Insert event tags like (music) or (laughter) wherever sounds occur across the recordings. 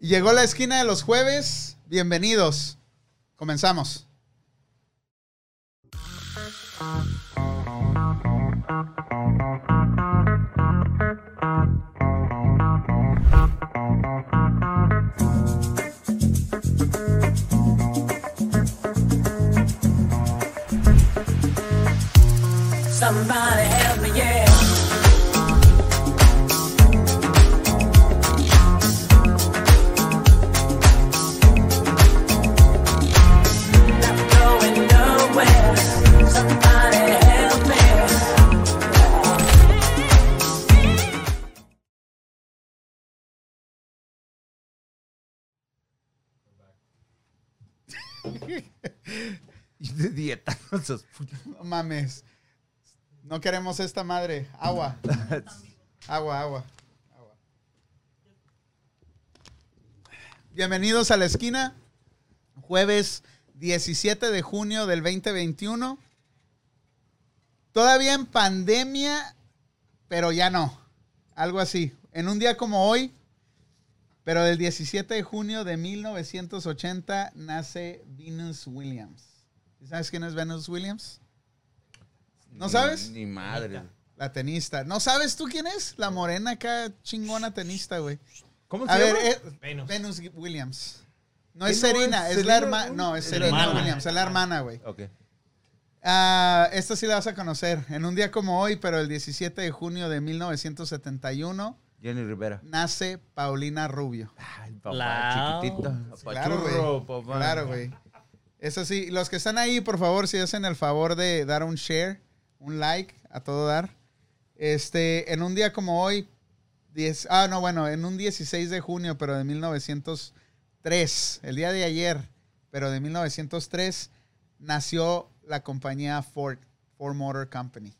Llegó la esquina de los jueves. Bienvenidos. Comenzamos. (laughs) no mames. No queremos esta madre. Agua. Agua, agua. agua. Bienvenidos a la esquina. Jueves 17 de junio del 2021. Todavía en pandemia, pero ya no. Algo así. En un día como hoy, pero del 17 de junio de 1980, nace Venus Williams. ¿Sabes quién es Venus Williams? ¿No sabes? Ni madre. La tenista. ¿No sabes tú quién es? La morena acá, chingona tenista, güey. ¿Cómo se A ver, llama? eh, Venus. Venus Williams. No ¿Qué es no Serena, es es, la hermana. No, es Es Serena hermana. Williams, es la hermana, güey. Ok. Ah, esta sí la vas a conocer. En un día como hoy, pero el 17 de junio de 1971, Jenny Rivera. nace Paulina Rubio. Ay, papá, Lao. chiquitita. Claro, güey. papá. Claro, güey. Eso sí, los que están ahí, por favor, si hacen el favor de dar un share, un like, a todo dar. Este, en un día como hoy, 10, ah, no, bueno, en un 16 de junio, pero de 1903, el día de ayer, pero de 1903, nació la compañía Ford, Ford Motor Company.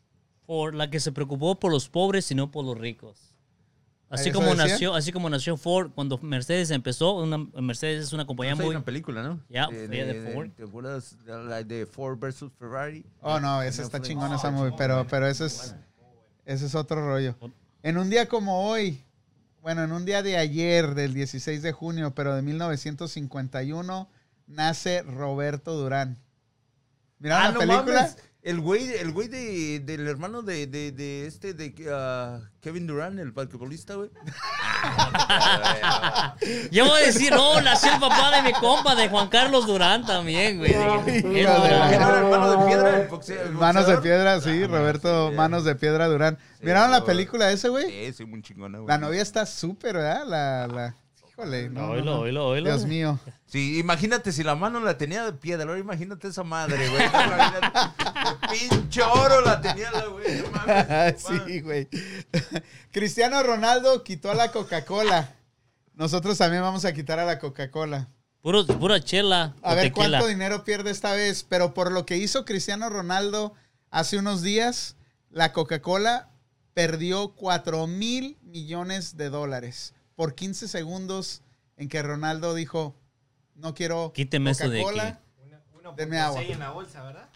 Por la que se preocupó por los pobres y no por los ricos. Así ¿Eso como decía? nació, así como nació Ford cuando Mercedes empezó, una, Mercedes es una compañía hay muy una película, ¿no? Ya, fue de Ford. ¿Te acuerdas de la de Ford versus Ferrari? Oh, no, esa está chingona esa movie, pero, pero ese es, ese es otro rollo. En un día como hoy, bueno, en un día de ayer, del 16 de junio, pero de 1951, nace Roberto Durán. ¿Miraron Ah, la no película? mames. El güey, el güey de, del hermano de, de, de este, de ah, Kevin Durant, el basquetbolista, güey. (laughs) Yo voy a decir, no, nació el papá de mi compa, de Juan Carlos Durán también, güey. Manos de piedra, sí, Roberto Manos de Piedra Durán. Sí, ¿Miraron la película ese, güey? Sí, sí, muy chingona, güey. La novia está súper, ¿verdad? La, la... Híjole, no, no, Oílo, no. oílo, oílo. Dios mío. Sí, imagínate si la mano la tenía de piedra, ahora imagínate esa madre, güey. Imagínate, de pinche oro la tenía la güey. No mames, (laughs) sí, güey. Cristiano Ronaldo quitó a la Coca-Cola. Nosotros también vamos a quitar a la Coca-Cola. Puro, pura chela. A ver tequila. cuánto dinero pierde esta vez. Pero por lo que hizo Cristiano Ronaldo hace unos días, la Coca-Cola perdió 4 mil millones de dólares por 15 segundos en que Ronaldo dijo, no quiero Quíteme eso de aquí. Denme agua. en la bolsa, ¿verdad?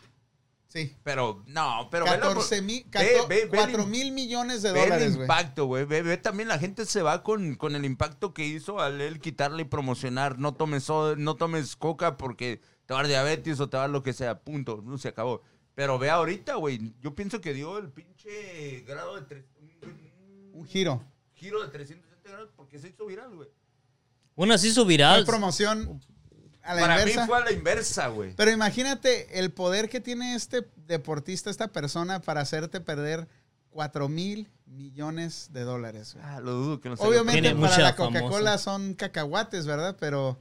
Sí. Pero, no, pero ve la- 14 mil, ve- ve- ve el 4 mil millones de Ve el dólares, güey. impacto, güey. Ve, ve también la gente se va con, con el impacto que hizo al él quitarle y promocionar. No tomes, so- no tomes coca porque te va a dar diabetes o te va a dar lo que sea. Punto. No se acabó. Pero ve ahorita, güey. Yo pienso que dio el pinche grado de... tres- un, Un giro. giro de 360 porque se hizo viral, güey. Una se hizo Fue viral. promoción a la Para inversa. mí fue a la inversa, güey. Pero imagínate el poder que tiene este deportista, esta persona, para hacerte perder 4 mil millones de dólares. güey. Ah, lo dudo que no se Obviamente para la Coca-Cola son cacahuates, ¿verdad? Pero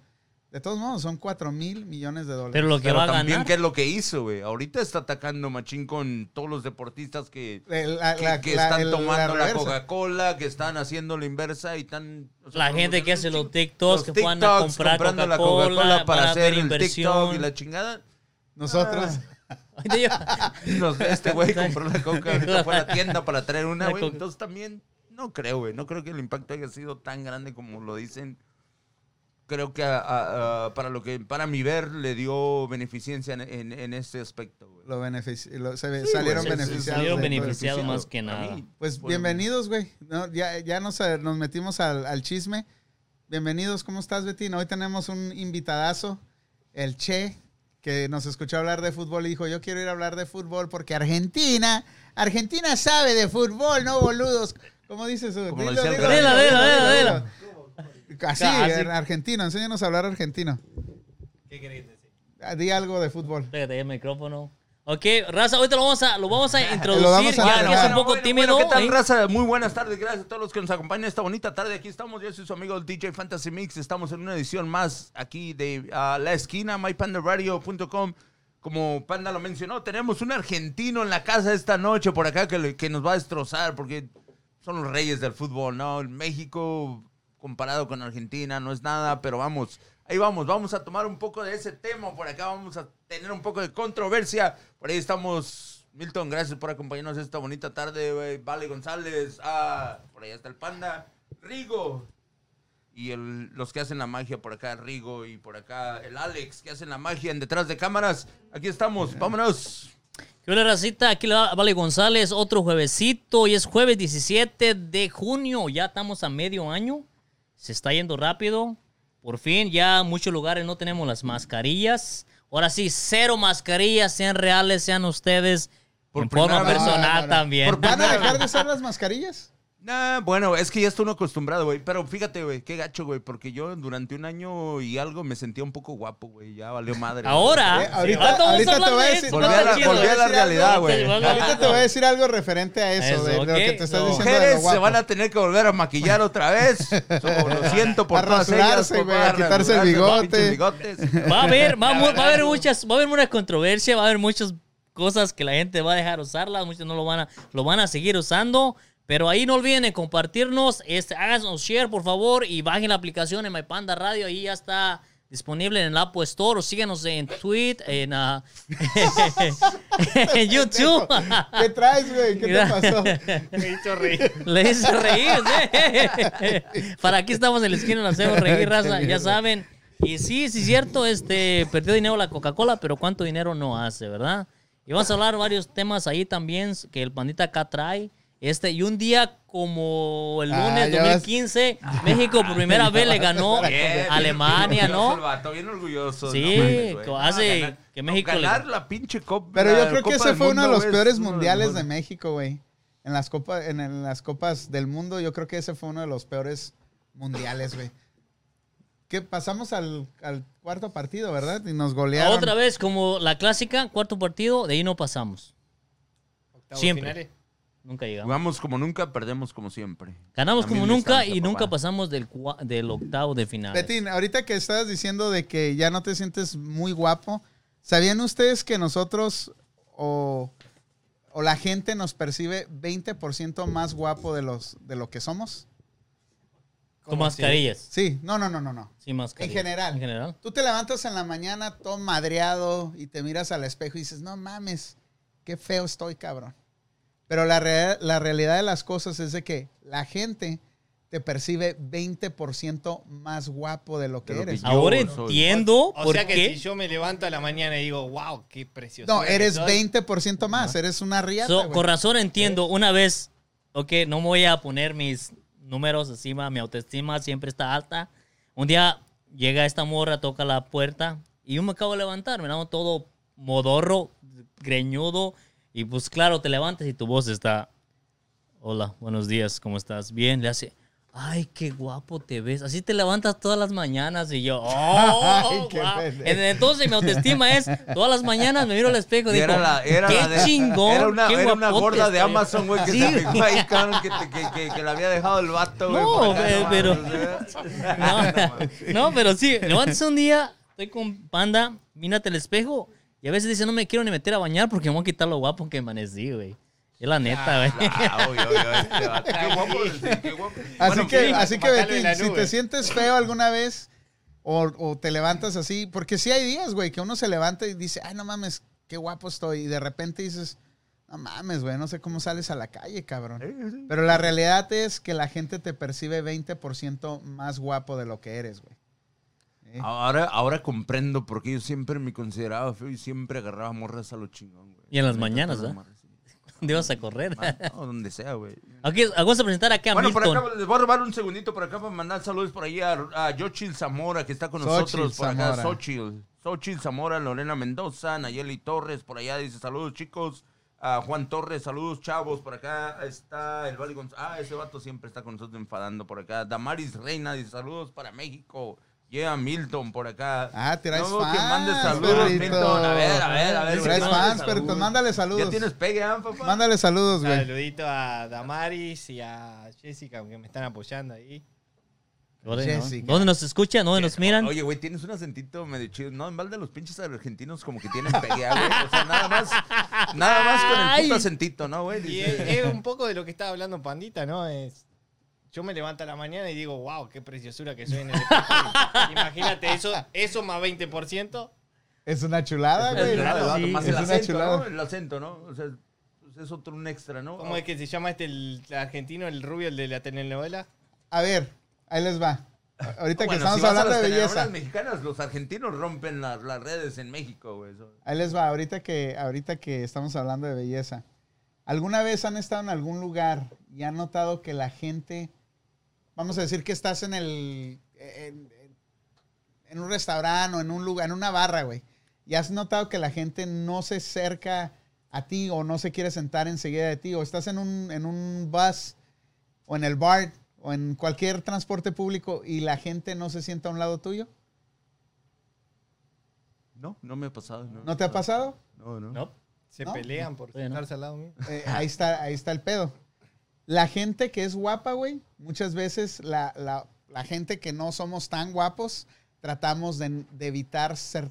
de todos modos son 4 mil millones de dólares. Pero lo que Pero va a también, ganar. ¿qué es lo que hizo, güey? Ahorita está atacando Machín con todos los deportistas que, El- la- que, la- que la- están el- tomando la. Coca-Cola, que están haciendo la inversa y están... o sea, La gente que hace los TikToks, los que van a TikToks comprar comprando la Coca-Cola Coca-Cola para van a hacer el TikTok inversión. y la chingada. Nosotros. (laughs) Nos- este güey compró la Coca, ahorita fue a la (laughs) tienda para traer una, güey. Coca- Entonces también, no creo, güey. No creo que el impacto haya sido tan grande como lo dicen. Creo que a- a- a- para lo que para mi ver le dio beneficencia en, en, en este aspecto. güey. Lo benefici- lo- se- Sí, salieron se beneficiados. salieron beneficiados más que nada. mí, Pues bueno, bienvenidos, güey. No, ya ya nos, eh, nos metimos al, al chisme. Bienvenidos, ¿cómo estás, Betina? Hoy tenemos un invitadazo, el Che, que nos escuchó hablar de fútbol y dijo, yo quiero ir a hablar de fútbol porque Argentina, Argentina sabe de fútbol, no boludos. ¿Cómo dices? tú? Como Dilo, dilo, dilo, dilo. Así, Casi. en argentino, enséñanos a hablar argentino. ¿Qué querés decir? Ah, Di algo de fútbol. Pégate el micrófono. Ok, raza, ahorita lo vamos a, lo vamos a (laughs) introducir. Lo vamos a ya que es un Bueno, poco bueno, tímido. bueno, ¿Qué tal, ¿eh? raza? Muy buenas tardes. Gracias a todos los que nos acompañan esta bonita tarde. Aquí estamos. Yo soy su amigo el DJ Fantasy Mix. Estamos en una edición más aquí de ah, La Esquina, mypandaradio.com. Como Panda lo mencionó, tenemos un argentino en la casa esta noche por acá que, que nos va a destrozar porque son los reyes del fútbol, ¿no? El México comparado con Argentina no es nada, pero vamos, ahí vamos, vamos a tomar un poco de ese tema por acá, vamos a tener un poco de controversia. Por ahí estamos, Milton, gracias por acompañarnos esta bonita tarde, güey. Vale González, ah, por allá está el Panda, Rigo. Y el- los que hacen la magia por acá, Rigo, y por acá el Alex, que hacen la magia en detrás de cámaras. Aquí estamos, vámonos. ¿Qué hola, racita? Aquí le va Vale González, otro juevesito. Y es jueves 17 de junio. Ya estamos a medio año. Se está yendo rápido. Por fin, ya en muchos lugares no tenemos las mascarillas. Ahora sí, cero mascarillas, sean reales, sean ustedes. Por en forma personal No, no, no. también. Por ¿Van a (laughs) dejar de usar las mascarillas? Nah, bueno, es que ya estoy uno acostumbrado, güey. Pero fíjate, güey, qué gacho, güey. Porque yo durante un año y algo me sentía un poco guapo, güey. Ya valió madre. Ahora, Eh, ahorita- ahorita te voy a de decir-. Volví a la, chido. volví a la decir algo. realidad, güey. Ahorita te voy a decir algo referente a eso, Eso, de, de lo que te estás No. diciendo. de lo Mujeres se van a tener que volver a maquillar otra vez. So, lo (laughs) siento por A todas ellas. a quitarse el bigote. bigotes. Va a haber, va, a mu- va a haber (laughs) muchas, va a haber mucha controversia, va a haber muchas cosas que la gente va a dejar usarlas, muchos no lo van a, lo van a seguir usando. Pero ahí no olviden de compartirnos, este, háganos share por favor y bajen la aplicación en My Panda Radio, ahí ya está disponible en el Apple Store o síganos en Tweet, en, ah, (laughs) en YouTube. ¿Qué traes, güey? ¿Qué te pasó? (laughs) Me hizo reír. Le hice reír, ¿sí? Para aquí estamos en la esquina, nos hacemos reír, raza, ya saben. Y sí, sí es cierto, este, perdió dinero la Coca-Cola, pero ¿cuánto dinero no hace, verdad? Y vamos a hablar varios temas ahí también que el pandita acá trae. Este, y un día como el Ah, lunes vas. 2015, México por primera vez le ganó (laughs) Bien, a Alemania, bien orgulloso el ¿no? vato, bien orgulloso. Sí, no hace ganar- que México le- Ganar la pinche copa. Pero yo creo que ese fue uno de los es peores mundiales de. México, güey. En las copas, en, en las copas del mundo, yo creo que ese fue uno de los peores mundiales, güey. Que pasamos al, al cuarto partido, ¿verdad? Y nos golearon. Otra vez, como la clásica, cuarto partido, de ahí no pasamos. Octavos Siempre. finales. Nunca llegamos. Jugamos como nunca, perdemos como siempre. Ganamos como nunca y nunca pasamos del, octavo de final. Betín, ahorita que estabas diciendo de que ya no te sientes muy guapo, ¿sabían ustedes que nosotros o, o la gente nos percibe 20% más guapo de, los, de lo que somos? Con mascarillas. Sí, no, no, no, no, no. Sí, mascarillas. En general. En general. Tú te levantas en la mañana todo madreado y te miras al espejo y dices, no mames, qué feo estoy, cabrón. Pero la, rea- la realidad de las cosas es de que la gente te percibe 20% más guapo de lo que De lo que eres. yo Ahora soy. entiendo O por sea que qué. si yo me levanto a la mañana y digo, wow, qué precioso. No, eres 20% más, eres una riata. So, con razón entiendo. Una vez, ok, no me voy a poner mis números encima, mi autoestima siempre está alta. Un día llega esta morra, toca la puerta y yo me acabo de levantar, me damos todo modorro, greñudo y pues claro, te levantas y tu voz está, hola, buenos días, ¿cómo estás? Bien, le hace, ay, qué guapo te ves. Así te levantas todas las mañanas y yo, (laughs) oh, Ay, qué guau". pendejo. Entonces mi autoestima es, todas las mañanas me miro al espejo y digo, era la, era qué la de, chingón, Era una, qué era una gorda de estoy". Amazon, güey, que Sí. se pegó ahí, (laughs) cabrón, que, te- que, que, que le había dejado el vato, güey. No, acá, eh, no pero-. No, (laughs) no, pero sí, levantas un día, estoy con panda, mírate el espejo y a veces dice, no me quiero ni meter a bañar porque me voy a quitar lo guapo que amanecí, güey. Es la neta, güey. Ah, oye, (laughs) este vato, qué guapo, sí, qué guapo. Así Bueno, que, sí, así que Betín, si te sientes feo alguna vez o, o te levantas así, porque sí hay días, güey, que uno se levanta y dice, ay, no mames, qué guapo estoy. Y de repente dices, no mames, güey, no sé cómo sales a la calle, cabrón. Pero la realidad es que la gente te percibe 20% más guapo de lo que eres, güey. Ahora, ahora comprendo porque yo siempre me consideraba feo y siempre agarraba morras a lo chingón, güey. Y en las Me mañanas, tocó ¿eh? (laughs) ¿Dónde vas a correr? Ah, No, donde sea, güey. Aquí, vamos a presentar acá a Bueno, por acá les voy a robar un segundito por acá para mandar saludos por ahí a, a Yochil Zamora, que está con Xochitl nosotros. Por acá, Zamora. Xochitl. Xochitl Zamora, Lorena Mendoza, Nayeli Torres, por allá dice saludos, chicos. A Juan Torres, saludos, chavos. Por acá está el Vali González. Ah, ese vato siempre está con nosotros enfadando por acá. Damaris Reina dice saludos para México. Llega Milton por acá. Ah, traes No, fans, que mande saludos, perrito. Milton. A ver, a ver, a ver. Traes fans, perrito. Mándale saludos. Ya tienes pegue, ¿ah, papá? Mándale saludos, güey. Saludito a Damaris y a Jessica, que me están apoyando ahí. ¿Dónde, no? ¿Dónde nos escuchan? ¿Dónde nos miran? Oye, güey, tienes un acentito medio chido. No, en balde los pinches argentinos como que tienen peguea, güey. O sea, nada más, nada más con el puto acentito, ¿no, güey? Y es, es un poco de lo que estaba hablando Pandita, ¿no? Es, yo me levanto a la mañana y digo, wow, qué preciosura que soy en el espejo". (laughs) Imagínate, eso, eso más 20%. Es una chulada, Es güey. verdad, sí, más es el una acento, chulada. ¿no? El acento, ¿no? O sea, es otro un extra, ¿no? ¿Cómo es que se llama este el argentino, el rubio, el de la telenovela? A ver, ahí les va. Ahorita que estamos si vas a hablando las de belleza. mexicanas, los argentinos rompen las, las redes en México, güey. Ahí les va, ahorita que, ahorita que estamos hablando de belleza. ¿Alguna vez han estado en algún lugar y han notado que la gente, vamos a decir que estás en el, en, un restaurante o en un lugar, en una barra, güey, y has notado que la gente no se acerca a ti o no se quiere sentar enseguida de ti, o estás en un, en un bus o en el bar o en cualquier transporte público y la gente no se sienta a un lado tuyo? No, no me ha pasado. ¿no? ¿No te ha pasado? No, no. No. Se ¿No? pelean por sentarse al lado mío. Eh, ahí, está, ahí está el pedo. La gente que es guapa, güey, muchas veces la, la- la gente que no somos tan guapos, tratamos de, de evitar ser-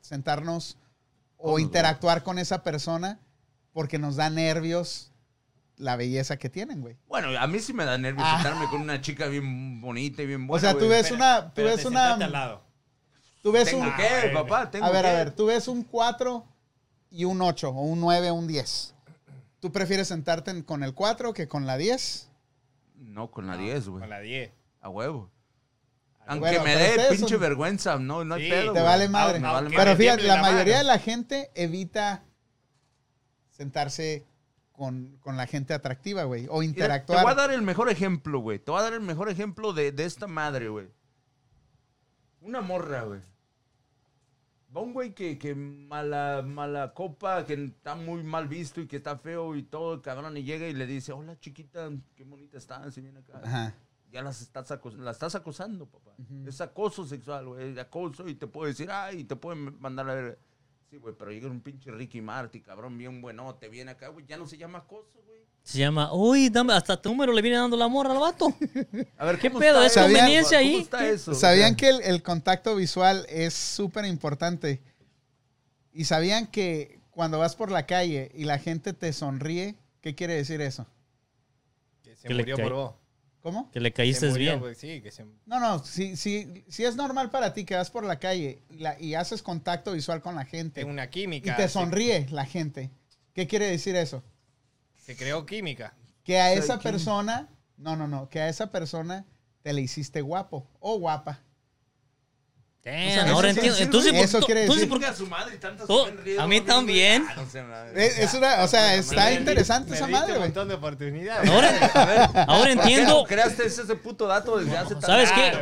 sentarnos o interactuar con esa persona porque nos da nervios la belleza que tienen, güey. Bueno, a mí sí me da nervios Ah. sentarme con una chica bien bonita y bien buena. o sea, tú güey. ves una... Tú ves sentaste al una... lado. Tú ves ¿Tengo un... qué, papá? ¿Tengo A ver, a ver, tú ves un 4 y un 8, o un 9 o un 10. ¿Tú prefieres sentarte en- con el 4 que con la 10? No, con la 10, güey. Con la 10. A huevo. Aunque Bueno, me pero dé ustedes pinche son- vergüenza, no, no hay Sí, pedo. Te güey. vale madre. Me vale Aunque madre. Pero fíjate, la la mayoría mano. de la gente evita sentarse con, con la gente atractiva, güey. O Mira, interactuar. Te voy a dar el mejor ejemplo, güey. Te voy a dar el mejor ejemplo de, de esta madre, güey. Una morra, güey. Va un güey que, que mala, mala copa, que está muy mal visto y que está feo y todo, cabrón, y llega y le dice, hola chiquita, qué bonita estás, y viene acá. Ajá. Ya las estás acos- la estás acosando, papá. Es acoso sexual, güey. Acoso y te puede decir, ay, y te pueden mandar a ver. Sí, güey, pero llega un pinche Ricky Marty, cabrón, bien buenote, viene acá, güey. Ya no se llama acoso, güey. Se llama, uy, dame, hasta tu número le viene dando la morra al vato. A ver, ¿Qué ¿cómo pedo? ¿Es conveniencia ¿Cómo ahí? está ¿Qué? eso? ¿Sabían que el, el contacto visual es súper importante? ¿Y sabían que cuando vas por la calle y la gente te sonríe, qué quiere decir eso? Que se Que le murió por vos. ¿Cómo? Que le Se caíste murió, bien. pues, sí, que se... No, no, si, si, si es normal para ti que vas por la calle y, la- y haces contacto visual con la gente Tengo una y química. te se- sonríe la gente, ¿qué quiere decir eso? Se creó química. Que a esa persona, no, no, no, que a esa persona te le hiciste guapo o guapa. Damn, O sea, ahora entiendo. güey, ¿por- eso tú- quiere decir- ¿por Chinga qué? a su madre y tantas Oh, a mí también. Ah, no sé, madre. Es, es una, o sea, está Me- interesante me esa madre, un montón de oportunidades. Ahora, ahora entiendo. ¿Por qué no creaste ese, puto dato desde hace tanto ¿Sabes qué?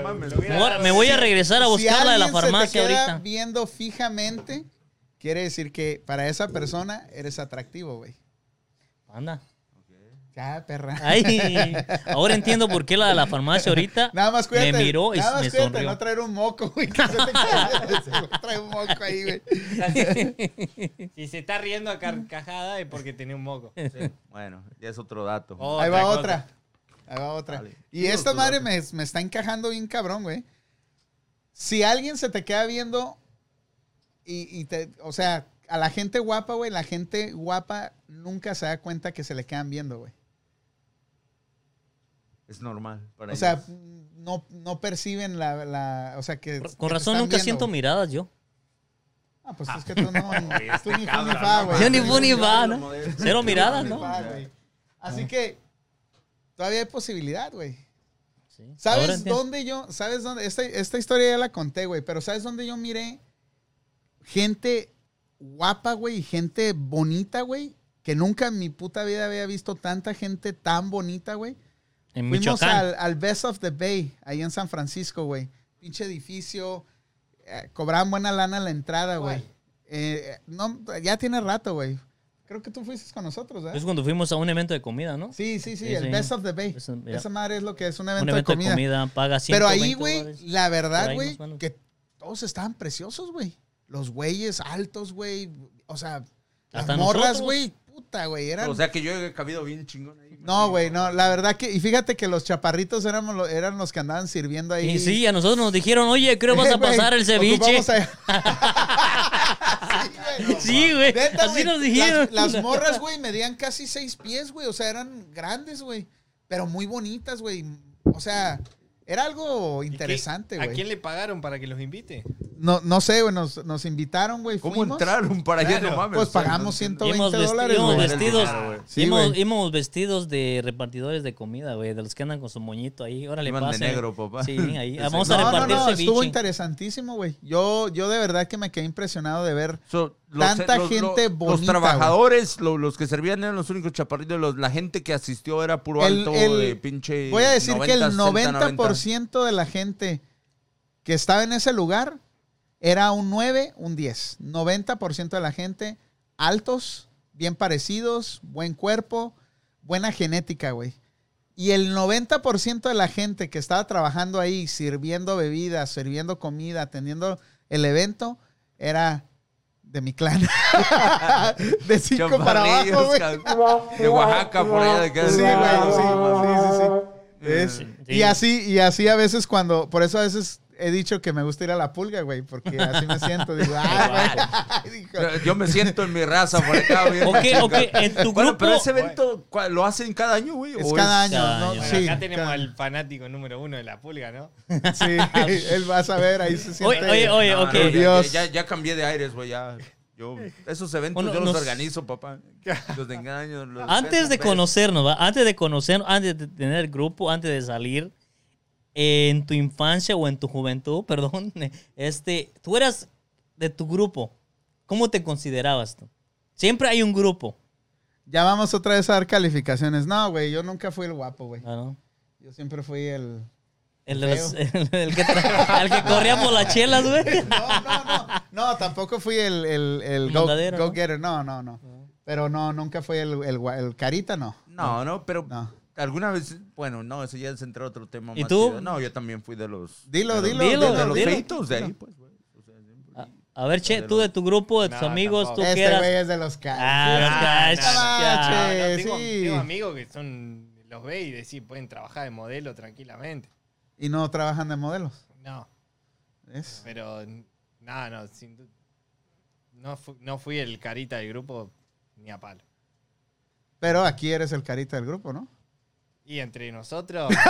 Ahora me voy a regresar a Si buscarla de la alguien se te farmacia queda ahorita. viendo fijamente, quiere decir que para esa persona eres atractivo, güey. Anda. Ya, perra. Ay, (laughs) ahora entiendo por qué la de la farmacia ahorita Nada más cuídate. me miró y nada más me cuídate sonrió. no traer un moco, güey. Que se te caiga. (laughs) Ese güey trae un moco ahí, güey. (laughs) Si se está riendo a carcajada es porque tenía un moco. Sí, Bueno, ya es otro dato. Oh, Ahí va cosa. otra. Ahí va otra. Vale. Y esta madre me, me está encajando bien cabrón, güey. Si alguien se te queda viendo y, y te, o sea, a la gente guapa, güey, la gente guapa nunca se da cuenta que se le quedan viendo, güey. Es normal para O sea, no, no perciben la, la- o sea, que... Con razón nunca viendo, siento güey. miradas yo. Ah, pues es que tú no, (laughs) tú ni fu ni fa, güey. Yo ni fu ni fa, ¿no? Cero miradas, ¿no? Así que todavía hay posibilidad, güey. Sí. ¿Sabes dónde yo, sabes dónde? Esta, esta historia ya la conté, güey, pero ¿sabes dónde yo miré gente guapa, güey, y gente bonita, güey? Que nunca en mi puta vida había visto tanta gente tan bonita, güey. En Fuimos Michoacán. al, al Best of the Bay, ahí en San Francisco, güey. Pinche edificio. eh, cobraban buena lana la entrada, güey. Eh, no, ya tiene rato, güey. Creo que tú fuiste con nosotros, ¿verdad? Es cuando fuimos a un evento de comida, ¿no? Sí, sí, sí, Sí, el sí. Best of the Bay. Eso, ya. Esa madre es lo que es un Un evento, evento de comida. de comida, paga 120 Pero ahí, güey, la verdad, güey, que todos estaban preciosos, güey. Los güeyes altos, güey. O sea, las Hasta morras, güey. Puta, güey. Eran... O sea que yo he cabido bien chingón ahí. no, güey, no. La verdad que... Y fíjate que los chaparritos éramos eran los que andaban sirviendo ahí. Y sí, a nosotros nos dijeron, oye, creo vas a (laughs) pasar el ceviche. (laughs) Sí, güey, Sí, Así nos dijeron. Las, las morras, güey, medían casi seis pies, güey. O sea, eran grandes, güey. Pero muy bonitas, güey. O sea, era algo ¿Y qué- interesante, ¿A güey. quién le pagaron para que los invite? No, no sé, güey. Nos, nos invitaron, güey. ¿Cómo fuimos. entraron para allá? Claro. No mames. Pues pagamos no 120 entiendo. Íbamos, vesti- dólares, íbamos güey. vestidos. Sí, íbamos, güey. íbamos vestidos de repartidores de comida, güey, de los que andan con su moñito ahí. Órale, Iban de pase. negro, papá. Sí, (laughs) ahí. Vamos a No, no, repartir no, estuvo ceviche. interesantísimo, güey. Yo, yo de verdad que me quedé impresionado de ver. So, los- Tanta los- gente los- bonita, Los trabajadores, lo- los que servían eran los únicos chaparritos. los- la gente que asistió era puro El- alto el- de pinche. Voy a decir que el 90, 90% de la gente que estaba en ese lugar era un 9, un 10. 90% de la gente altos, bien parecidos, buen cuerpo, buena genética, güey. Y el 90% de la gente que estaba trabajando ahí, sirviendo bebidas, sirviendo comida, atendiendo el evento, era de mi clan. (laughs) de 5 para abajo, güey. De Oaxaca, por allá de Sí, cada güey, sí, sí, sí, sí. Es- Sí. Y así, y así a veces cuando, por eso a veces he dicho que me gusta ir a la pulga, güey, porque así me siento, digo, güey. Dijo, (laughs) Yo me siento en mi raza por acá, (laughs) güey. Ok, ok, en tu Bueno, grupo. pero ese evento ¿cuál- lo hacen cada año, güey. Es ¿O cada año, cada ¿no? año. Bueno, Sí, acá tenemos cada- al fanático número uno de la pulga, ¿no? (laughs) sí, él vas a ver, ahí se siente. Oye, oye, oye, No, ok. no, ya- Dios. Ya, ya cambié de aires, güey. Ya. Yo, esos eventos Bueno, yo los nos- organizo, papá. Los de engaño. los Antes de conocernos, ¿va? antes de conocernos, antes de tener grupo, antes de salir, en tu infancia o en tu juventud, (laughs) perdón, este, tú eras de tu grupo. ¿Cómo te considerabas tú? Siempre hay un grupo. Ya vamos otra vez a dar calificaciones. No, güey, yo nunca fui el guapo, güey. ¿ah, no? Yo siempre fui el... El, de los- (laughs) el- el que el que corría por las chelas, güey. (laughs) No, no, no. No, tampoco fui el, el, el El go, ¿no? getter No, no, no. Pero no, nunca fui el, el, gua- el carita, no. No, no, pero No. Alguna vez, bueno, no, eso ya es entrar a otro tema ¿Y más tú? chido. No, yo también fui de los... Dilo, de los- dilo, de dilo, los dilo. feitos de ahí, pues, güey. O sea, siempre- A, a ver, Che, tú de tu grupo, de tus No, amigos, tampoco. tú Este que eras... güey es de los. Ah, los Ah, cach- no, ya. che. No, tengo, sí. tengo amigos que son los ve y decís, pueden trabajar de modelo tranquilamente. Y no trabajan de modelos. No, ¿Ves? pero no, no, sin du- no, fu- no fui el carita del grupo ni a palo. Pero aquí eres el carita del grupo, ¿no? Y entre nosotros, (laughs)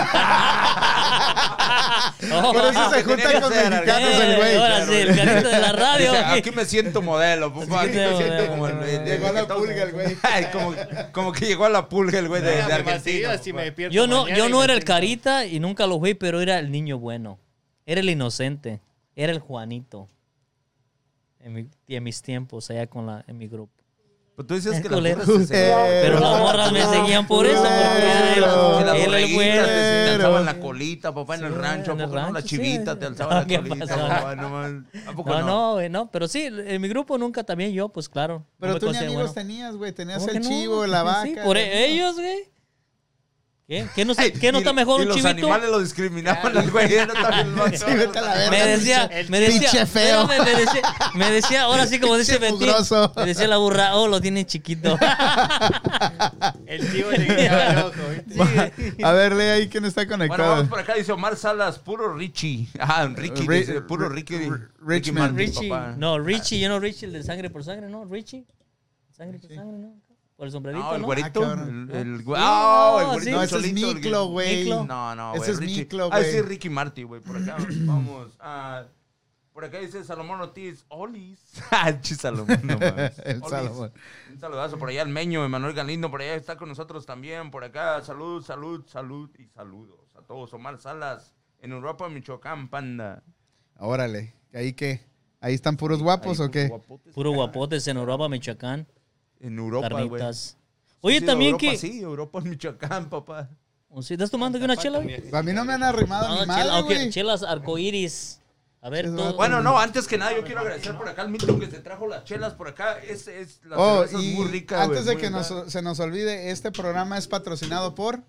Oh, Por eso se que tenía junta que con ser, mexicanos el güey. Ahora sí, el carito de la radio. Dice, aquí. aquí me siento modelo, papá. Aquí me modelo, siento como el, el- Llegó a la pulga el güey. Ay, como, como que llegó a la pulga el güey de, Argentina. me Yo no, yo no era el carita y nunca lo fui, pero era el niño bueno. Era el inocente. Era el Juanito. En, mi- en mis tiempos, allá con la, en mi grupo. Pero tú decías Es que las morras se Pero las morras me seguían por eso, porque era el, bueno. te, alzaban la colita, papá, en el rancho. en ¿a el poco no? La chivita sí. te alzaba la ¿Qué colita, pasó? papá. No, man. ¿A poco No, güey, no. Pero sí, en mi grupo nunca también yo, pues claro. Pero tú ni amigos bueno. tenías, güey. Tenías ¿Cómo el chivo, la (laughs) vaca. Sí, por ellos, güey. ¿Qué? ¿Qué no, está- qué no Y- está mejor y un los chivito? animales lo discriminaban al güey. Era (laughs) también lo- Sí, vete a la verga. Me decía, El me decía, pinche feo. me decía, me decía, ahora sí como dice Betín, me decía la burra, oh, lo tiene chiquito. (laughs) El chivo le ojo, ¿viste? A ver, lee ahí quién está Bueno, conectado. vamos por acá, dice Omar Salas, puro Richie. Ah, Ricky, Ri- dice, puro Ri- Ricky. Richie, papá. no, Richie, yo no Richie, el de sangre por sangre, no, Richie. Sangre por sangre, no. El sombrerito, No, el güerito. Ah, cabrón. el, el, güe- No, ah, el güerito No, ese es solito, el Miklo, güey. Miklo. No, no, Ese güey. es Richie. Miklo, Ah, güey. sí, Ricky Marty, güey. Por acá (clears throat) vamos. Ah, por acá dice Salomón Ortiz. Olis. (laughs) Ah, chi Salomón, no mames. (laughs) El Olis. Salomón. Un saludazo por allá al Meño, Emanuel Galindo, por allá está con nosotros también. Por acá, salud, salud, salud y saludos. a todos. Omar Salas, en Europa, Michoacán, panda. Órale. ¿Ahí qué? ¿Ahí están puros guapos o qué? Puro guapotes en Europa, Michoacán. En Europa, güey. Oye, Sí, también Europa, que... Sí, Europa, Michoacán, papá. ¿O sí, ¿Estás tomando aquí una chela? güey? A mí no me han arrimado Ah, ni chela, madre, ok, güey. chelas arcoíris. A ver, todo-. Bueno, no, antes que nada, yo quiero agradecer por acá al Milton que se trajo las chelas por acá. Es, es la Oh, y muy rica, antes güey, de que nos- se nos olvide, este programa es patrocinado por...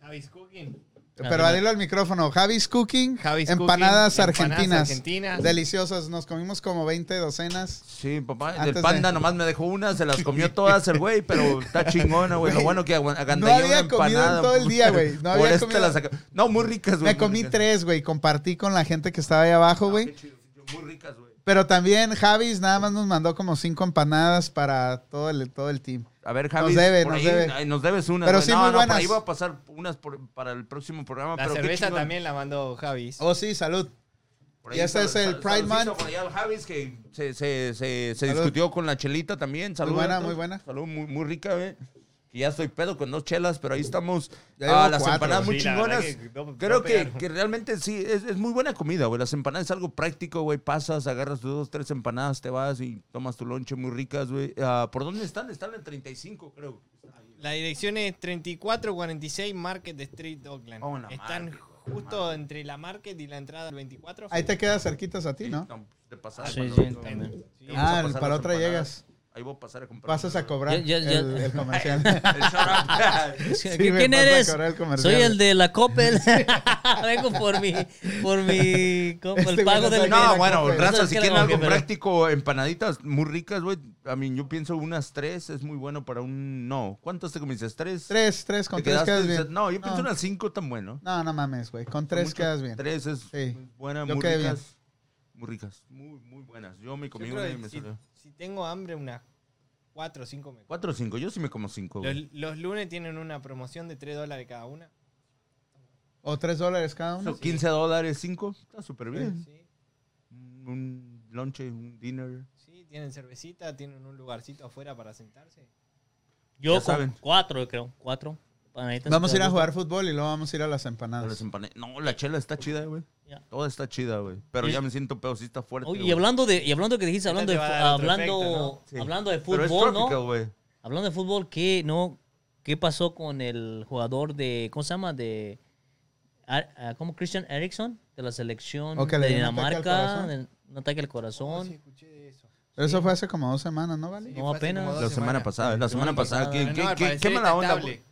Javis Cooking. Pero dilo al micrófono. Javis Cooking, Javis empanadas, Cooking, empanadas argentinas. Deliciosas. Nos comimos como 20 docenas. Sí, papá. El panda de- nomás me dejó una, se las (laughs) comió todas el güey, pero está chingona, güey. Lo bueno que agu- agandallé no había una comido en empanada. todo el día, güey. No (laughs) había comido- las No, muy ricas, güey. Me comí ricas. tres, güey. Compartí con la gente que estaba ahí abajo, Ah, güey. Muy ricas, güey. Pero también Javis nada más nos mandó como cinco empanadas para todo el, todo el team. A ver, Javi, debe, por nos ahí, debe. nos debes unas. Pero sí, no, muy no, por buenas. ahí va a pasar unas por- para el próximo programa. La pero cerveza también la mandó Javis. Oh, sí, salud. Por Y este sal- es el Pride Month. Por allá al Javis que se, se, se, se discutió con la chelita también. Salud. buena, Héctor. muy buena. Salud, muy, muy rica, güey. Que ya estoy pedo con dos chelas, pero ahí estamos. Ah, las cuatro. empanadas muy Sí, chingonas. que no- Creo no que, que realmente sí, es, es muy buena comida, güey. Las empanadas es algo práctico, güey. Pasas, agarras tus dos, tres empanadas, te vas y tomas tu lonche muy ricas, güey. Ah, ¿Por dónde están? Están en 35, creo. La dirección es 3446 Market Street, Oakland. Oh, Están Market, justo entre la Market y la entrada del 24. Ahí te quedas cerquitas a ti, ¿no? De pasar. Sí, para sí, otro. también. Sí. Vamos a Ah, para otra empanadas. llegas. Ahí voy a pasar a comprar. Pasas a cobrar Ya- ya- ya. El, el comercial. (laughs) El. (laughs) Sí, ¿Qui- me ¿Quién eres? cobrar el comercial. Soy el de la Coppel. (laughs) Vengo por mi, por mi, ¿cómo? Este el pago güey del no bueno, Coppel. raza, si quieren algo práctico, empanaditas muy ricas, güey. A mí, yo pienso unas tres es muy bueno para un... No, ¿cuántas te comiste? ¿Tres? Tres, tres, con ¿Te tres quedas bien. No, yo pienso No. unas cinco tan bueno. No, no mames, güey. Con tres Mucho. quedas bien. Tres es Sí. buena, Yo muy ricas. Muy ricas, muy, muy buenas. Yo me comí una y me salió. Tengo hambre, unas 4 o 5 me como. Cuatro o cinco, yo sí me como cinco, Los, güey. los lunes tienen una promoción de 3 dólares cada una. O tres dólares cada uno. So, 15 dólares, cinco, está súper bien. Sí, Un lunch, un dinner. sí, tienen cervecita, tienen un lugarcito afuera para sentarse. Yo Ya con saben. cuatro, creo. Cuatro. Empanaditas. Vamos a ir a ¿Te jugar fútbol y luego vamos a ir a las empanadas. las empana- No, la chela está chida, güey. Ya. Toda está chida, güey. Pero ya me siento pedo, sí está fuerte. Oye, y güey. hablando de, y hablando que dijiste, hablando de, te va a fu- dar otro hablando, efecto, Sí. hablando de Pero es fútbol, tropical, ¿no? güey. Hablando de fútbol, ¿qué, no, ¿qué pasó con el jugador de, ¿cómo se llama? De, Ar- ah, ¿cómo? Christian Eriksen, de la selección O que le de dio un ataque al Dinamarca, corazón. de- un ataque al corazón. sí, escuché de eso. Pero eso fue hace como dos semanas, ¿no, Vale? Sí, No, fue hace apenas. como dos La semana semanas. pasada, la semana pasada. ¿Qué, qué- qué- qué mala onda? güey.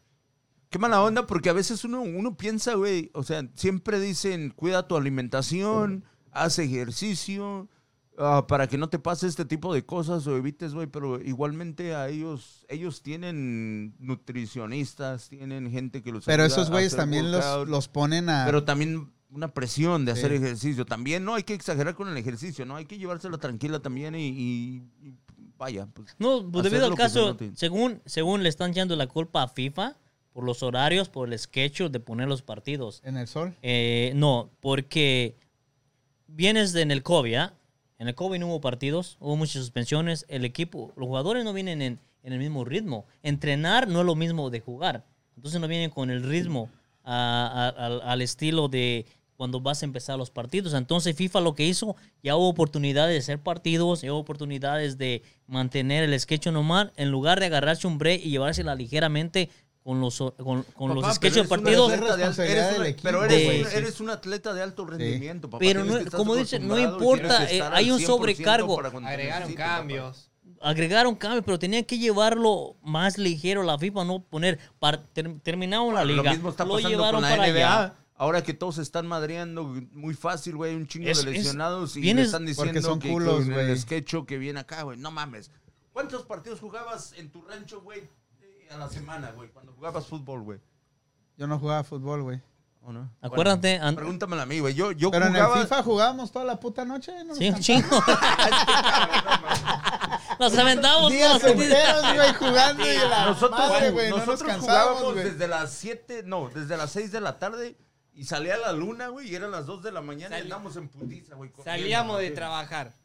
Qué mala onda, porque a veces uno, uno piensa, güey, o sea, siempre dicen, cuida tu alimentación, haz ejercicio, ah, para que no te pase este tipo de cosas o evites, güey, pero igualmente a ellos, ellos tienen nutricionistas, tienen gente que los Pero ayuda esos güeyes también los, los ponen a... Pero también una presión de hacer Sí. ejercicio. También no hay que exagerar con el ejercicio, ¿no? Hay que llevársela tranquila también y, y- y vaya. Pues, No, pues debido al caso, según, según le están echando la culpa a FIFA por los horarios, por el sketch de poner los partidos. En el sol. Eh, no, porque vienes de en el COVID, ¿ah? En el COVID no hubo partidos, hubo muchas suspensiones. El equipo, los jugadores no vienen en, en el mismo ritmo. Entrenar no es lo mismo de jugar. Entonces no vienen con el ritmo a- a- al estilo de cuando vas a empezar los partidos. Entonces FIFA lo que hizo, ya hubo oportunidades de hacer partidos, ya hubo oportunidades de mantener el sketch normal, en lugar de agarrarse un break y llevársela ligeramente con los, con, con los sketches de equipo, Pero eres, un, sí. eres un atleta de alto rendimiento, papá. Pero no- como dice, no importa, eh, hay un 100% sobrecargo. para Agregaron papá. cambios. agregaron cambios, pero tenían que llevarlo más ligero la FIFA, no poner, par- ter- terminaron la liga, Lo mismo está lo pasando llevaron con la para NBA. allá. Ahora que todos se están madreando muy fácil, güey, un chingo Es- de es- lesionados y le están diciendo son que culos, el güey. sketcho que viene acá, güey. No mames. ¿Cuántos partidos jugabas en tu rancho, güey, a la semana, güey, cuando jugabas fútbol, güey? Yo no jugaba fútbol, güey. ¿O no? Acuérdate, Bueno, pregúntamelo a mí, güey. Yo, yo Pero en el jugaba... FIFA jugábamos toda la puta noche. ¿no? Sí, un chingo. (laughs) Nos aventamos Días todos. enteros, güey, jugando y la Nosotros, madre, güey, no nos nosotros jugábamos güey. desde las 7, no, desde las 6 de la tarde y salía la luna, güey, y eran las 2 de la mañana y Sali- andábamos en putiza, güey. Salíamos de trabajar.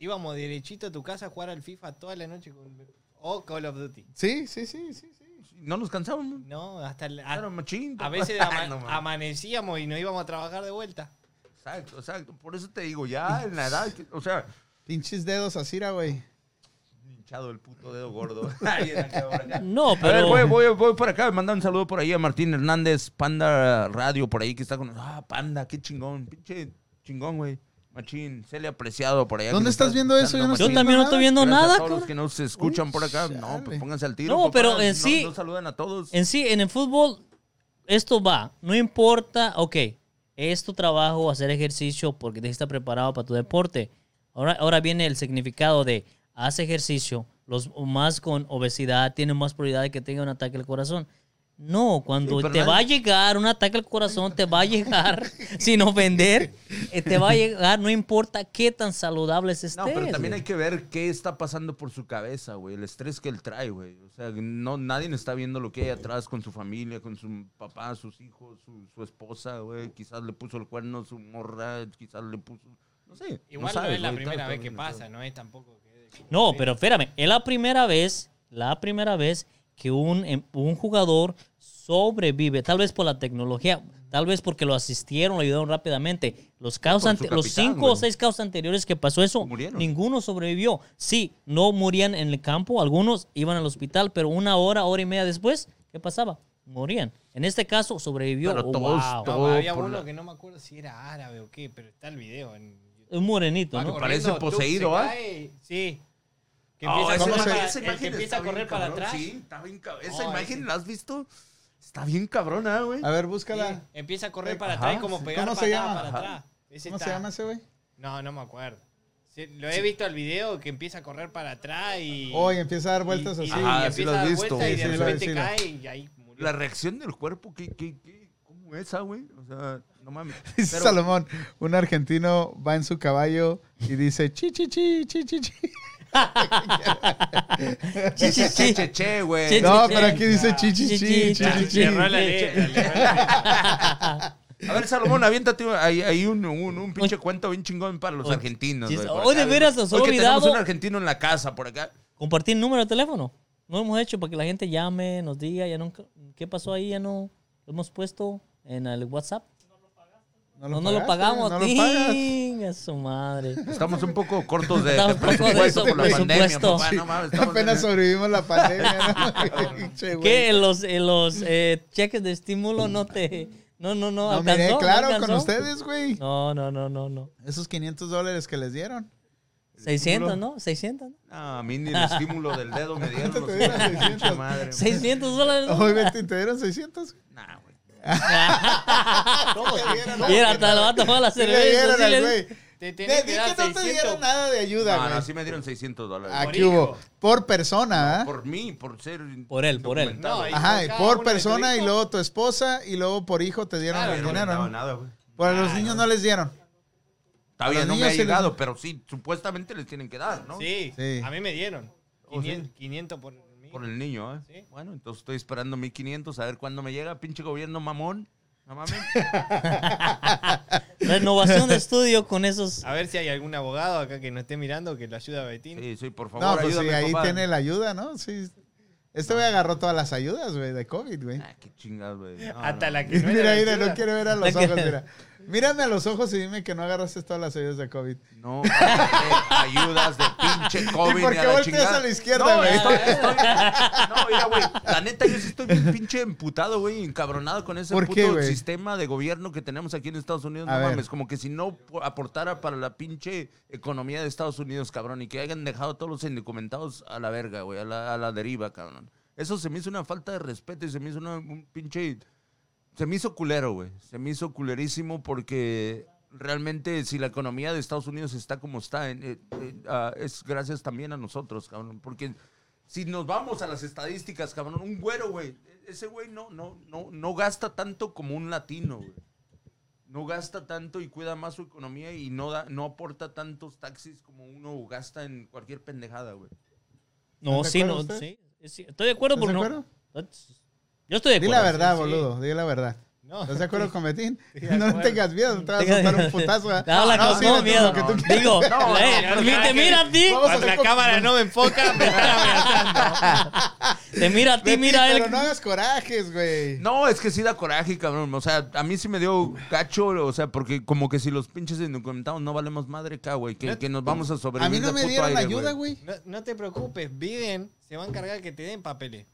Íbamos derechito a tu casa a jugar al FIFA toda la noche con, o Call of Duty. Sí, sí, sí, sí, sí. No nos cansábamos. No, hasta el- a, a veces ama- (laughs) No, amanecíamos y nos íbamos a trabajar de vuelta. Exacto, exacto. Por eso te digo, ya en la edad, que- o sea, Pinches dedos así, güey. hinchado el puto dedo gordo. (laughs) No, A ver, pero. voy, voy, voy por acá. Manda un saludo por ahí a Martín Hernández, Panda Radio, por ahí que está con. Ah, Panda, qué chingón. Pinche chingón, güey. Machín, se le ha apreciado por allá. ¿Dónde estás está viendo eso? Yo no Yo también no estoy viendo Gracias nada, a todos los que nos escuchan por acá. No, pues pónganse al tiro. No, papá. pero en No- sí- No saludan a todos. En sí, en el fútbol, esto va. No importa, ok, es tu trabajo hacer ejercicio porque que estar preparado para tu deporte. Ahora, ahora viene el significado de haz ejercicio. Los más con obesidad tienen más probabilidad de que tengan un ataque al corazón. No, cuando Sí, te va a llegar un ataque al corazón, te va a llegar, (laughs) sin ofender, eh, te va a llegar, no importa qué tan saludables estés. No, pero también güey. hay que ver qué está pasando por su cabeza, güey. El estrés que él trae, güey. O sea, no, nadie está viendo lo que hay atrás con su familia, con su papá, sus hijos, su, su esposa, güey. Quizás le puso el cuerno, su morra, quizás le puso... No sé. Igual no, sabes, es la güey, primera vez que pasa, no es tampoco que... No, pero espérame, es la primera vez, la primera vez que un, em- un jugador sobrevive, tal vez por la tecnología, tal vez porque lo asistieron, lo ayudaron rápidamente. Los, los cinco o seis casos anteriores que pasó eso, Murieron. ninguno sobrevivió. Sí, no morían en el campo, algunos iban al hospital, pero una hora, hora y media después, ¿qué pasaba? Morían. En este caso sobrevivió. Pero Oh, todos- wow. No, había uno la- que no me acuerdo si era árabe o qué, pero está el video en. Un morenito, ¿no? que parece poseído, se ¿ah? cae, Sí. Que Ah, empieza, a esa correr imagen- para, esa el imagen que empieza a está bien correr para cabrón, atrás. Sí, está bien cabrón. Esa No, imagen, ese- ¿la has visto? Está bien cabrona, güey. A ver, Sí, búscala. empieza a correr Eh, para ajá, atrás y como sí. pegar ¿Cómo se llama? para Ajá. atrás. Ese ¿Cómo está- se llama ese güey? No, no me acuerdo. Sí, lo he visto el video que empieza a correr para atrás y... Hoy empieza a dar vueltas y- y- así. y Ajá, sí empieza lo a has dar visto. vueltas y Sí, de sí, lo- repente sí, lo- cae y ahí murió. La reacción del cuerpo, ¿qué, qué, qué? ¿Cómo es esa, güey? O sea, no mames. (laughs) Dice Pero- Salomón, un argentino va en su caballo y dice chi chi chi chi chi chi. Chi, chi, chi. Che, che, che, güey. No, pero aquí dice chi chi chi A ver, Salomón, aviéntate ahí, ahí un, un, un pinche cuento bien chingón para los Oye, argentinos. chis- güey, por hoy de veras nos Hoy que tenemos un argentino en la casa por acá. compartir número de teléfono. No hemos hecho para que la gente llame, nos diga, ya nunca, ¿qué pasó ahí? Ya no lo hemos puesto en el WhatsApp. No, no lo pagaste, pagamos. No lo pagas. Tinga su madre. Estamos un poco cortos de, de presupuesto por la pandemia. papá, Sí, no mames, Apenas en- sobrevivimos la pandemia, ¿no? (laughs) (laughs) ¿Qué? ¿Los, eh, los eh, cheques de estímulo no te... No, no, no, No, alcanzó? miré, ¿No claro, con alcanzó? ustedes, güey. No, no, no, no, no. Esos 500 dólares que les dieron. 600, ¿no? 600, ¿no? No, a mí ni el estímulo del dedo me dieron. (laughs) Te los dieron hijos de 600. pinche madre. 600 dólares. ¿no? Hoy, Betty, ¿te dieron 600? Nah, güey. Y (laughs) era hasta lo va a tomar la cerveza. dieron sí al le- güey. Te Te que dar que no te 600 dieron nada de ayuda, No, güey. no, sí me dieron 600 dólares. Aquí Por hubo. hijo. Por persona, ¿ah? Por mí, por ser. Por él, por él. No, Ajá, y cada por uno de tu persona y hijo. luego tu esposa y luego por hijo te dieron Claro, el no, dinero. no, ¿no? nada, güey. Por los niños no les dieron. Está A bien, los no me niños ha sí les- llegado, pero sí, supuestamente les tienen que dar, ¿no? Sí, Sí. a mí me dieron. Oh, sí. 500, 500 por Por el niño, ¿eh? Sí. Bueno, entonces estoy esperando 1500 a ver cuándo me llega. Pinche gobierno mamón. No mames. (laughs) Renovación de estudio con esos... A ver si hay algún abogado acá que nos esté mirando que lo ayude a Betín. Sí, sí, por favor, No, pues sí, ayúdame, ahí papá. tiene la ayuda, ¿no? Sí. Este güey agarró todas las ayudas, güey, de COVID, güey. Ah, qué chingados, güey. No, Hasta no. la que no (laughs) Mira, mira, no quiere ver a los ojos, mira. Mírame a los ojos y dime que no agarraste todas las ayudas de COVID. No, ayudas de pinche COVID. ¿Y por qué volteas a la izquierda, no, güey? Estoy, estoy- no, mira, güey. La neta, yo sí estoy bien pinche emputado, güey, encabronado con ese ¿Por puto qué, sistema de gobierno que tenemos aquí en Estados Unidos. A no ver. mames, como que si no po- aportara para la pinche economía de Estados Unidos, cabrón, y que hayan dejado a todos los indocumentados a la verga, güey, a la, a la deriva, cabrón. Eso se me hizo una falta de respeto y se me hizo una, un pinche se me hizo culero, güey. Se me hizo culerísimo porque realmente si la economía de Estados Unidos está como está, en- eh, eh, ah, es gracias también a nosotros, cabrón. Porque si nos vamos a las estadísticas, cabrón, un güero, güey, ese güey no, no, no, no gasta tanto como un latino, güey. No gasta tanto y cuida más su economía y no, da, no aporta tantos taxis como uno gasta en cualquier pendejada, güey. No, ¿Estás de sí, no, usted? sí, Estoy de acuerdo ¿Estás porque no... Yo estoy de Di acuerdo. la verdad, sí, sí. boludo, di la verdad. No. ¿Estás de acuerdo (laughs) con Betín? (laughs) No tengas miedo, no te vas a soltar un putazo. ¿eh? Habla No, sí, todo Betín, miedo. lo que tú No, quieras. (laughs) Digo, No, eh, no, no, te no, mira a ti. A la cámara no me enfoca, me están amenazando. Te mira a ti, mira a él. pero no hagas corajes, güey. No, es que sí da coraje, cabrón. O sea, a mí sí me dio gacho, o sea, porque como que si los pinches indocumentados no valemos madre acá, güey, que, No- que nos vamos a A sobrevivir mí no me dieron aire, ayuda, güey. No, no te preocupes, viven, se van a encargar que te den papeles.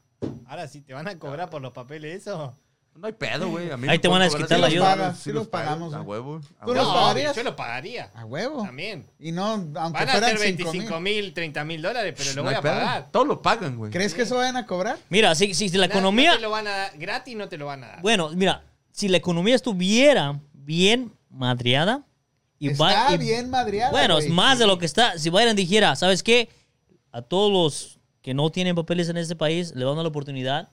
Ahora sí, ¿te van a cobrar por los papeles eso? No hay pedo, güey. A mí Ahí te van a desquitar la ayuda. pago, Sí si los pagamos, A huevo. ¿Tú los pagarías? yo lo pagaría. A huevo. También. Y no, aunque Van a fueran ser 5 25 mil, 30 mil dólares, pero lo No voy a pagar. Todos lo pagan, güey. ¿Crees que eso vayan a cobrar? Mira, si, si, si la economía. No te lo van a dar gratis, no te lo van a dar. Bueno, mira, si la economía estuviera bien madreada y Está va- y- bien madreada, Bueno, es más de lo que está. Si Biden dijera, ¿sabes qué? A todos los que no tienen papeles en este país le van a la oportunidad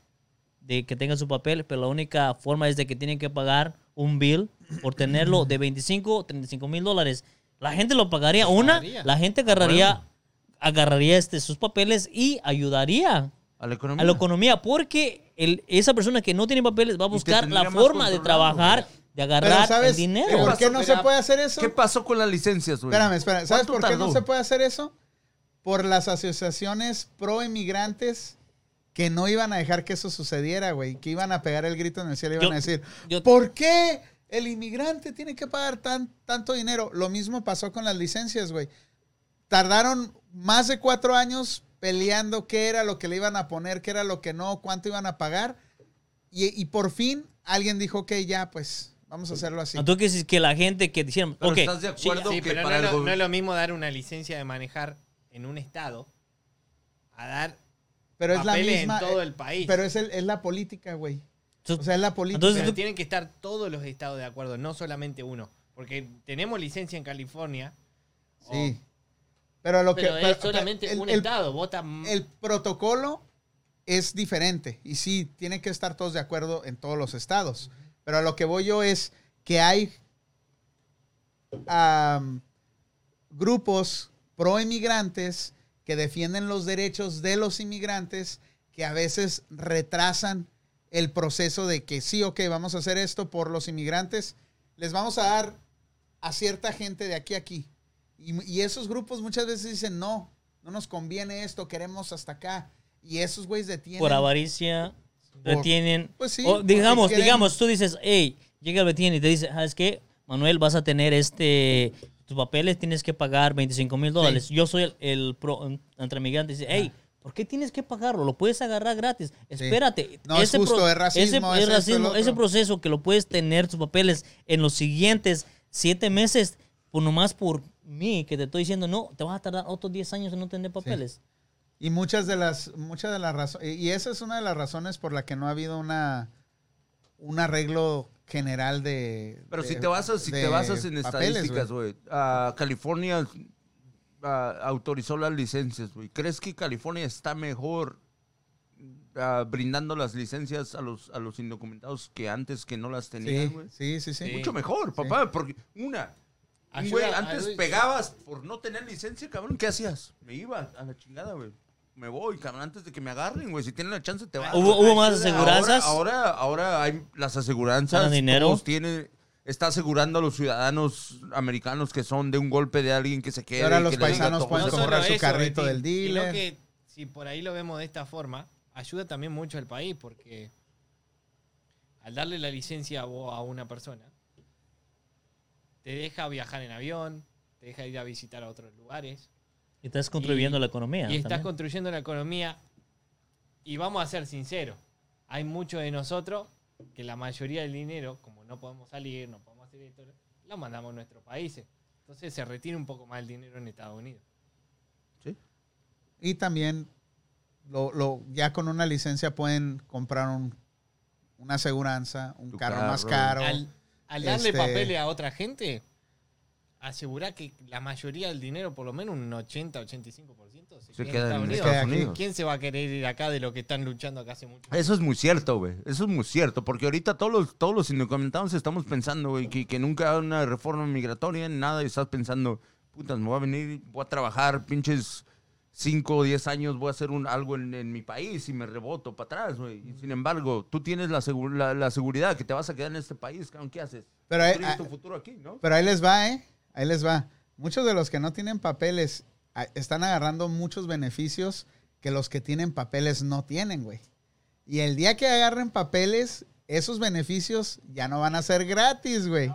de que tengan su papel, pero la única forma es de que tienen que pagar un bill por tenerlo de 25 o 35 mil dólares. La gente lo pagaría. Una, la gente agarraría, agarraría este, sus papeles y ayudaría A la economía. a la economía porque el, esa persona que no tiene papeles va a buscar la forma de trabajar, de Pero agarrar ¿sabes el dinero. por qué pasó? no se puede hacer eso? ¿Qué pasó con las licencias, güey? Espérame, espérame. ¿Sabes ¿Cuánto por qué no se puede hacer eso? Por las asociaciones pro inmigrantes que no iban a dejar que eso sucediera, güey. Que iban a pegar el grito en el cielo y iban Yo- a decir, yo- ¿por qué el inmigrante tiene que pagar tan, tanto dinero? Lo mismo pasó con las licencias, güey. Tardaron más de cuatro años peleando qué era lo que le iban a poner, qué era lo que no, cuánto iban a pagar. Y, y por fin alguien dijo, ok, ya, pues vamos a hacerlo así. Entonces, que la gente que dijeron, ok, ¿estás de sí, acuerdo? Sí, que pero para el no es lo mismo dar una licencia de manejar en un estado a dar Pero es la misma. en todo eh, el país. Pero es, el- es la política, güey. O sea, es la política. Entonces, Pero tienen que estar todos los estados de acuerdo, no solamente uno. Porque tenemos licencia en California. sí. Pero lo que. Pero es pero- solamente el- un el- estado. Vota el protocolo es diferente y sí, tienen que estar todos de acuerdo en todos los estados. Pero a lo que voy yo es que hay grupos pro inmigrantes que defienden los derechos de los inmigrantes que a veces retrasan el proceso de que sí, ok, vamos a hacer esto por los inmigrantes, les vamos a dar a cierta gente de aquí a aquí. Y, y esos grupos muchas veces dicen, no, no nos conviene esto, queremos hasta acá. Y esos güeyes detienen. por avaricia, Por- retienen. Pues sí, O digamos, digamos, tú dices, hey, llega el Betín y te dice, ¿sabes qué? Manuel, vas a tener este, tus papeles, tienes que pagar 25 mil dólares. Yo soy el, el pro, entre migrantes. Dice, hey, ¿por qué tienes que pagarlo? Lo puedes agarrar gratis. Espérate. No es justo, es racismo, ese, es esto, ese proceso que lo puedes tener tus papeles en los siguientes siete meses, por nomás por mí, que te estoy diciendo, no, te vas a tardar otros 10 años en no tener papeles. Y muchas de las, muchas de las razones, y esa es una de las razones por la que no ha habido una, un arreglo general de. Pero de- si te basas, si te basas en papeles, estadísticas, güey. ah, California autorizó las licencias, güey. ¿Crees que California está mejor ah, brindando las licencias a los, a los indocumentados que antes que no las tenían, Sí, güey? sí, sí, sí. Sí. Mucho mejor, papá, porque una, güey, antes pegabas por no tener licencia, cabrón, ¿qué hacías? Me iba a la chingada, güey. Me voy, cabrón, antes de que me agarren, güey. Si tienen la chance, te vas. ¿Hubo, hubo más aseguranzas? Ahora, ahora, ahora hay las aseguranzas. ¿Ganan dinero? todos tienen, está asegurando a los ciudadanos americanos que son de un golpe de alguien que se quede. ahora los que paisanos pueden comprar su eso, carrito del dealer. que si por ahí lo vemos de esta forma, ayuda también mucho al país porque al darle la licencia a, vos a una persona, te deja viajar en avión, te deja ir a visitar a otros lugares Y estás contribuyendo Y- a la economía. y estás también. construyendo la economía. Y vamos a ser sinceros, hay muchos de nosotros que la mayoría del dinero, como no podemos salir, no podemos hacer esto, lo mandamos a nuestros países. Entonces se retira un poco más el dinero en Estados Unidos. Y también, lo, lo- ya con una licencia pueden comprar un, una aseguranza, un carro, más caro. al, al darle este- papeles a otra gente, asegurar que la mayoría del dinero, por lo menos un 80-85%, se, Se queda queda en en Estados Estados Unidos. ¿Quién se va a querer ir acá de lo que están luchando acá hace mucho? Eso es muy cierto, güey. Eso es muy cierto. Porque ahorita todos los, todos los indocumentados estamos pensando, güey, que, que nunca hay una reforma migratoria, nada. Y estás pensando, putas, me voy a venir, voy a trabajar, pinches 5 o 10 años voy a hacer un, algo en, en mi país y me reboto para atrás, güey. Y Sin embargo, tú tienes la, segu- la, la seguridad que te vas a quedar en este país, cabrón. ¿Qué haces? Pero hay- tu futuro aquí, ¿no? Pero ahí les va, ¿eh? Ahí les va. Muchos de los que no tienen papeles están agarrando muchos beneficios que los que tienen papeles no tienen, güey. Y el día que agarren papeles, esos beneficios ya no van a ser gratis, güey.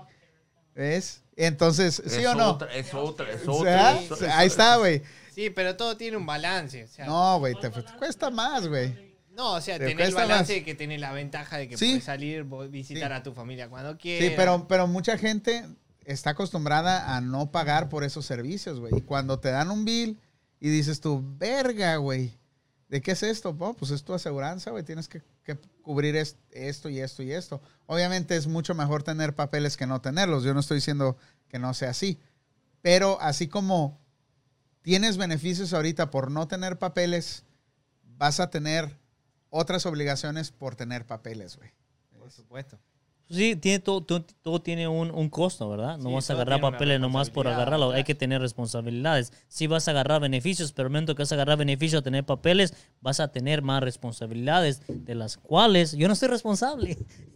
¿Ves? Entonces, ¿sí Es o no? otra, es otra, es otra. es otra. ahí está, güey. Sí, pero todo tiene un balance. O sea, No, güey, te, te cuesta más, güey. No, o sea, Te tenés el balance más. de que tenés la ventaja de que Sí. puedes salir, visitar Sí. a tu familia cuando quieras. Sí, pero, pero mucha gente está acostumbrada a no pagar por esos servicios, güey. Y cuando te dan un bill y dices tú, verga, güey, ¿de qué es esto? Oh, pues es tu aseguranza, güey. Tienes que, cubrir es- esto y esto y esto. Obviamente es mucho mejor tener papeles que no tenerlos. Yo no estoy diciendo que no sea así. Pero así como tienes beneficios ahorita por no tener papeles, vas a tener otras obligaciones por tener papeles, güey. Por supuesto. Sí, tiene todo, todo, todo tiene un, un costo, ¿verdad? No Sí, vas a agarrar papeles nomás por agarrarlo. Hay que tener responsabilidades. Si vas a agarrar beneficios, pero el momento que vas a agarrar beneficios a tener papeles, vas a tener más responsabilidades, de las cuales yo no soy responsable. (laughs)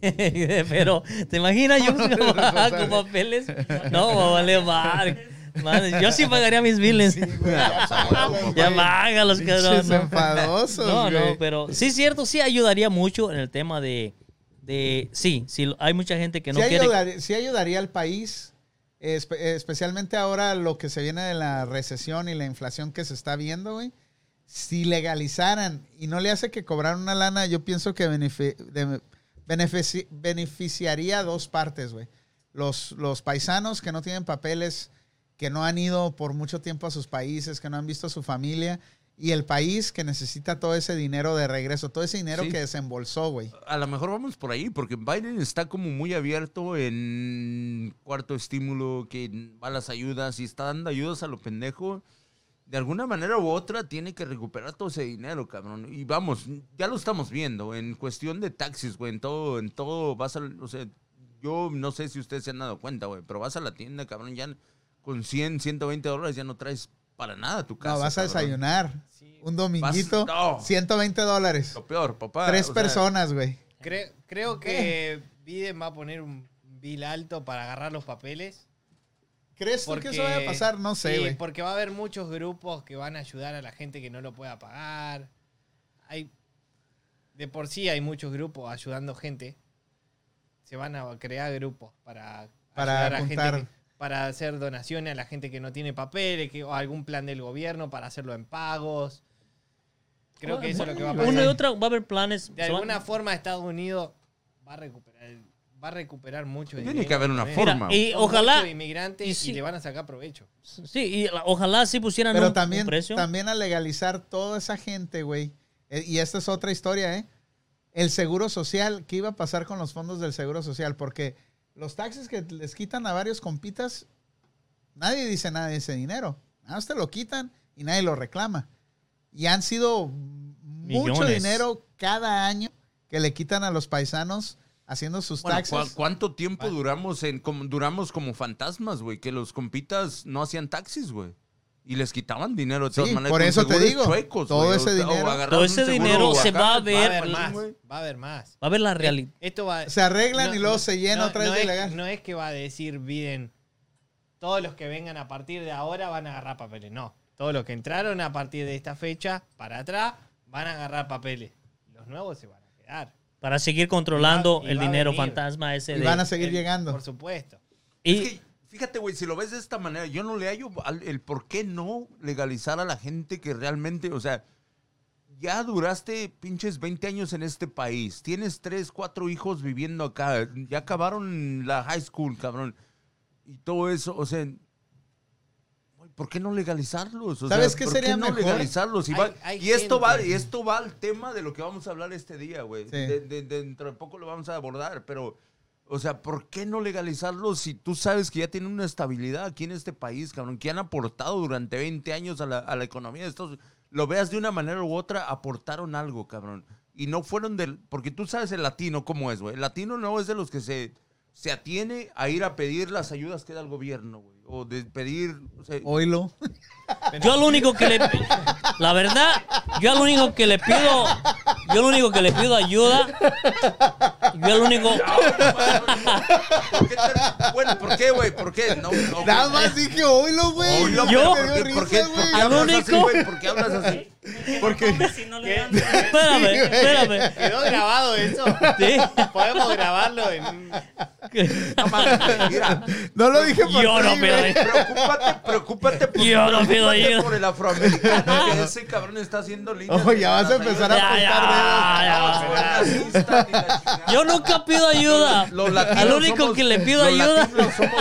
pero, ¿te imaginas yo (laughs) (laughs) con papeles? No, va a valer madre. Madre, Yo sí pagaría mis biles. ya págalos, cabrón. Pinches No. enfadosos, No, no, güey. pero sí es cierto, sí ayudaría mucho en el tema de, de sí, sí, hay mucha gente que no sí, quiere. ayudaría, sí ayudaría al país, espe- especialmente ahora lo que se viene de la recesión y la inflación que se está viendo, güey. Si legalizaran y no le hace que cobrar una lana, yo pienso que benefi- de- benefici- beneficiaría a dos partes, güey. Los, los paisanos que no tienen papeles, que no han ido por mucho tiempo a sus países, que no han visto a su familia, y el país que necesita todo ese dinero de regreso, todo ese dinero Sí. que desembolsó, güey. A lo mejor vamos por ahí, porque Biden está como muy abierto en cuarto estímulo, que va a las ayudas y está dando ayudas a lo pendejo. De alguna manera u otra tiene que recuperar todo ese dinero, cabrón. Y vamos, ya lo estamos viendo en cuestión de taxis, güey. En todo, en todo vas a, o sea, yo no sé si ustedes se han dado cuenta, güey, pero vas a la tienda, cabrón, ya con 100, 120 dólares ya no traes para nada tu casa. No, vas a cabrón. desayunar. Un dominguito, Vas- no. 120 dólares. Lo peor, papá. Tres o personas, güey. Cre- creo que Biden va a poner un bill alto para agarrar los papeles. ¿Crees tú que Porque, eso vaya a pasar? No sé, sí, porque va a haber muchos grupos que van a ayudar a la gente que no lo pueda pagar. Hay, de por sí hay muchos grupos ayudando gente. Se van a crear grupos para, Para ayudar a gente que- para hacer donaciones a la gente que no tiene papeles, que, o algún plan del gobierno para hacerlo en pagos. Creo que eso es lo que va a pasar. Uno y otra va a haber planes. De alguna forma Estados Unidos va a recuperar va a recuperar mucho Tiene dinero que haber una forma. y Son ojalá. inmigrantes y y, sí. le van a sacar provecho. Sí, y la- ojalá sí pusieran Pero un, también, un precio. también al legalizar toda esa gente, güey. eh, Y esta es otra historia, ¿eh? El seguro social, ¿qué iba a pasar con los fondos del seguro social? Porque los taxes que les quitan a varios compitas, nadie dice nada de ese dinero. Nada más te lo quitan y nadie lo reclama. Y han sido mucho Millones. dinero cada año que le quitan a los paisanos haciendo sus Bueno, taxes. ¿cu- ¿Cuánto tiempo duramos en como, duramos como fantasmas, güey? Que los compitas no hacían taxis, güey. Y les quitaban dinero de todas Sí, maneras. por eso te digo, chuecos, todo ese dinero- Todo ese dinero se va a ver, Va a para haber mí, más, va a haber más. Va a haber la realidad. Esto va Se arreglan y luego se llena no- otra vez no de es- ilegal. No es que va a decir Biden, todos los que vengan a partir de ahora van a agarrar papeles. No, todos los que entraron a partir de esta fecha para atrás van a agarrar papeles. Los nuevos se van a quedar. Para seguir controlando Y va- y el dinero venir. fantasma ese Y de- van a seguir El- llegando. Por supuesto. y- Es que, fíjate, güey, si lo ves de esta manera, yo no le hallo al- el por qué no legalizar a la gente que realmente, o sea, ya duraste pinches 20 años en este país, tienes 3, 4 hijos viviendo acá, ya acabaron la high school, cabrón, y todo eso, o sea... ¿Por qué no legalizarlos? O ¿Sabes sea, qué ¿por sería no mejor? legalizarlos? Y, Hay- va- hay y esto va, y esto va al tema de lo que vamos a hablar este día, güey. Sí. De- de- dentro de poco lo vamos a abordar, pero o sea, ¿por qué no legalizarlo si tú sabes que ya tienen una estabilidad aquí en este país, cabrón? Que han aportado durante 20 años a la, a la economía de Estados Unidos. Lo veas de una manera u otra, aportaron algo, cabrón. Y no fueron del... Porque tú sabes el latino cómo es, güey. El latino no es de los que se, se atiene a ir a pedir las ayudas que da el gobierno, güey. O de pedir... o sea, Oilo. Yo lo único que le la verdad, yo lo único que le pido, yo lo único que le pido ayuda, yo lo único ¿Por qué te- Bueno, ¿por qué, güey? ¿Por qué? No, no, Nada más dije, oílo, güey. Oílo, Yo- pero ¿por qué, por qué, por qué Al hablas así, único- güey? ¿Por qué hablas así? Porque (laughs) Espérame, espérame. ¿Quedó grabado eso? Sí. Podemos grabarlo en. No mira. no lo dije por Yo no ayuda. Preocúpate, preocúpate por, Yo no pido preocúpate ayuda. por el afroamericano que (laughs) ese cabrón está haciendo líneas. Ojo, ya vas a empezar a apuntar dedos. ya. Yo nunca pido ayuda. Los Al único somos- que le pido ayuda somos-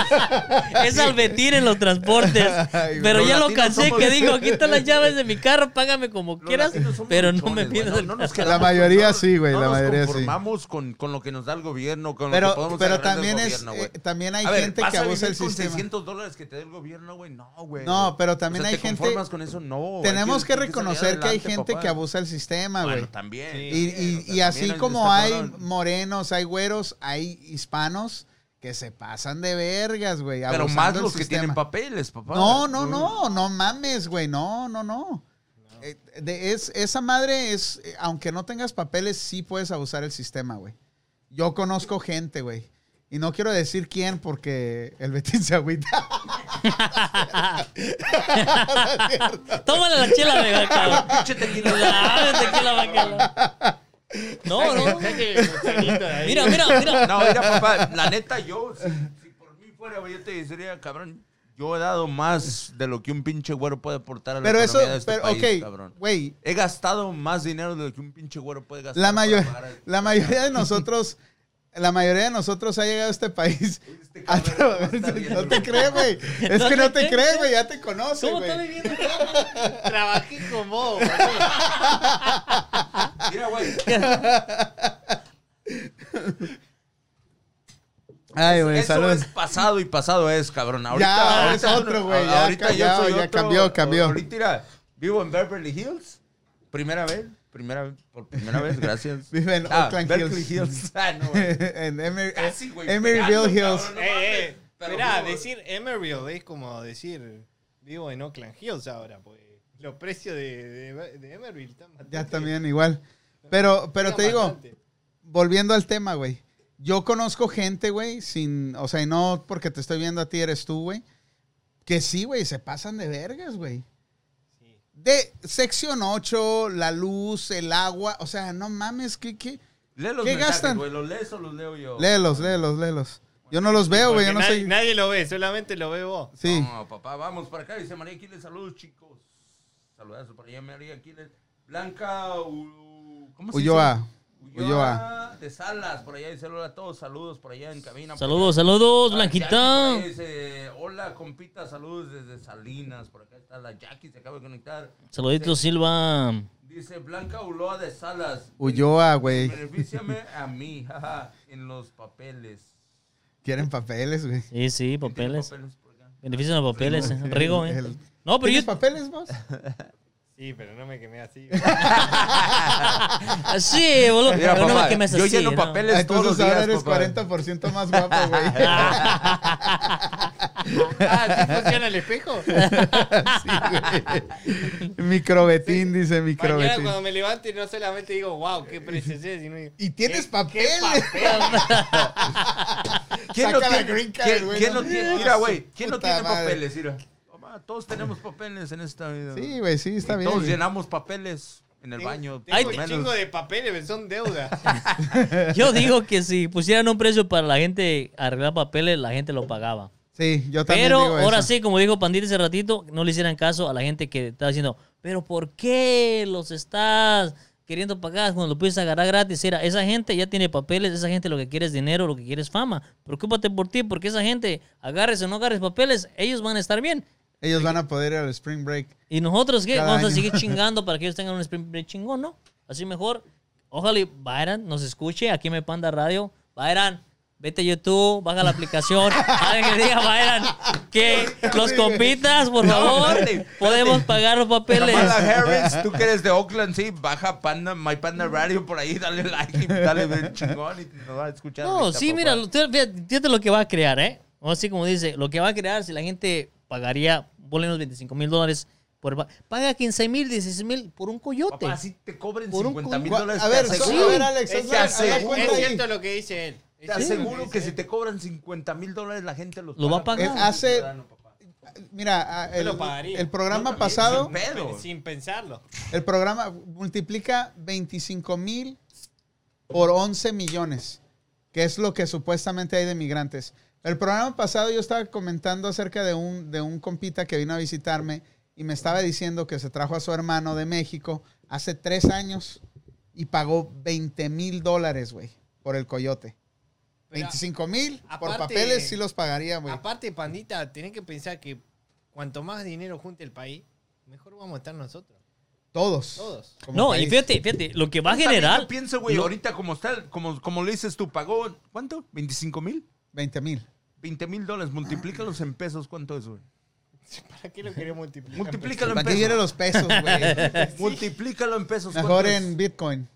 (laughs) es al Betir en los transportes. (laughs) Ay, Pero los ya lo cansé somos- que digo, están las llaves de mi carro, págame como los quieras, pero no me pidas el no nos La mayoría sí, güey, no la nos mayoría sí. conformamos con, con lo que nos da el gobierno, con lo que Pero, podemos pero del también es, gobierno, güey. eh, también hay A gente ¿vas que abusa el con sistema. 600 dólares que te dé el gobierno, güey? No, güey. No, pero también O sea, hay ¿te gente- con eso? No. Tenemos que reconocer que hay gente papá. que abusa el sistema, güey. Bueno, también. Sí. Y, también, y- o sea, y también así como hay cabrón. morenos, hay güeros, hay hispanos que se pasan de vergas, güey. Pero abusando más del los que sistema. tienen papeles, papá. No, no, no, no mames, güey. No, no, no. Eh, de- es, esa madre es, eh, aunque no tengas papeles, sí puedes abusar el sistema, güey. Yo conozco gente, güey. Y no quiero decir quién porque el Betín se agüita. (laughs) Tómale la chela de cabrón. Pinche tequila. Dame tequila, bacala. No, no. (laughs) Mira, mira, mira. No, mira, papá, la neta, yo, si, si por mí fuera, güey, yo te diría, cabrón, yo he dado más de lo que un pinche güero puede aportar a la Pero eso, de este pero, país, ok, cabrón. güey. He gastado más dinero de lo que un pinche güero puede gastar. La, mayor, la mayoría de (laughs) nosotros, la mayoría de nosotros ha llegado a este país. Este a (laughs) cabrón, trabajar. ¿cómo está viendo? no te cree, güey. Es que no te te cree, cree, güey. Ya te conoce, ¿Cómo está (laughs) güey. viviendo? Trabajé vos, boludo. Mira, güey. Ay, güey, Eso salud. es pasado y pasado es, cabrón. Ahorita, Ya, ahorita es otro, güey, ya Ahorita cambió, yo soy ya otro. cambió, cambió. Ahorita, mira, vivo en Beverly Hills. Primera vez. Primera vez. Por primera vez, gracias. (laughs) Vive en Ah, Oakland Berkeley Hills. Hills. (laughs) Ah, no, güey. en Emer- Casi, güey, Emeryville pegando, Hills. cabrón, no Eh, eh. mames. Pero Mirá, vivo- decir Emeryville es como decir vivo en Oakland Hills ahora, pues. Los precios de, de, de Emeryville están bastante. Ya también igual. Pero, pero te digo, bastante. volviendo al tema, güey. Yo conozco gente, güey, sin, o sea, y no porque te estoy viendo a ti, eres tú, güey, que sí, güey, se pasan de vergas, güey. De sección 8, la luz, el agua, o sea, no mames, ¿qué, qué? Lee los ¿Qué gastan? güey. ¿Los lees o los leo yo? Léelos, léelos, léelos. Yo no los veo, güey, yo Porque no nadie, sé. nadie lo ve, solamente lo ve vos. Sí. No, papá, vamos para acá. Dice María Aquiles, saludos, chicos. Saludazo para allá, María Aquiles. Blanca U... ¿Cómo se Ulloa. dice? Ulloa de Salas, por allá dice hola a todos, saludos por allá en cabina. Saludos, saludos, Ah, Blanquita. Dice, hola, compita, saludos desde Salinas. Por acá está la Jackie, se acaba de conectar. Saluditos, Silva. Dice Blanca Ulloa de Salas. Ulloa, güey. Benefíciame (laughs) a mí, (laughs) jaja, en los papeles. Quieren papeles, güey. Sí, sí, ¿Quién tiene papeles. papeles por acá? Benefician los papeles. (laughs) Rigo, eh. El- No, pero ¿Tienes yo. papeles vos? Sí, pero no me quemé así. (laughs) Sí, boludo. Mira, pero no papá, me quemes yo así, lleno ¿no? papeles Ah, todos los Entonces ahora días, eres papá. 40% más guapo, güey. (laughs) ah, ¿sí funciona el espejo? (laughs) Microbetín, dice Mañana microbetín. cuando me levante no solamente digo, wow, qué preciosidad, sino digo, Y tienes ¿qué- papeles. qué papel? ¿Quién no tiene, green card, ¿quién, güey, quién no tiene? Mira, güey, ¿quién no tiene madre. papeles? Mira. Mamá, todos tenemos (laughs) papeles en esta vida. Sí, güey, sí, está Y bien. Todos llenamos papeles en el Tengo- baño. Tengo un chingo de papeles, son deuda. (laughs) Yo digo que si pusieran un precio para la gente arreglar papeles, la gente lo pagaba. Sí, yo también Pero digo ahora eso. sí, como dijo Pandita hace ratito, no le hicieran caso a la gente que estaba diciendo, pero ¿por qué los estás queriendo pagar cuando lo puedes agarrar gratis? Era, esa gente ya tiene papeles, esa gente lo que quiere es dinero, lo que quiere es fama. Preocúpate por ti, porque esa gente, agarres o no agarres papeles, ellos van a estar bien. Ellos van a poder ir al Spring Break. Y nosotros, ¿qué? Vamos a seguir (laughs) chingando para que ellos tengan un spring break chingón, ¿no? Así mejor. Ojalá y Byron nos escuche aquí en Me Panda Radio. Byron, vete a YouTube, baja la aplicación. (laughs) Alguien que diga, Byron, que los compitas, por favor, espérate, espérate. podemos pagar los papeles. Kamala Harris, tú que eres de Oakland, sí, baja Panda, My Panda Radio por ahí, dale like y dale bien chingón y nos va a escuchar. No, sí, mira, fíjate lo que va a crear, ¿eh? O así como dice, lo que va a crear si la gente pagaría, ponle unos 25 mil dólares Por, pa- paga 15 mil, 16 mil por un coyote. Papá, si te cobren Por un 50 mil dólares, A ver, te aseguro, a ver, Alex, aseguro- Es ahí. cierto lo que dice él. Es te aseguro que dice si te cobran 50 mil dólares, la gente los Lo va a paga. pagar. Eh, hace-. Mira, el, el programa también, pasado, sin pedo. Sin pensarlo. el programa multiplica 25 mil por 11 millones, que es lo que supuestamente hay de migrantes. El programa pasado yo estaba comentando acerca de un, de un compita que vino a visitarme y me estaba diciendo que se trajo a su hermano de México hace tres años y pagó 20 mil dólares, güey, por el coyote. Pero, 25 mil por papeles sí los pagaría, güey. Aparte, pandita, tenés que pensar que cuanto más dinero junte el país, mejor vamos a estar nosotros. Todos. Todos. No, país. y fíjate, fíjate, lo que va a generar. Yo pienso, güey, lo- ahorita como está, como, como le dices tú, pagó, ¿cuánto? ¿25 mil? 20 mil. 20 mil dólares, multiplícalos en pesos, ¿cuánto es, güey? ¿Para qué lo querés multiplicar? Multiplícalo en ¿Para qué quiere pesos. los pesos, güey? (laughs) Multiplícalo en pesos. Mejor ¿cuánto en es? Bitcoin.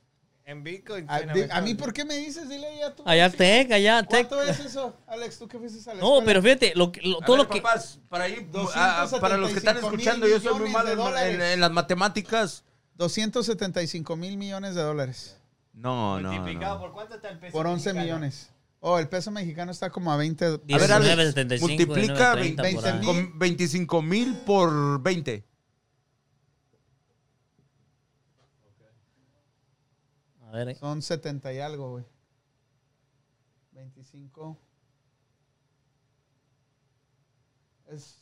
En Bitcoin. A, a mí, ¿por qué me dices? Dile ya tú. Allá Tec, allá Tec. ¿Cuánto es eso, Alex? ¿Tú qué fuiste a la No, pero fíjate, lo, que- lo- A todo ver, lo que. papás, para, a- los que están 275 mil escuchando, yo soy muy malo de en, dólares. en- en las matemáticas. 275 mil millones de dólares. No, no, Multiplicado no. por cuánto está el peso Por 11 mexicano? millones. Oh, el peso mexicano está como a 20. A ver, 19, Alex, 75, multiplica 19, 30 por ahí. 25 25 mil por 20. A ver, Son 70 y algo, güey. 25. Es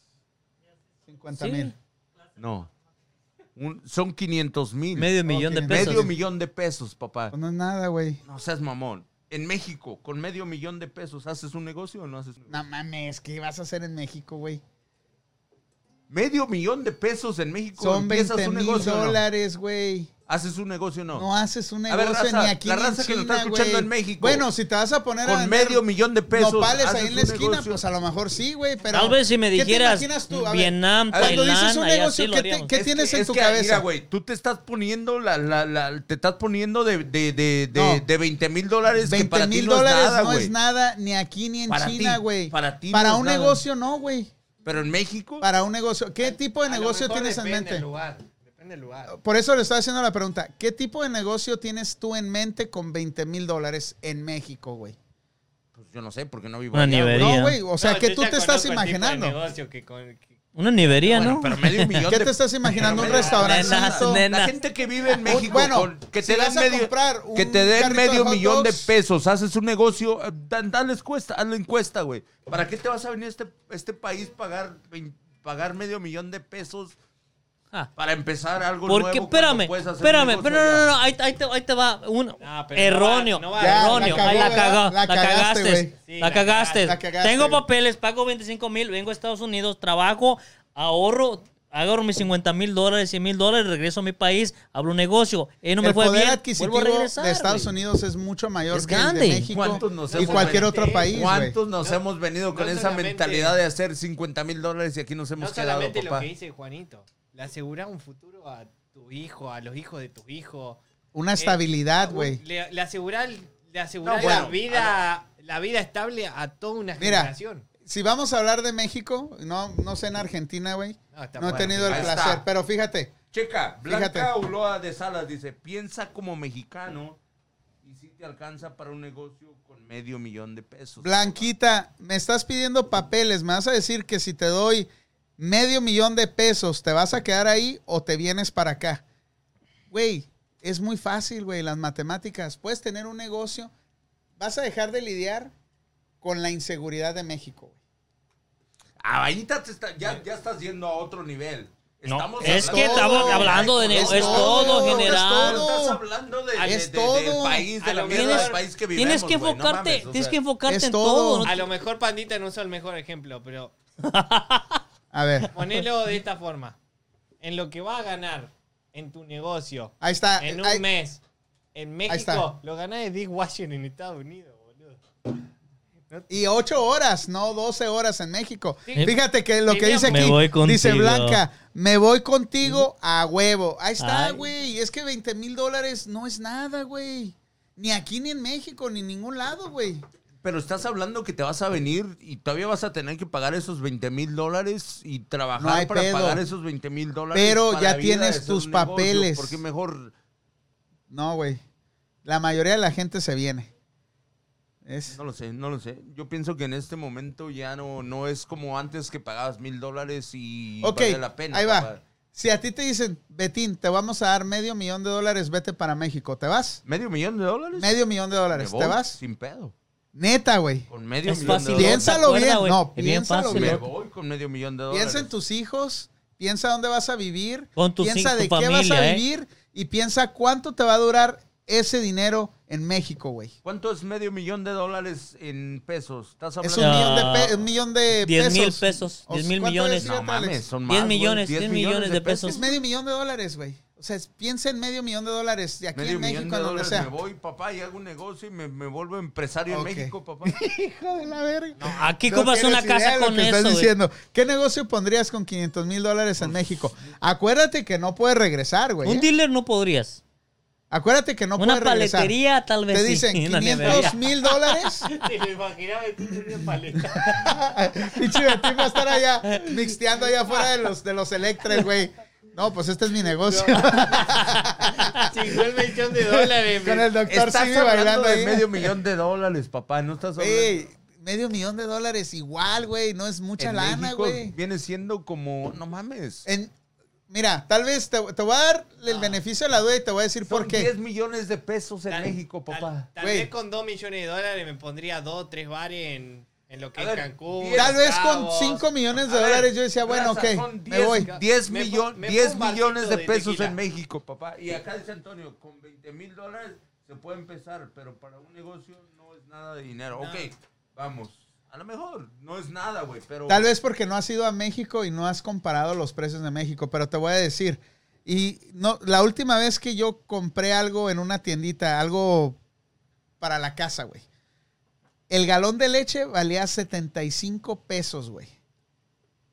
50 Sí. mil. No. Un- son 500 mil. medio millón de Ok, pesos. Medio millón de pesos, papá. Pues no es nada, güey. No seas mamón. En México, con medio millón de pesos, ¿haces un negocio o no haces un negocio? No mames, ¿qué vas a hacer en México, güey? Medio millón de pesos en México. Son ¿Empiezas 20 un mil negocio dólares, güey. ¿Haces un negocio o no? No haces un A ver, negocio raza, ni aquí la ni en raza que nos está China, escuchando en México. Bueno, si te vas a poner a Con vender medio millón de pesos. nopales ¿haces ahí en la esquina, negocio? pues a lo mejor sí, güey, pero... Tal vez si me ¿qué te dijeras imaginas tú? A ver, Vietnam, a ver, cuando dices un negocio, lo ¿qué te- qué Es tienes que- en tu que, cabeza? Mira, güey, tú te estás poniendo la, la, la- te estás poniendo de, de, de, de, No. de 20 mil dólares que 20 para ti mil no es dólares nada, no güey. es nada ni aquí ni en Para China, güey. para ti no Para un negocio no, güey. Pero en México, Para un negocio. ¿Qué tipo de A lo negocio tienes en mente? Lugar. Por eso le estoy haciendo la pregunta. ¿Qué tipo de negocio tienes tú en mente con 20 mil dólares en México, güey? pues yo no sé, porque no vivo Una allá. No, güey. O sea, No, ¿qué tú te estás imaginando? negocio que con- que- Una nevería, Bueno, ¿no? pero medio millón ¿Qué de te estás imaginando? ¿Un nena, La gente que vive en México, bueno, con- que si te a medio, comprar un que te den de medio millón de pesos, haces un negocio, eh, da- dale encuesta, hazle encuesta, güey. ¿Para qué te vas a venir a este, este país pagar, pagar medio millón de pesos Ah. para empezar algo Porque, nuevo? espérame, puedes hacer espérame, pero no, no, no, ahí, ahí te, ahí te va un Ah, erróneo, no va- no va- Ya, erróneo, la ahí la, cagó, cagó, ¿verdad? la, La cagaste, cagaste, güey. Sí, la cagaste. la cagaste, Tengo papeles, pago 25 mil, vengo a Estados Unidos, trabajo, ahorro, agarro mis 50 mil dólares, 100 mil dólares, regreso a mi país, abro un negocio, y no me el fue poder bien, adquisitivo regresar, de Estados. Unidos es mucho mayor Es que el grande. de México ¿Cuántos nos y hemos cualquier venido? otro país. ¿Cuántos nos No- hemos venido con esa mentalidad de hacer 50 mil dólares y aquí nos hemos No quedado, solamente lo papá? que dice Juanito. Le asegura un futuro a tu hijo, a los hijos de tu hijo. Una estabilidad, Eh, güey. Le, le asegurar, le asegurar No, bueno, la vida, la vida estable a toda una Mira, generación. Si vamos a hablar de México, no, no sé en Argentina, güey. No, está No he tenido el Ahí placer, pero fíjate. Checa, Blanca Fíjate. Uloa de Salas dice, piensa como mexicano y si te alcanza para un negocio con medio millón de pesos. Blanquita, me estás pidiendo papeles. ¿Me vas a decir que si te doy medio millón de pesos, te vas a quedar ahí o te vienes para acá? Güey, es muy fácil, güey, las matemáticas. Puedes tener un negocio. Vas a dejar de lidiar con la inseguridad de México, güey. Ah, ahí te está- ya, ya estás yendo a otro nivel. No, Estamos es hablando- que estamos hablando de Es negocio, es todo, todo es general. todo. Estás hablando de, de- Es de- todo. del país, de la lo mierda del país que vivimos, Tienes que no enfocarte, mames, o tienes sea, que enfocarte es en todo. todo. A lo mejor Pandita no usa el mejor ejemplo, pero (laughs) A ver, ponelo de esta forma. En lo que va a ganar en tu negocio ahí está. en un Ahí- mes en está. México, lo ganás de Dick Washington en Estados Unidos, boludo. Y ocho horas, no 12 horas en México. Sí. Fíjate que lo que dice Me aquí, voy contigo. dice Blanca, me voy contigo a huevo. Ahí está, Ay. güey. Es que 20 mil dólares no es nada, güey. Ni aquí, ni en México, ni en ningún lado, güey. Pero estás hablando que te vas a venir y todavía vas a tener que pagar esos 20 mil dólares y trabajar No hay para pedo. pagar esos 20 mil dólares. Pero ya tienes tus papeles. Porque mejor No, güey. La mayoría de la gente se viene. Es, No lo sé, no lo sé. Yo pienso que en este momento ya no, no es como antes que pagabas mil dólares y ok, vale la pena. ahí va. papá. Si a ti te dicen, Betín, te vamos a dar medio millón de dólares, vete para México, ¿te vas? ¿Medio millón de dólares? Medio millón de dólares, ¿te vas? Sin pedo. Neta, güey. Con medio Es millón fácil. de dólares. Piénsalo ¿te acuerdas, bien, güey? no, Es bien piénsalo fácil, Me bien. voy con medio millón de dólares. Piensa en tus hijos, piensa dónde vas a vivir, Con tus piensa de qué vas a familia, ¿eh? vivir y piensa cuánto te va a durar ese dinero en México, güey. ¿Cuánto es medio millón de dólares en pesos? ¿Estás hablando Es un millón de, Ah, pe- un millón de 10 pesos. mil pesos, O 10 mil ¿cuánto millones. es, No mames, son más. 10 güey, millones, 10 millones de pesos. Es medio millón de dólares, güey. O sea, piensa en medio millón de dólares de aquí Medio en millón México, de en donde dólares. sea. Me voy, papá, y hago un negocio y me, me vuelvo empresario en México, papá. (laughs) Hijo de la verga. Aquí No compras una casa de lo con que eso, estás diciendo. ¿Qué negocio pondrías con 500 mil dólares en México? Acuérdate que no puedes regresar, güey. Un ¿eh? dealer no podrías. Acuérdate que no una puedes regresar. paletería tal vez Te sí, dicen una 500 nevería. mil dólares. (laughs) Te lo imaginaba y tú tenías paleta. (laughs) Pinche Betín va a estar allá mixteando allá afuera de los, de los Electres, güey. No, pues este es mi negocio. Chingó (laughs) el millón de dólares. Con el doctor Estás bailando de ahí. medio millón de dólares, papá. No estás hablando... Medio millón de dólares igual, güey. No es mucha en lana, México güey. Viene siendo como... No mames. En- Mira, tal vez te, te voy a dar el beneficio de la duda y te voy a decir por qué. 10 millones de pesos en Tal- México, papá. Tal, vez con 2 millones de dólares me pondría dos, tres bares en, en lo que A es ver, Cancún. diez- Tal vez con Cabos. 5 millones de A ver, dólares yo decía, bueno, raza, ok, me 10 voy. 10, Me millon- pon- me 10 pon un millones de pesos tequila. en México, papá. Y acá dice Antonio, con 20 mil dólares se puede empezar, pero para un negocio no es nada de dinero. No. Ok, vamos. A lo mejor no es nada, güey, pero... Tal vez porque no has ido a México y no has comparado los precios de México, pero te voy a decir, y no, la última vez que yo compré algo en una tiendita, algo para la casa, güey. El galón de leche valía 75 pesos, güey.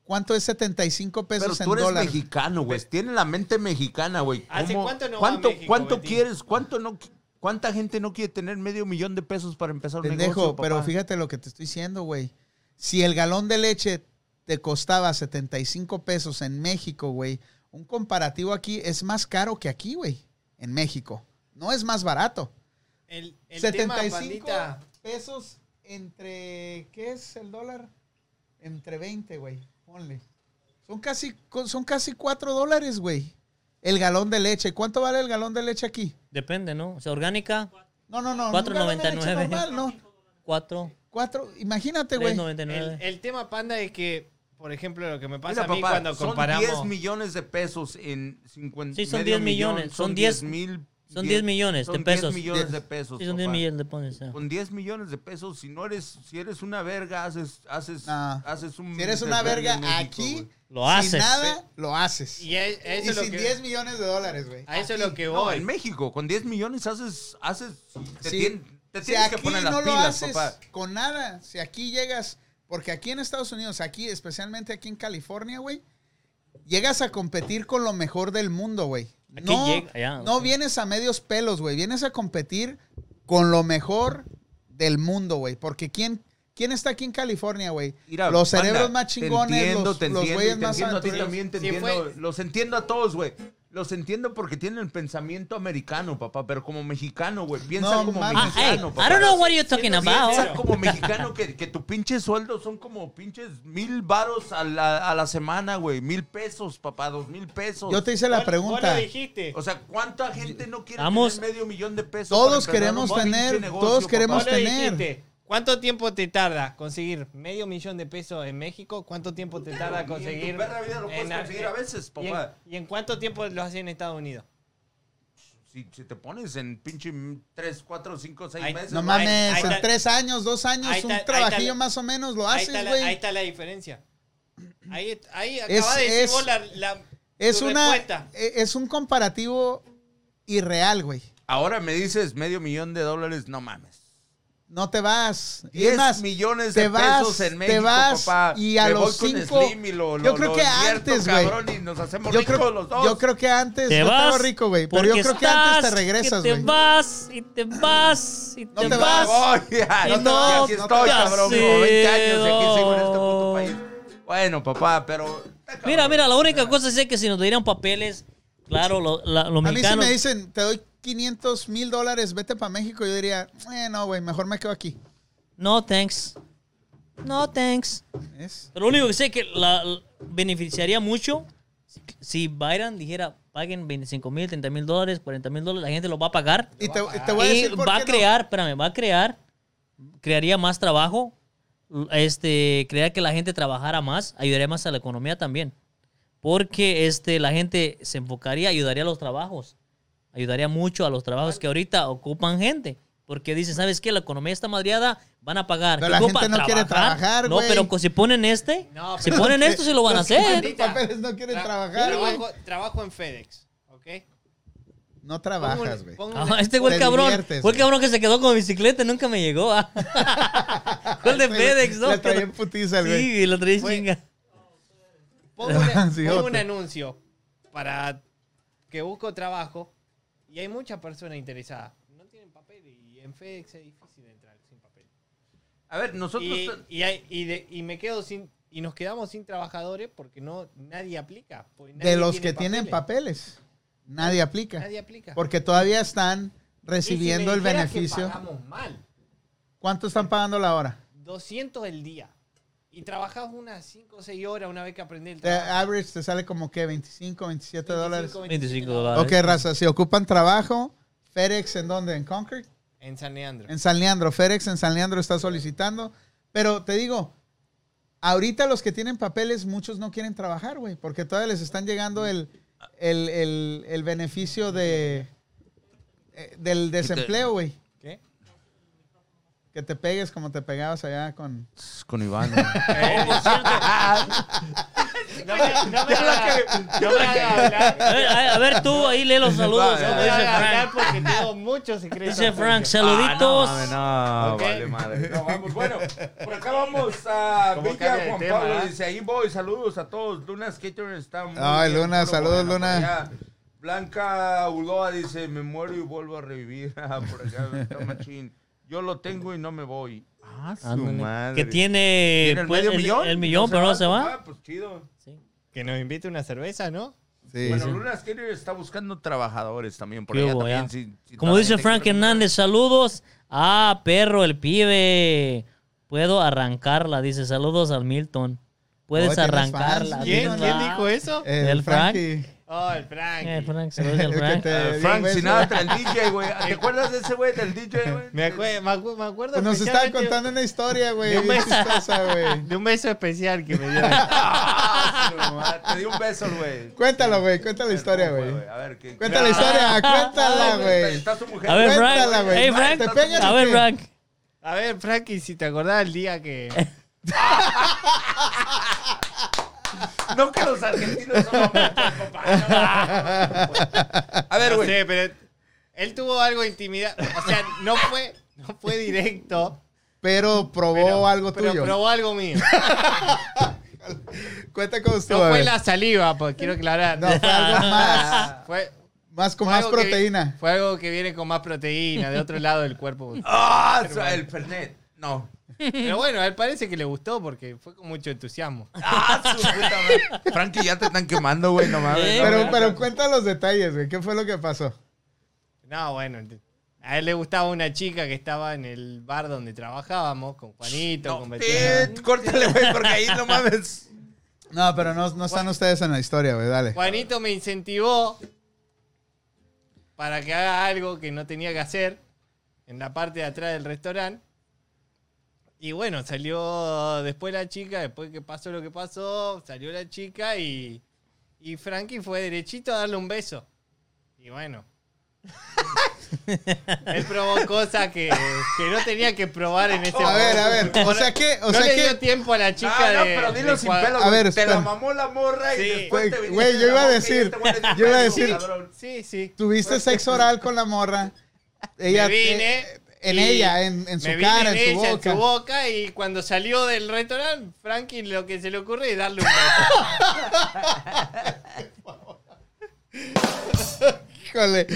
¿Cuánto es 75 pesos Pero en tú eres dólares? mexicano, güey. Tiene la mente mexicana, güey. ¿Hace ¿Cómo- cuánto no va a ¿Cuánto, México, cuánto Betín? quieres? ¿Cuánto no? ¿Cuánta gente no quiere tener medio millón de pesos para empezar un Pendejo, negocio, papá? pero fíjate lo que te estoy diciendo, güey. Si el galón de leche te costaba 75 pesos en México, güey, un comparativo aquí es más caro que aquí, güey, en México. No es más barato. El, el 75 tema, pandita, pesos entre, ¿qué es el dólar? Entre 20, güey, ponle. Son casi, son casi 4 dólares, güey. El galón de leche. ¿Cuánto vale el galón de leche aquí? Depende, ¿no? O sea, orgánica, No, no, no. un galón de leche 4.99. normal, no. 4, Cuatro, imagínate, güey. 3.99. el, el tema panda es que, por ejemplo, lo que me pasa Mira, a mí papá, cuando son comparamos... 10 millones de pesos en 50 Sí, son medio 10 millones, millón, son 10 mil. Son 10 millones de son pesos. 10 millones de pesos. Sí, son 10 papá. millones de pones. Con 10 millones de pesos, si no eres, si eres una verga, haces, haces, No. haces un. Si eres una verga México, aquí, güey. Lo sin haces. nada, lo haces. Y Y es lo sin que... 10 millones de dólares, güey. A eso es lo que No, voy. en México, con 10 millones haces, haces, te, Sí. tien- te Si tienes que aquí poner las no lo pilas, haces papá. con nada, si aquí llegas, porque aquí en Estados Unidos, aquí, especialmente aquí en California, güey, llegas a competir con lo mejor del mundo, güey. Aquí No, llega- no vienes a medios pelos, güey. Vienes a competir con lo mejor del mundo, güey. Porque ¿quién, ¿quién está aquí en California, güey? Los cerebros más te chingones, entiendo, los, te los entiendo, güeyes te más entiendo a ti aventureros. también, te Sí, entiendo. fue- Los entiendo a todos, güey. Los entiendo porque tienen el pensamiento americano, papá, pero como mexicano, güey. Piensa No como mames. Hey, mexicano, I papá. don't know what you're talking Siendo about. Piensa como mexicano que, que tu pinche sueldo son como pinches mil varos a la, a la semana, güey. Mil pesos, papá, dos mil pesos. Yo te hice la pregunta. Vos lo dijiste. O sea, ¿cuánta gente no quiere Vamos. tener medio millón de pesos? Todos para empezar queremos un pinche tener- negocio, todos papá? queremos tener. dijiste. ¿Cuánto tiempo te tarda conseguir medio millón de pesos en México? ¿Cuánto tiempo te tarda en conseguir? perra vida lo puedes en- conseguir a veces, ¿Y en, papá. y en cuánto tiempo lo haces en Estados Unidos? Si, si te pones en pinche 3, 4, 5, 6 Ay, meses. No Ahí- mames, ahí en está- tres años, dos años, ahí un está- ahí trabajillo más o menos lo ahí, haces, güey. ahí está la diferencia. Ahí, ahí Es- acabas de decir vos la, la- Es una, respuesta. e- es un comparativo irreal, güey. Ahora me dices medio millón de dólares, no mames. No te vas. Y 10 es más, millones te de vas, pesos en te México, vas, papá. y a Me los voy con cinco- Slim y lo- yo lo- creo lo que invierto, antes, güey. cabrón, y nos hacemos Yo ricos creo, los dos. yo creo que antes, Te yo vas. estaba rico, güey, pero yo creo que antes te regresas, güey. te vas y te vas y te, te vas. vas. Voy, ya, Y no te no vas, aquí te estoy, vas. cabrón. Como 20 años y aquí sigo en este puto No. país. Bueno, papá, pero... Mira, mira, la única cosa es que si nos dieran papeles, claro, lo- la- los A mí si mexicanos. me dicen, te doy 500 mil dólares, vete para México, yo diría, eh, no, güey, mejor me quedo aquí. No, thanks. No, thanks. ¿Es? Pero lo único que sé que la, la- beneficiaría mucho si- Biden dijera paguen 25 mil, 30 mil dólares, 40 mil dólares, la gente lo va a pagar. Y te, voy a y decir por va qué a no. crear, espérame, va a crear, crearía más trabajo, este, crear que la gente trabajara más, ayudaría más a la economía también. Porque este, la gente se enfocaría, ayudaría a los trabajos, ayudaría mucho a los trabajos que ahorita ocupan gente. Porque dicen, ¿sabes qué? La economía está madriada, van a pagar. Pero ¿Qué la gente no quiere trabajar, No, güey. pero si ponen este, No, si ponen esto, sí lo van a Los hacer. tienen papeles no quieren Tra- trabajar, güey. trabajo, trabajo en FedEx, ¿ok? No trabajas, güey. Ah, este fue el Te cabrón. Fue el güey. cabrón que se quedó con bicicleta y nunca me llegó. ah. (laughs) Fue el de FedEx, ¿no? Le traía en putiza güey. Sí, lo traía chinga. pongo, una- (laughs) Sí, pongo un anuncio para que busco trabajo y hay muchas personas interesadas. No tienen papel y en FedEx es difícil entrar sin papel. A ver, nosotros... Y, y, hay- y de- y me quedo sin y nos quedamos sin trabajadores porque no nadie aplica. porque nadie De los tiene que tienen papeles, nadie aplica. Nadie aplica. Porque todavía están Y si recibiendo me el dijeras que beneficio. pagamos mal. ¿Cuánto están pagando la hora? 200 el día. Y trabajas unas 5 o 6 horas una vez que aprendes el The trabajo. average te sale como que 25, 27 dólares. 25 dólares. Ok, raza, si ocupan trabajo, FedEx en dónde? ¿En Concord? En San Leandro. En San Leandro. FedEx en San Leandro está solicitando. Pero te digo, ahorita los que tienen papeles, muchos no quieren trabajar, güey, porque todavía les están llegando el, el, el- el beneficio de, eh, del desempleo, güey. Que te pegues como te pegabas allá con... Con Iván. (laughs) (laughs) No me, no me hagas- no me hagas hablar. A ver, a ver, tú ahí lee los (laughs) saludos. No me dice hablar Frank. porque tengo muchos secretos. Dice Frank, porque- saluditos. Ah, no, vale madre. No, vamos. Bueno, por acá vamos a ¿Cómo Villa Juan tema, Pablo. Dice, ahí voy, saludos a todos. Luna Skater está muy Ay, bien, Luna, saludos, bueno, Luna. Blanca Ulloa dice, me muero y vuelvo a revivir. Ah, por acá está machín. Yo lo tengo y no me voy. Ah, su Ándale. madre. Que tiene ¿Tiene el pues, medio el, millón? el millón, pero no se va. Ah, pues chido. Sí. Que nos invite una cerveza, ¿no? Sí, bueno, sí. Luna Skater está buscando trabajadores también. Por Qué allá hubo, también. ya. si- si Como dice Frank Hernández, saludos. Ah, perro, el pibe. Puedo arrancarla, dice. Saludos al Milton. Puedes Oh, ¿tienes arrancarla. ¿Quién? ¿Quién dijo eso? El, ¿El Frank? Frankie. Oh, el Frank. Eh, Frank, (laughs) saludos al El que Frank. te- un Frank. Sinatra, el DJ, güey. (laughs) ¿Te acuerdas de ese güey del DJ, güey? Me, acue- me acu- me acuerdo Pues nos estaba especialmente contando una historia, güey. de un bien beso. chistosa, güey. (laughs) de un beso especial que me dio. Ah, Te di un beso, güey. Cuéntalo, güey. Cuenta la historia, ¿Cómo fue, güey. A ver, ¿qué? Cuenta la historia, cuéntala, güey. Está su mujer. A ver, Frank. Cuéntala, güey. Hey, Frank. ¿te pegan A ver? Frank. A ver, Frankie, si te acordás el día que. No que los argentinos son hombres, papá. A ver, no güey. sé, pero él tuvo algo de intimidad. O sea, no fue, no fue directo. Pero probó pero- algo pero tuyo. probó algo mío. (laughs) Cuenta cómo No estuvo. a fue la saliva, pues quiero aclarar. No, fue algo (laughs) más. Fue, Más con fue más que proteína. fue algo que viene con más proteína, de otro lado del cuerpo. Ah, el Fernet. No. (laughs) Pero bueno, a él parece que le gustó porque fue con mucho entusiasmo. (laughs) Ah, su puta madre. Frankie, ya te están quemando, güey, no mames. Eh, no, Pero, pero cuenta los detalles, güey. ¿Qué fue lo que pasó? No, bueno, a él le gustaba una chica que estaba en el bar donde trabajábamos, con Juanito, No, con eh, córtale, güey, porque ahí no mames. No, pero no, no están ustedes en la historia, güey. Dale. Juanito me incentivó para que haga algo que no tenía que hacer en la parte de atrás del restaurante. Y bueno, salió después la chica, después que pasó lo que pasó, salió la chica y, y Frankie fue derechito a darle un beso. Y bueno. (laughs) Él probó cosas que, que no tenía que probar en ese A ver, a ver. momento. O sea que, o no sea le dio que. tiempo a la chica Ah, no, de. pero dilo de sin pelo, A ver, Te la mamó la morra y Sí. después te Güey, viniste güey, de yo iba a decir- yo iba a decir-. Sí, sí. Tuviste sexo oral con la morra. Ella, Me vine. eh, En Y ella, en, en su me cara, en, en su ella, boca. en su boca, y cuando salió del restaurante, Frankie lo que se le ocurre es darle un beso. (laughs) Híjole.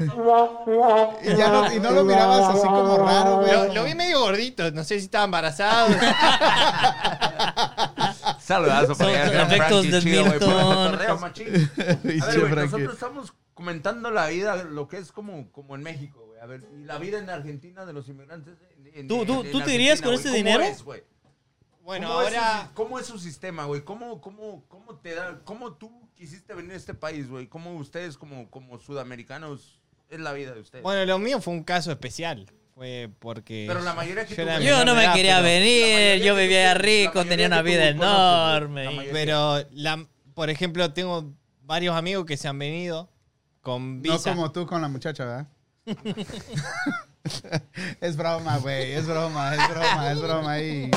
Y, ya no, y no lo mirabas así como raro, güey. lo, lo vi medio gordito, no sé si estaba embarazado. (laughs) Saludazo para allá, efectos chido, Milton. (laughs) A ver, nosotros estamos comentando la vida, lo que es como, como en México, güey. A ver, y la vida en Argentina de los inmigrantes. en- en- ¿Tú- tú- en tú te irías con este ¿cómo dinero? es? Bueno, ¿Cómo es su ahora... ¿Cómo es su sistema, güey? ¿Cómo, cómo, ¿Cómo te da, cómo tú quisiste venir a este país, güey? ¿Cómo ustedes como, como sudamericanos es la vida de ustedes? Bueno, lo mío fue un caso especial. Fue porque... Pero la mayoría que yo tú Yo no me edad, quería la venir, yo tú- vivía la rico, tenía una tú vida la enorme. mayoría. Pero, la, por ejemplo, tengo varios amigos que se han venido con No visa. como tú con la muchacha, ¿verdad? (laughs) es broma, güey. Es broma, es broma, es broma. Y...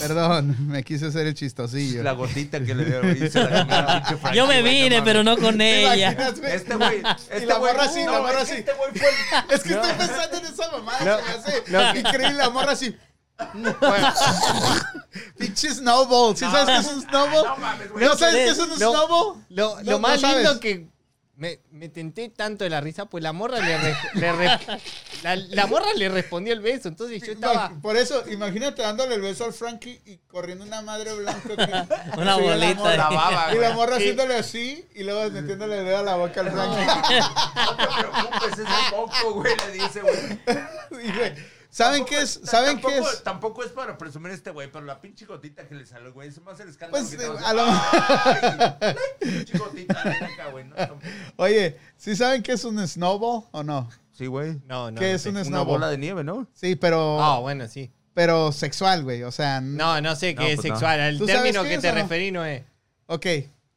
Perdón, me quise hacer el chistosillo. La gotita que le dio, Frankie, Yo me vine, pero no con ¿Te ella. imaginas, güey? Este güey. Y Este la güey- morra así, no, la morra es así. que Este güey fue el- (laughs) Es que estoy pensando en esa mamá, No, se me hace no. increíble. La morra así. Pinche snowball. ¿Sí sabes qué es un snowball? No mames, güey. ¿No sabes qué es un No. snowball? Lo, más lindo que me, me tenté tanto de la risa, pues la morra le, re- le re- (laughs) la, la morra le respondió el beso. Entonces yo estaba. Por eso, imagínate dándole el beso al Frankie y corriendo una madre blanca. aquí. (laughs) Una la bolita. morra. La baba, Y la morra haciéndole así y luego metiéndole el dedo a la boca al Frankie. (laughs) No te preocupes, es el moco, güey, le dice, güey. ¿Saben qué es? ¿Saben qué tampoco, es? Tampoco es para presumir este güey, pero la pinche gotita que le salió, güey, es más el escándalo Pues, va a lo- pinche gotita, acá, güey. No. Oye, ¿sí saben qué es un snowball o no? Sí, güey. No, no. ¿Qué no es un Una snowball? bola de nieve, ¿no? Sí, pero, Ah, bueno, sí. pero sexual, güey. O sea, No, no sé No, qué es pues no. sexual. El ¿Tú sabes término que te referí no es. Ok,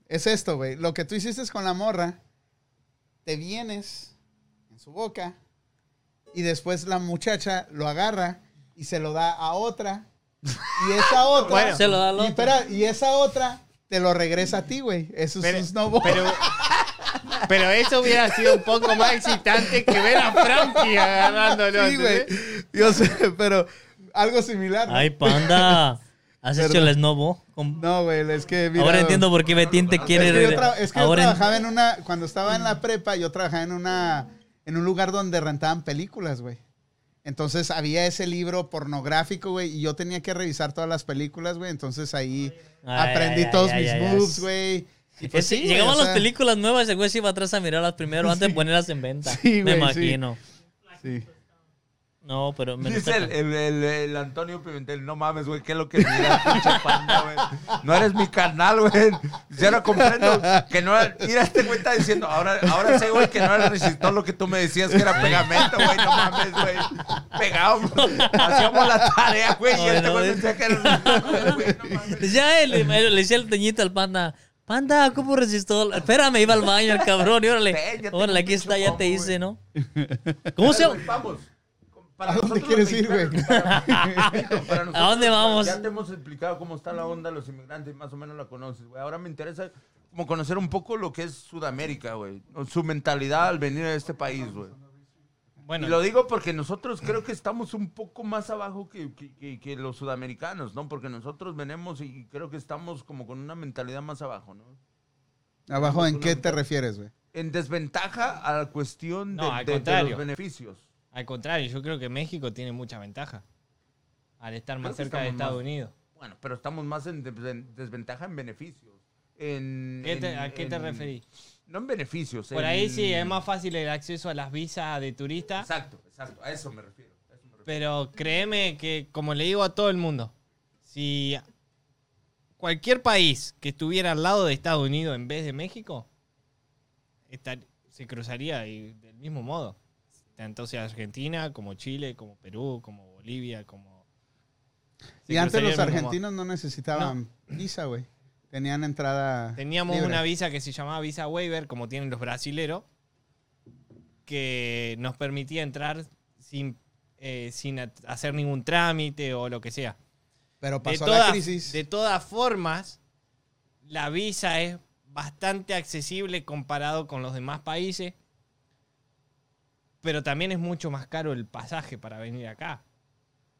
es esto, güey. Lo que tú hiciste con la morra, te vienes en su boca y después la muchacha lo agarra y se lo da a otra. Y esa (laughs) otra. Bueno. Se lo da al y, otro. espera, y esa otra te lo regresa a ti, güey. Eso es Pero, un snowball. pero, pero eso hubiera sido un poco más excitante que ver a Frankie agarrándolo. sí, güey. ¿entendés? Yo sé, pero algo similar. ¿no? Ay, panda. ¿Has hecho Perdón. el snobo? Con- No, güey, es que. mira, Ahora entiendo por qué Betín te quiere. Es que yo, tra- es que yo Ahora en- trabajaba en una. Cuando estaba en la prepa, yo trabajaba en una. En un lugar donde rentaban películas, güey. Entonces había ese libro pornográfico, güey, y yo tenía que revisar todas las películas, güey. Entonces ahí Ay, aprendí ay, todos ay, mis moves, güey. Y pues sí, o las sea, películas nuevas, el güey se iba atrás a mirarlas primero (laughs) antes de ponerlas en venta. Sí, Me imagino. Sí. No, pero me Dice el, el, el- el Antonio Pimentel, no mames, güey, ¿qué es lo que mira, pinche panda, güey? No eres mi carnal, güey. Ya no comprendo que no era... Mira, este güey está diciendo, ahora, ahora sé, güey, que no era resistor lo que tú me decías que era pegamento, güey, no mames, güey. Pegábamos, (laughs) hacíamos la tarea, güey, y este no, güey decía que era resistor, güey, no mames. Ya él, le decía el teñito al panda. Panda, ¿cómo resistó? Espérame, iba al baño el cabrón. Y órale, órale, aquí está, ya te hice. ¿no? ¿Cómo se llama? ¿A dónde quieres ir, güey? (laughs) (laughs) ¿A dónde vamos? Ya te hemos explicado cómo está la onda de los inmigrantes, más o menos la conoces, güey. Ahora me interesa como conocer un poco lo que es Sudamérica, güey. Su mentalidad al venir a este país, güey. Bueno, Y lo digo porque nosotros creo que estamos un poco más abajo que, que- que- que los sudamericanos, ¿no? Porque nosotros venimos y creo que estamos como con una mentalidad más abajo, ¿no? ¿Abajo en qué te refieres, güey? En desventaja a la cuestión de, No, al de- de contrario. los beneficios. Al contrario, yo creo que México tiene mucha ventaja al estar más Creo cerca de Estados más- Unidos. Bueno, pero estamos más en, de- en desventaja en beneficios. En, ¿Qué te- en- ¿A qué te en- referís? No en beneficios. Por ahí sí es más fácil el acceso a las visas de turista, Exacto, exacto. A eso me refiero. a eso me refiero. pero créeme que, como le digo a todo el mundo, si cualquier país que estuviera al lado de Estados Unidos en vez de México, estar- se cruzaría y- del mismo modo. Sea Argentina, como Chile, como Perú, como Bolivia, como... Y antes los argentinos no necesitaban visa, güey. Tenían entrada. Teníamos libre. una visa que se llamaba visa waiver, como tienen los brasileros, que nos permitía entrar sin, eh, sin hacer ningún trámite o lo que sea. Pero De pasó la todas, crisis. de todas formas, la visa es bastante accesible comparado con los demás países. Pero también es mucho más caro el pasaje para venir acá.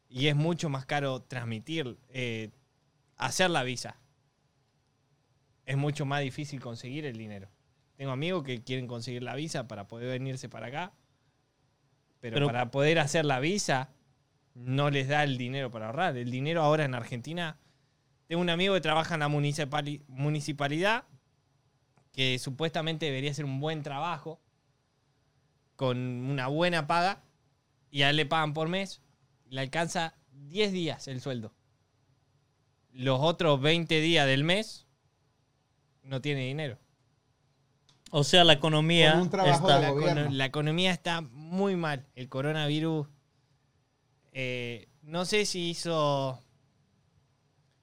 Y es mucho más caro transmitir, eh, hacer la visa. Es mucho más difícil conseguir el dinero. Tengo amigos que quieren conseguir la visa para poder venirse para acá. Pero, Pero- para poder hacer la visa, no les da el dinero para ahorrar. El dinero ahora en Argentina. Tengo un amigo que trabaja en la municipali- municipalidad, que supuestamente debería ser un buen trabajo, con una buena paga, y a él le pagan por mes, le alcanza 10 días el sueldo. Los otros 20 días del mes no tiene dinero. O sea, la economía Con un trabajo está... La, economía está muy mal. El coronavirus, eh, no sé si hizo,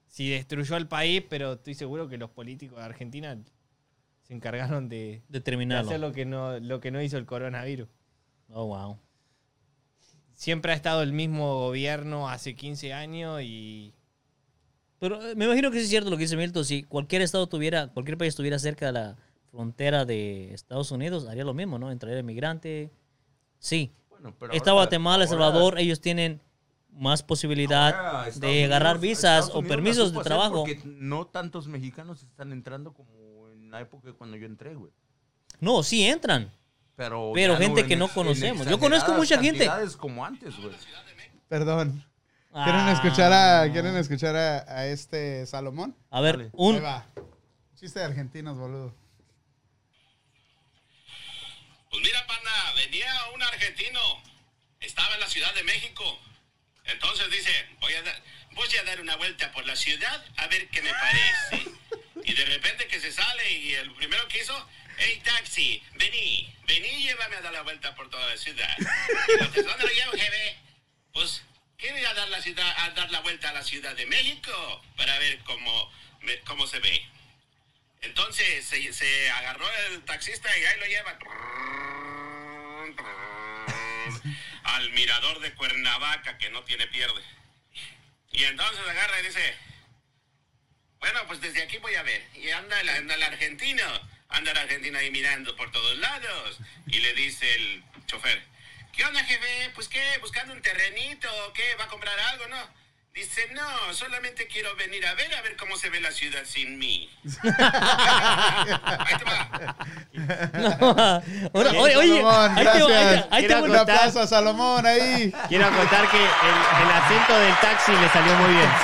si destruyó al país, pero estoy seguro que los políticos de Argentina se encargaron de, de Determinarlo. hacer lo que, no, lo que no hizo el coronavirus. Oh, wow. Siempre ha estado el mismo gobierno hace 15 años y Pero eh, me imagino que sí es cierto lo que dice Milton. Si cualquier estado tuviera, cualquier país estuviera cerca de la frontera de Estados Unidos, haría lo mismo, ¿no? Entraría inmigrante. Sí. Bueno, pero Está ahora- Guatemala, El ahora- Salvador, ellos tienen más posibilidad de agarrar Unidos- visas Estados o Unidos permisos de trabajo. Porque no tantos mexicanos están entrando como en la época cuando yo entré, güey. No, sí entran. Pero, Pero gente en que no conocemos. Yo conozco mucha gente. como antes, güey. Perdón. ¿Quieren Ah. escuchar, a, ¿quieren escuchar a, a este Salomón? A ver, Dale. Ahí un... va. Chiste de argentinos, boludo. Pues mira, pana, venía un argentino, estaba en la Ciudad de México. Entonces dice, voy a, dar, voy a dar una vuelta por la ciudad a ver qué me parece. Y de repente que se sale y el primero que hizo, hey taxi, vení, vení, llévame a dar la vuelta por toda la ciudad. Y entonces, ¿dónde lo llevo, jefe? Pues quiero ir a dar la ciudad, a dar la vuelta a la Ciudad de México para ver cómo, cómo se ve. Entonces se, se agarró el taxista y ahí lo lleva al mirador de Cuernavaca que no tiene pierde. Y entonces agarra y dice, bueno, pues desde aquí voy a ver. Y anda el, anda el argentino, anda el argentino ahí mirando por todos lados. Y le dice el chofer, ¿qué onda jefe? Pues qué, buscando un terrenito, ¿qué? ¿Va a comprar algo, no? Dice, no, solamente quiero venir a ver, a ver cómo se ve la ciudad sin mí. Ahí te va. Ahora, oye, oye, Salomón, ahí te va, ahí te- gracias. ahí te Quiero Un aplauso a Salomón ahí. quiero contar que el, el acento del taxi le salió muy bien. (laughs)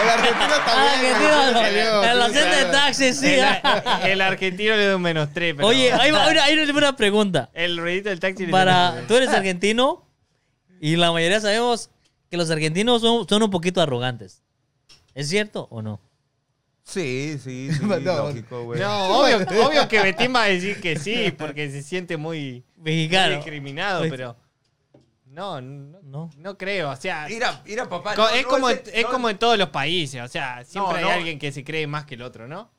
El argentino Ah, también. que sí salió, sí de taxi, sí. El, el argentino le dio un menos tres, pero Oye, ahí va, ahí va una pregunta. el ruidito del taxi le Para, salió tú eres argentino y la mayoría sabemos que los argentinos son, son un poquito arrogantes. ¿Es cierto o no? Sí, sí, (laughs) sí, No. lógico, güey. No, obvio, (laughs) obvio que Betín va a decir que sí, porque se siente muy, muy Mexicano. discriminado, Oye. pero no, no, No. no creo. O sea, Mira, mira, papá. co- no, es, no como, es como en todos los países. O sea, siempre No, hay no. alguien que se cree más que el otro, ¿no?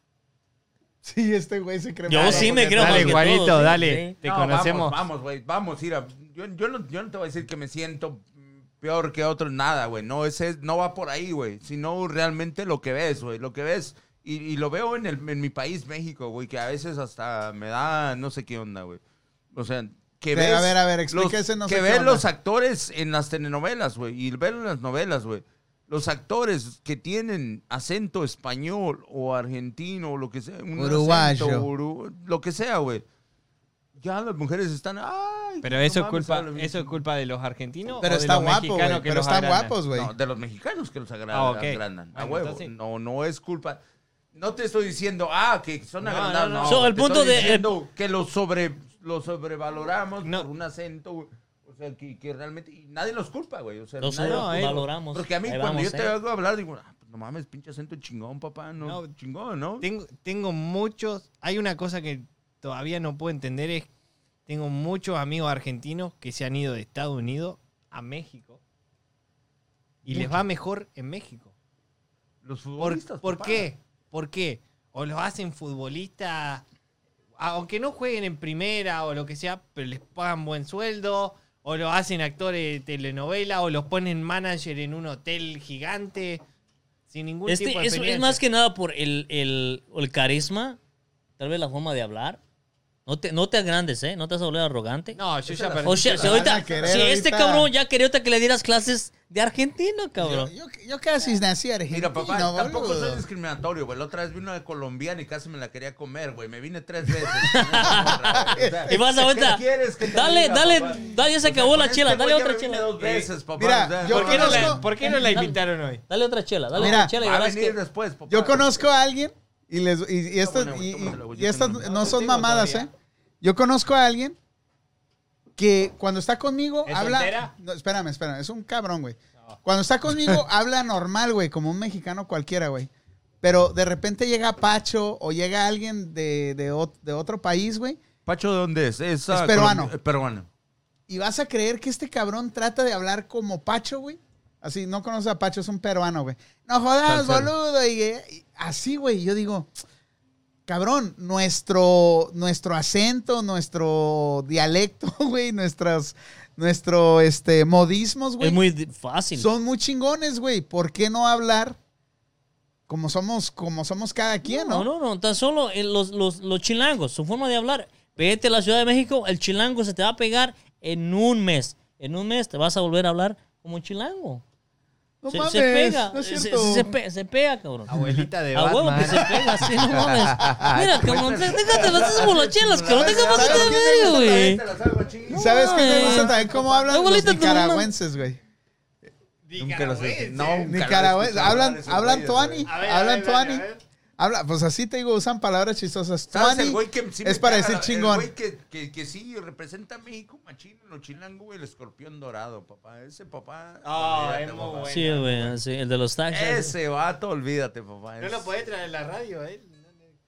Sí, este güey se cree Yo más sí me creo más Dale, Juanito, sí, dale. sí. Te no, conocemos. Vamos, vamos, güey. Vamos, mira. Yo, yo, no, yo no te voy a decir que me siento peor que otros, nada, güey. No, ese, no va por ahí, güey. Sino realmente lo que ves, güey. Lo que ves. Y, y lo veo en, el, en mi país, México, güey. Que a veces hasta me da no sé qué onda, güey. O sea, que ves. a ver, a ver, explíquese, no sé que ves los actores en las telenovelas, güey. Y ven en las novelas, güey. Los actores que tienen acento español o argentino o lo que sea. un Uruguayo. acento uru- lo que sea, güey. Ya las mujeres están. Ay, Pero no eso es culpa, eso es culpa de los argentinos Pero o de está los guapo, mexicanos que Pero los están agrandan? guapos, güey. No, de los mexicanos que los agra- Ah, ok. agrandan. A Bueno, huevo. entonces- No, no es culpa. No te estoy diciendo, ah, que son No, agrandados. no, No, no. So, el te punto estoy de- diciendo que lo, sobre, lo sobrevaloramos No. por un acento, güey. O sea, que, que realmente. Y nadie los culpa, güey. O sea, Los nadie- no, eh. valoramos. Porque a mí, cuando vamos, yo te ¿eh? hago hablar, digo, ah, pues no mames, pinche acento chingón, papá. No, No, chingón, ¿no? Tengo, tengo muchos. Hay una cosa que todavía no puedo entender: es tengo muchos amigos argentinos que se han ido de Estados Unidos a México y les va mejor en México. Los ¿Por, futbolistas. por qué? ¿Por qué? O los hacen futbolistas, aunque no jueguen en primera o lo que sea, pero les pagan buen sueldo, o lo hacen actores de telenovela, o los ponen manager en un hotel gigante, sin ningún Este, tipo de es, más que nada por el, el, el carisma, tal vez la forma de hablar. No te, no te agrandes, ¿eh? No te vas a volver arrogante. No, yo ya perdí. O sea, si, ahorita, a querer si este ahorita. cabrón ya quería que le dieras clases de argentino, Yo, cabrón. yo, yo casi nací argentino, Mira, papá, tampoco boludo. soy discriminatorio, güey. La otra vez vino una colombiana y casi me la quería comer, güey. Me vine tres veces. (laughs) Y vas ahorita. ¿Qué quieres que te Dale, diga, dale, papá? dale, ya se O sea, acabó la chela, este dale otra chela. dos veces, papá. Mira, o sea, yo ¿Por qué, no la, conozco- ¿Por qué no la Dale. invitaron hoy? Dale otra chela, dale Mira, otra chela y a verás que... después, papá. Yo conozco a alguien y les y, y estas güey, y- estas no son mamadas, todavía. ¿eh? Yo conozco a alguien que cuando está conmigo ¿Es habla no, espérame, espérame, es un cabrón, güey. Cuando está conmigo (laughs) habla normal, güey, como un mexicano cualquiera, güey. Pero de repente llega Pacho o llega alguien de, de, ot- de otro país, güey, ¿Pacho de dónde es? Es, ah, peruano. colom- eh, peruano. y vas a creer que este cabrón trata de hablar como Pacho, güey. Así, no conoces a Pacho, es un peruano, güey. No jodas, Salsero. boludo. Y, y así, güey, yo digo, cabrón, nuestro, nuestro acento, nuestro dialecto, (laughs) güey, nuestras, nuestro, este, modismos, güey, Es muy fácil. son muy chingones, güey. ¿Por qué no hablar como somos, como somos cada quien, No, no? no, no, tan solo eh, los, los, los chilangos, su forma de hablar. Vete a la Ciudad de México, el chilango se te va a pegar en un mes. En un mes te vas a volver a hablar como un chilango. No se, mames, se pega, no es se, cierto. se- se pe- se pega, cabrón. Abuelita de A huevo que se pega, sí, no (laughs) mames. Mira, cabrón, te- déjate las bolochelas, cabrón, déjame ¿Sabes de medio, güey. ¿Sabes qué me gusta también? ¿Cómo hablan los nicaragüenses, güey? Nunca los he- No, nunca Nicaragüenses. Hablan, hablan tuani. güey. A ver, Hablan a ver, tuani. Habla, pues así te digo, usan palabras chistosas. ¿Sabes Tuani el güey que sí me es para decir chingón. El güey que, que, que sí representa a México machín en los chilangos, güey, el escorpión dorado, papá. Ese papá. Ah, olvídate, es muy bueno. Sí, güey, sí, el de los taxis. Ese vato, olvídate, papá. No lo podés traer a la radio, ¿eh?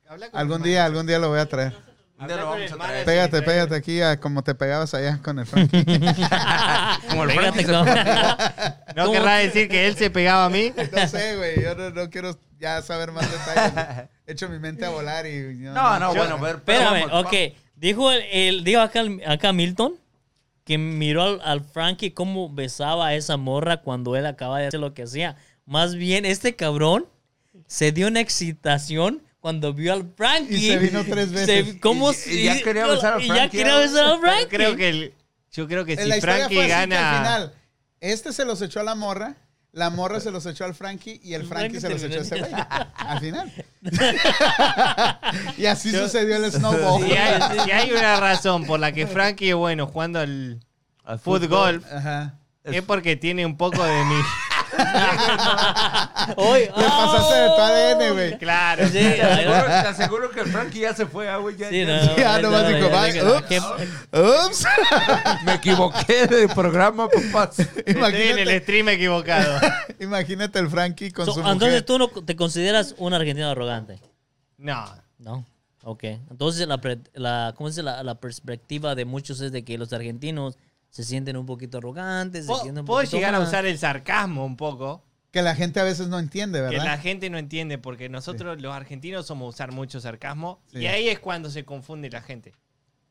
Habla con Algún día, algún día lo voy a traer. Un día lo Habla con vamos el a traer. manager. Pégate, pégate aquí a como te pegabas allá con el Frankie. (laughs) Como el Pégate Frankie (laughs) ¿No ¿Cómo? querrá decir que él se pegaba a mí? no sé, güey. Yo no, no quiero ya saber más detalles. (laughs) He hecho mi mente a volar y... No, no, Yo- bueno, pero, pero Espérame, vamos, ok. Dijo el, el- dijo acá, acá Milton que miró al, al Frankie cómo besaba a esa morra cuando él acaba de hacer lo que hacía. Más bien, este cabrón se dio una excitación cuando vio al Frankie. Y se vino tres veces. Se- ¿Cómo Y- se- y ya quería besar al y ya Frankie, quería besar al (laughs) Frankie. Creo que el- yo creo que si Frankie gana... al final, este se los echó a la morra, la morra se los echó al Frankie y el Frankie se los echó a ese güey. Al final. (laughs) y así sucedió el snowball. Si hay, si hay una razón por la que Frankie es bueno jugando al Al fútbol, Ajá. es porque tiene un poco de mi... (laughs) (laughs) Hoy, Le pasaste de tu ADN, güey. Claro. Sí, Te aseguro, te aseguro que el Frankie ya se fue, ah, güey. Ya, Sí, ya- no, Ya, no, nomás no, dijo, ups. Ups. (laughs) Me equivoqué de programa, papá. Estoy en el imagínate, stream equivocado. (laughs) imagínate el Frankie con So, su entonces mujer. tú no te consideras un argentino arrogante. No. No. Ok. Entonces la, ¿cómo dice? La, la perspectiva de muchos es de que los argentinos se sienten un poquito arrogantes. Se sienten un puedo poquito llegar a usar el sarcasmo un poco, Que la gente a veces no entiende, que ¿verdad? la gente no entiende, porque nosotros los argentinos somos usar mucho sarcasmo, Sí. y ahí es cuando se confunde la gente.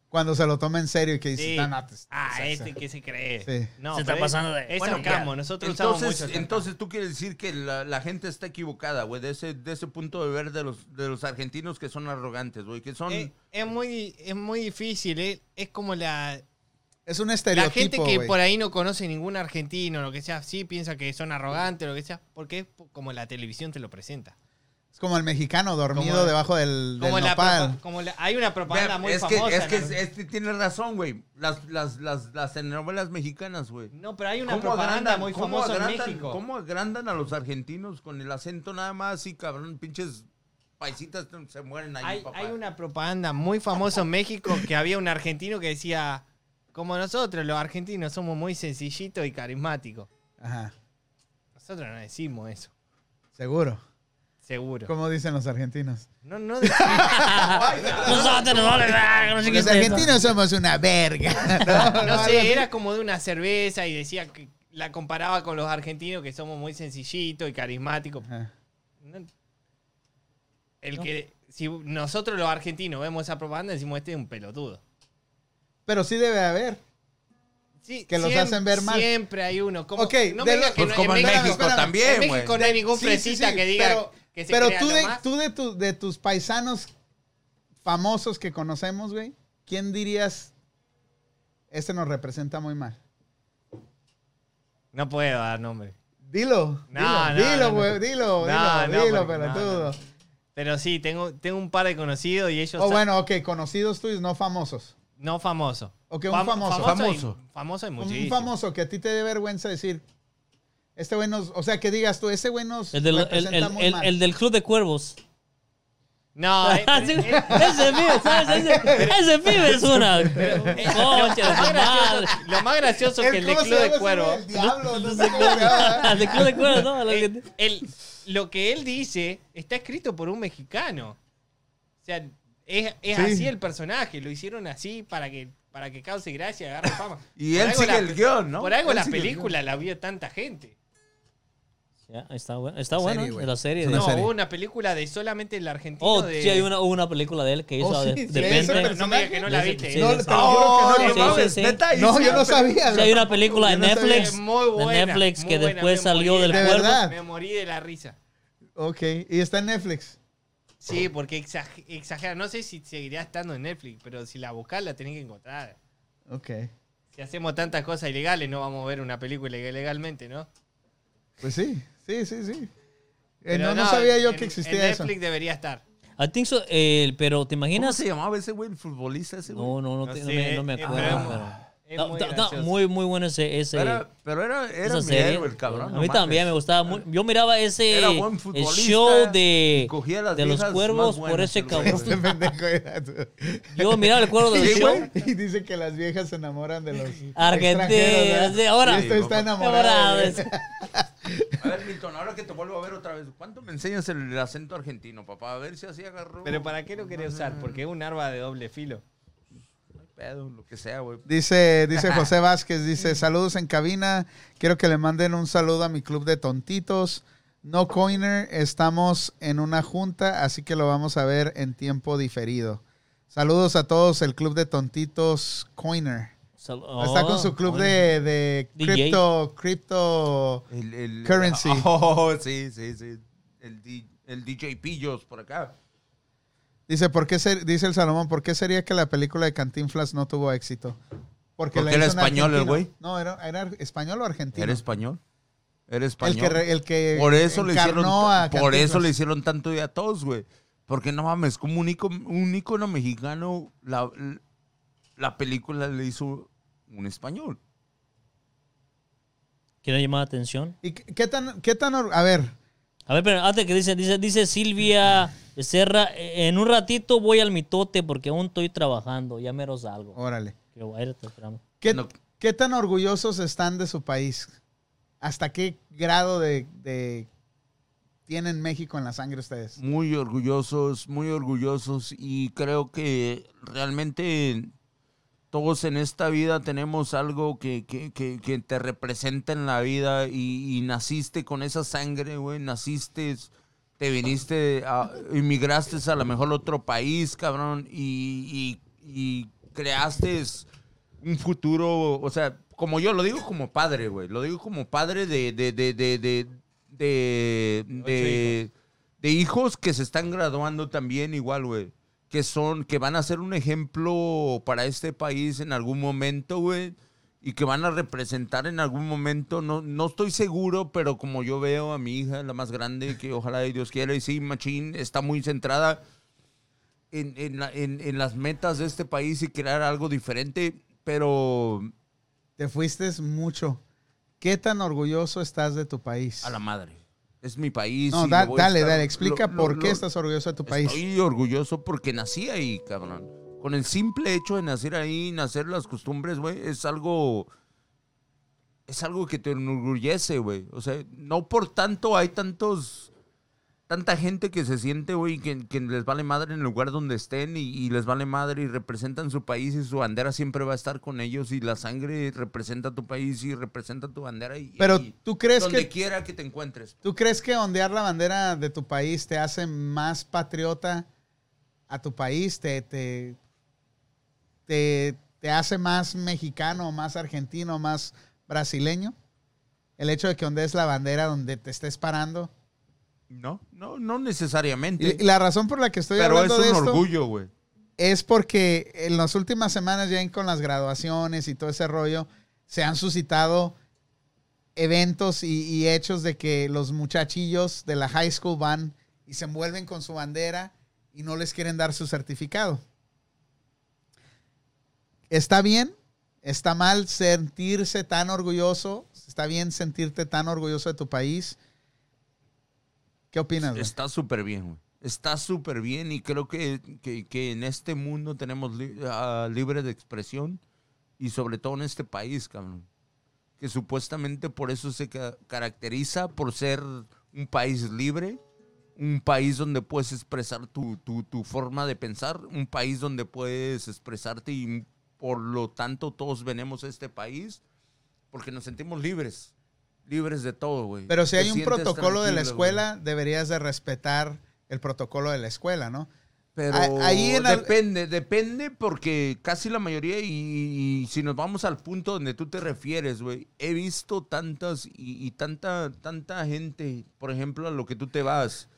Cuando se lo toma en serio y que dice, Sí. "No, no, te- Ah, te- este que se cree. Sí. No, Se está pasando de- Es Bueno, sarcasmo, nosotros usamos mucho entonces, sarcasmo. entonces tú quieres decir que la, la gente está equivocada, güey, de ese, de ese punto de ver de los, de los argentinos que son arrogantes, güey, que son... Es, muy, es muy difícil, eh. es como la, Es un la estereotipo, gente que por ahí no conoce ningún argentino, lo que sea, sí piensa que son arrogantes, lo que sea, porque es como la televisión te lo presenta. Es como el mexicano dormido Como- debajo del, del Como la, nopal. como la- hay una propaganda Vea, muy es que, famosa. es que en Ar- este tiene razón, güey. Las, las, las, las telenovelas mexicanas, güey. No, pero hay una ¿Cómo propaganda agrandan- muy famosa en México. ¿Cómo agrandan a los argentinos con el acento nada más así, cabrón? Pinches paisitas se mueren ahí, Hay, papá. hay una propaganda muy famosa en México que había un argentino que decía, como nosotros los argentinos somos muy sencillitos y carismáticos. Ajá, Nosotros no decimos eso, seguro. seguro. Como dicen los argentinos. No, no decimos. (laughs) Nosotros verga, no sé qué Los es eso. argentinos somos una verga. (laughs) No, No sé, era como de una cerveza y decía que la comparaba con los argentinos que somos muy sencillitos y carismáticos. Ajá. No- El que, si nosotros los argentinos vemos esa propaganda, decimos este es un pelotudo. Pero sí debe haber. Sí, Que los siem- hacen ver mal. Siempre hay uno. Como, Ok, no de me digas lo- que Pues no- como en México- México también, En. México no hay ningún Sí, fresita sí, que diga pero, que se pero crea tú, de, nomás. tú de, tu- de tus paisanos famosos que conocemos, güey, ¿quién dirías este nos representa muy mal? No puedo dar nombre. Dilo, No, dilo, no, dilo, no, no. güey, dilo, No, dilo, no, dilo, pelotudo. no. Pero sí, tengo, tengo un par de conocidos y ellos... O sa- bueno, ok, conocidos tuyos, no famosos. No famoso. Ok, un Fam- famoso. Famoso. Famoso. hay- famoso Un muchísimo. famoso que a ti te dé vergüenza decir, este güey nos, o sea, que digas tú, ese güey nos El del, el, representa el, muy el- mal. el del Club de Cuervos. No, (laughs) eh, Sí, eh, eh, ese pibe, ¿sabes? Ese, ese pibe es una. eh, Concha de lo, más su madre. gracioso, lo más gracioso que el de ¿cómo se Club llama de ese Cuervo... güey? El diablo, no sé cómo se llama. (laughs) El del Club de Cuervos, ¿no? Lo que- Eh, él- lo que él dice está escrito por un mexicano. O sea, es, es Sí. así el personaje. Lo hicieron así para que, para que cause gracia y agarre fama. (laughs) Y Por él sigue la- el guion, ¿no? Por algo Él la película la vio tanta gente. Ya, está bueno, está Serie, bueno la serie. De- No, serie. hubo una película de solamente el argentino Oh, de... sí, hay una, hubo una película de él que hizo Oh, de, sí, de sí, Pente. ese No, no me digas que no la viste. sí, No, sí, te sí. lo juro que no, sí, no sí. Neta, No, yo no sabía. Sí, hay una película no sabía. Netflix, Muy de buena, Netflix muy que buena, después me salió morí del de cuervo. verdad. Me morí de la risa. Ok, y está en Netflix. Sí, porque exag- exagera. No sé si seguiría estando en Netflix, pero si la buscas la tenés que encontrar. Ok. Si hacemos tantas cosas ilegales, no vamos a ver una película ilegalmente, ¿no? Pues sí, sí, sí, sí. Eh, Pero no, no sabía yo en- que en existía eso. Netflix debería estar. I think so, eh, pero ¿te ¿Cómo imaginas? se llamaba ese güey, el futbolista ese güey? No, no, no, No te- no sé, me, no me eh, acuerdo. pero- muy muy, muy bueno ese. pero era, era mi serie. héroe, el cabrón. a no mí mames. también me gustaba. mu- Yo miraba ese el show de, y cogía las de los cuervos por ese cabrón. Este pendejo era tú. Yo miraba el cuervo del Sí, show. Y dice que las viejas se enamoran de los Argentinos, sí, ahora- está enamorado. A ver, Milton, ahora que te vuelvo a ver otra vez, ¿cuánto me enseñas el acento argentino, papá? A ver si así agarró. Pero ¿para qué lo querés usar? Porque es un arma de doble filo. Pedo, lo que sea, güey. Dice, dice José Vázquez, dice, saludos en cabina. Quiero que le manden un saludo a mi club de tontitos. No Coiner, estamos en una junta, así que lo vamos a ver en tiempo diferido. Saludos a todos, el club de tontitos Coiner. Sal- Está oh, con su club bueno. de, de crypto, crypto. El, el- Currency. (laughs) Oh, sí, sí, sí. El, el DJ Pillos por acá. Dice, ¿por qué ser- dice el Salomón, ¿por qué sería que la película de Cantinflas no tuvo éxito? Porque era español el güey. No, era, era español o argentino. ¿Era español? ¿Era el español? que, re- el que por eso le hicieron, a por eso le hicieron tanto de a todos, güey. Porque no mames, como un ícono, un ícono mexicano, la, la película le hizo un español. ¿Quiere llamar la atención? ¿Y qué qué tan, qué tan, a ver, A ver, pero antes que dice, dice, dice Silvia Becerra, "Eh, en un ratito voy al mitote porque aún estoy trabajando, ya mero salgo. órale, Yo, ahí te esperamos. ¿qué, No. qué tan orgullosos están de su país? ¿Hasta qué grado de, de tienen México en la sangre ustedes? Muy orgullosos, muy orgullosos y creo que realmente todos en esta vida tenemos algo que, que, que, que te representa en la vida y, y naciste con esa sangre, güey, naciste, te viniste, a, inmigraste a lo mejor a otro país, cabrón, y, y, y creaste un futuro, o sea, como yo lo digo como padre, güey, lo digo como padre de, de, de, de, de, de, de, de hijos que se están graduando también igual, güey. Que son, que van a ser un ejemplo para este país en algún momento, güey. Y que van a representar en algún momento, no, no estoy seguro, pero como yo veo a mi hija, la más grande, que ojalá Dios quiera, y sí, Machín, está muy centrada en, en la- en- en las metas de este país y crear algo diferente, pero Te fuiste mucho. ¿Qué tan orgulloso estás de tu país? a la madre. Es mi país. No, da- dale, estar- dale, explica lo- por lo- qué lo- estás orgulloso de tu país. Estoy orgulloso porque nací ahí, cabrón. Con el simple hecho de nacer ahí, nacer las costumbres, güey, es algo. Es algo que te enorgullece, güey. O sea, no por tanto hay tantos. Tanta gente que se siente, güey, que, que les vale madre en el lugar donde estén y, y les vale madre y representan su país y su bandera siempre va a estar con ellos y la sangre representa tu país y representa tu bandera. Y, Pero y tú crees donde que quiera que te encuentres. ¿Tú crees que ondear la bandera de tu país te hace más patriota a tu país? ¿Te, te, te, te hace más mexicano, más argentino, más brasileño? El hecho de que ondees la bandera donde te estés parando. No, no, no necesariamente. Y, la razón por la que estoy pero es hablando un de esto... orgullo, güey. es porque en las últimas semanas, ya con las graduaciones y todo ese rollo, se han suscitado eventos y, y hechos de que los muchachillos de la high school van y se envuelven con su bandera y no les quieren dar su certificado. ¿Está bien? ¿Está mal sentirse tan orgulloso? ¿Está bien sentirte tan orgulloso de tu país? ¿Qué opinas? Está súper bien, güey. Está súper bien y creo que, que- que en este mundo tenemos li- ah, libre de expresión y sobre todo en este país, cabrón. Que supuestamente por eso se ca- caracteriza por ser un país libre, un país donde puedes expresar tu, tu- tu forma de pensar, un país donde puedes expresarte y por lo tanto todos venimos a este país porque nos sentimos libres, libres de todo, güey. Pero si hay un protocolo de la escuela, deberías de respetar el protocolo de la escuela, ¿no? Pero A- ahí en al- depende, depende porque casi la mayoría, y, y si nos vamos al punto donde tú te refieres, güey, he visto tantas y, y tanta, tanta gente, por ejemplo, a lo que tú te vas,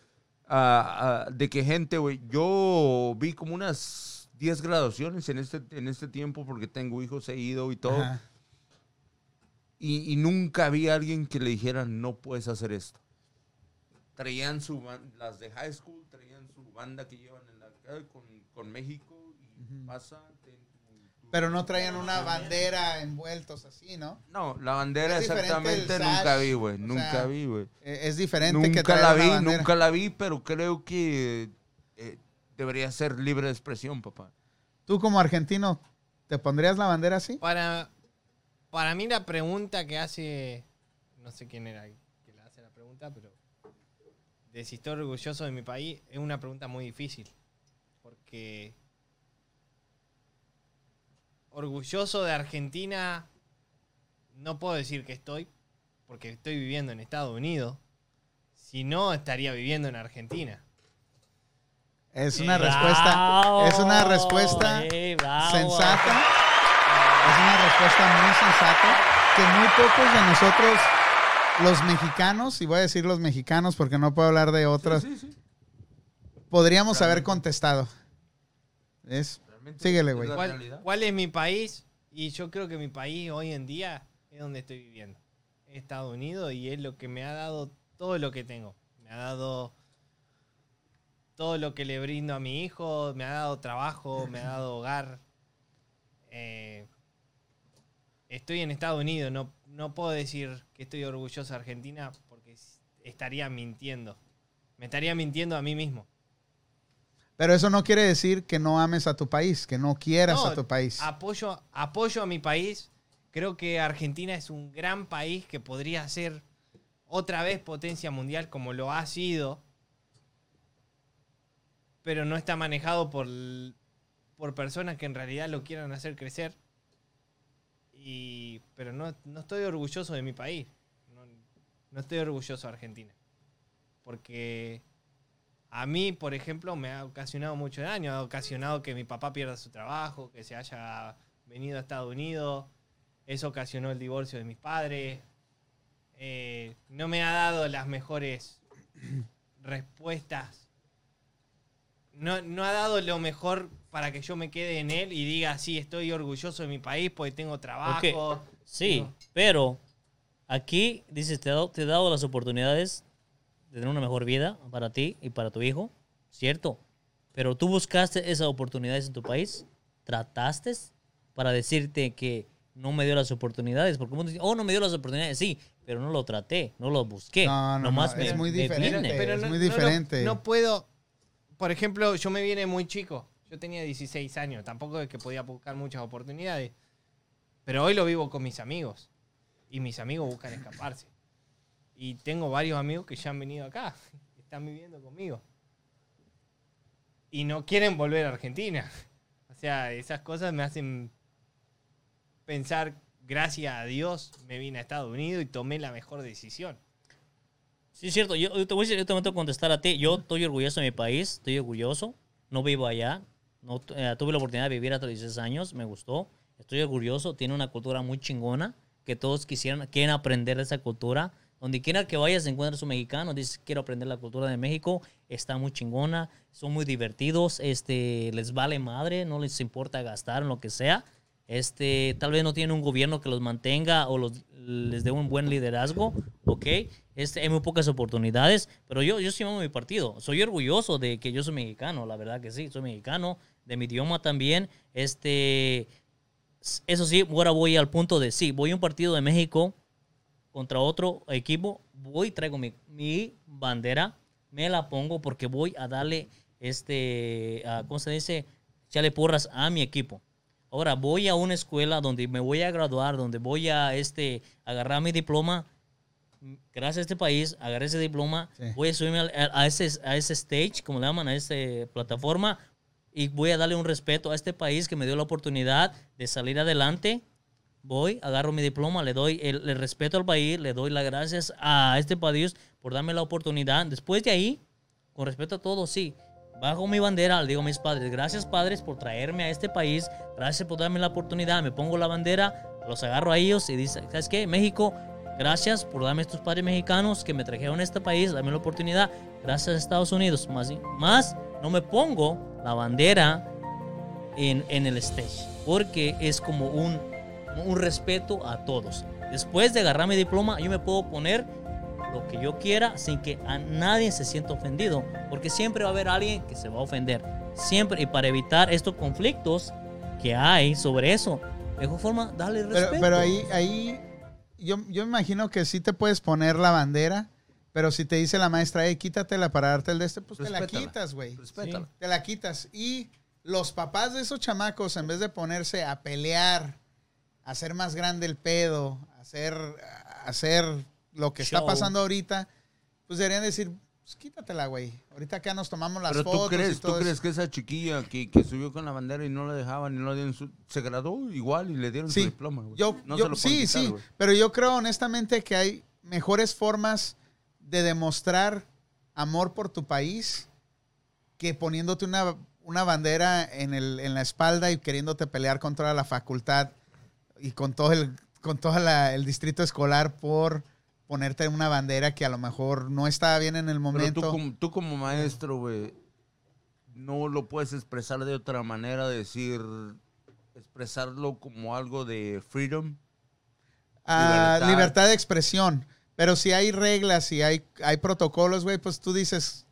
a- a- de que gente, güey, yo vi como unas 10 graduaciones en este, en este tiempo porque tengo hijos, he ido y todo, Ajá. Y, y nunca vi a alguien que le dijera, no puedes hacer esto. Traían su las de high school, traían su banda que llevan en la con, con México y pasa. ten tu- tu- Pero no traían una bandera envueltos así, ¿no? No, la bandera Es diferente exactamente nunca vi, güey. Nunca sea, vi, güey. Eh, Es diferente que Nunca traer la vi, bandera. nunca la vi, pero creo que eh, debería ser libre de expresión, papá. Tú como argentino, ¿te pondrías la bandera así? Para, para mí la pregunta que hace, no sé quién era que le hace la pregunta, pero de si estoy orgulloso de mi país es una pregunta muy difícil. Porque orgulloso de Argentina no puedo decir que estoy, porque estoy viviendo en Estados Unidos. Si no, estaría viviendo en Argentina. Es una respuesta, es una respuesta eh, bravo. sensata. Es una respuesta muy sensata que muy pocos de nosotros, los mexicanos, y voy a decir los mexicanos porque no puedo hablar de otros, Sí, sí, sí. podríamos haber contestado. Realmente Síguele, es güey. ¿Cuál, cuál es mi país? Y yo creo que mi país hoy en día es donde estoy viviendo. Estados Unidos y es lo que me ha dado todo lo que tengo. Me ha dado todo lo que le brindo a mi hijo, me ha dado trabajo, me ha dado hogar. Eh, estoy en Estados Unidos, no, no puedo decir que estoy orgulloso de Argentina porque estaría mintiendo. Me estaría mintiendo a mí mismo. Pero eso no quiere decir que no ames a tu país, que no quieras No, a tu país. Apoyo, apoyo a mi país. Creo que Argentina es un gran país que podría ser otra vez potencia mundial como lo ha sido. Pero no está manejado por, por personas que en realidad lo quieran hacer crecer. Y, pero no, no estoy orgulloso de mi país. No, no estoy orgulloso de Argentina. Porque a mí, por ejemplo, me ha ocasionado mucho daño. Ha ocasionado que mi papá pierda su trabajo, que se haya venido a Estados Unidos. Eso ocasionó el divorcio de mis padres. Eh, no me ha dado las mejores respuestas. No, no ha dado lo mejor para que yo me quede en él y diga, sí, estoy orgulloso de mi país porque tengo trabajo. Ok, Sí, No. pero aquí dices, te he, dado, te he dado las oportunidades de tener una mejor vida para ti y para tu hijo, ¿cierto? Pero tú buscaste esas oportunidades en tu país, trataste para decirte que no me dio las oportunidades, porque muchos dicen, oh, no me dio las oportunidades, sí, pero no lo traté, no lo busqué. No, no, Nomás no, me- es muy diferente. vine. es muy lo- diferente. No, puedo. Por ejemplo, yo me vine muy chico. Yo tenía 16 años. Tampoco es que podía buscar muchas oportunidades. Pero hoy lo vivo con mis amigos. Y mis amigos buscan escaparse. Y tengo varios amigos que ya han venido acá. (laughs) Están viviendo conmigo. Y no quieren volver a Argentina. (laughs) O sea, esas cosas me hacen pensar, gracias a Dios, me vine a Estados Unidos y tomé la mejor decisión. Sí, es cierto. Te voy a yo te voy a contestar a ti. Yo estoy orgulloso de mi país, estoy orgulloso. No vivo allá. No, eh, tuve la oportunidad de vivir hasta los 16 años, me gustó. Estoy orgulloso. Tiene una cultura muy chingona que todos quisieran, quieren aprender de esa cultura, Donde quiera que vayas, encuentras un mexicano, dices, quiero aprender la cultura de México, está muy chingona, son muy divertidos, este, les vale madre, no les importa gastar en lo que sea. Este, tal vez no tienen un gobierno que los mantenga o los, les dé un buen liderazgo, ¿ok? Este, hay muy pocas oportunidades, pero yo, yo sí amo mi partido. Soy orgulloso de que yo soy mexicano, la verdad que sí, soy mexicano, de mi idioma también. Este, eso sí, ahora voy al punto de sí, voy a un partido de México contra otro equipo, voy, traigo mi, mi bandera, me la pongo porque voy a darle, este, ah, ¿cómo se dice? Echarle porras a mi equipo. Ahora voy a una escuela donde me voy a graduar, donde voy a este, agarrar mi diploma. Gracias a este país, agarré ese diploma, Sí. voy a subirme a, a ese, a ese stage, como le llaman, a esa plataforma, y voy a darle un respeto a este país que me dio la oportunidad de salir adelante. Voy, agarro mi diploma, le doy el, el respeto al país, le doy las gracias a este país por darme la oportunidad. Después de ahí, con respeto a todos, sí. Bajo mi bandera, le digo a mis padres, gracias padres por traerme a este país, gracias por darme la oportunidad, me pongo la bandera, los agarro a ellos y dice, ¿sabes qué? México, gracias por darme estos padres mexicanos que me trajeron a este país, darme la oportunidad, gracias a Estados Unidos. Más, más no me pongo la bandera en, en el stage, porque es como un, un respeto a todos. Después de agarrar mi diploma, yo me puedo poner lo que yo quiera sin que a nadie se sienta ofendido, porque siempre va a haber alguien que se va a ofender. Siempre, y para evitar estos conflictos que hay sobre eso, de mejor forma, dale respeto. Pero, pero ahí, ahí yo, yo me imagino que sí te puedes poner la bandera, pero si te dice la maestra, hey, quítatela para darte el de este, pues te la quitas, güey. Respétala. Te la quitas. Y los papás de esos chamacos, en vez de ponerse a pelear, a hacer más grande el pedo, a hacer, a hacer lo que está pasando ahorita, pues deberían decir, pues quítatela, güey. Ahorita acá nos tomamos las Pero fotos tú y crees, todo tú eso". crees que esa chiquilla que, que subió con la bandera y no la dejaban y no le dieron su, se graduó igual y le dieron Sí. su diploma. güey. Yo, No yo- se lo sí, quitar, sí, güey. pero yo creo honestamente que hay mejores formas de demostrar amor por tu país que poniéndote una, una bandera en, el, en la espalda y queriéndote pelear con toda la facultad y con todo el, con todo la- el distrito escolar por ponerte una bandera que a lo mejor no estaba bien en el Pero momento. tú como, tú como maestro, güey, no lo puedes expresar de otra manera, decir, expresarlo como algo de freedom. Ah, Libertad. libertad. de expresión. Pero si hay reglas, si hay, hay protocolos, güey, pues tú dices.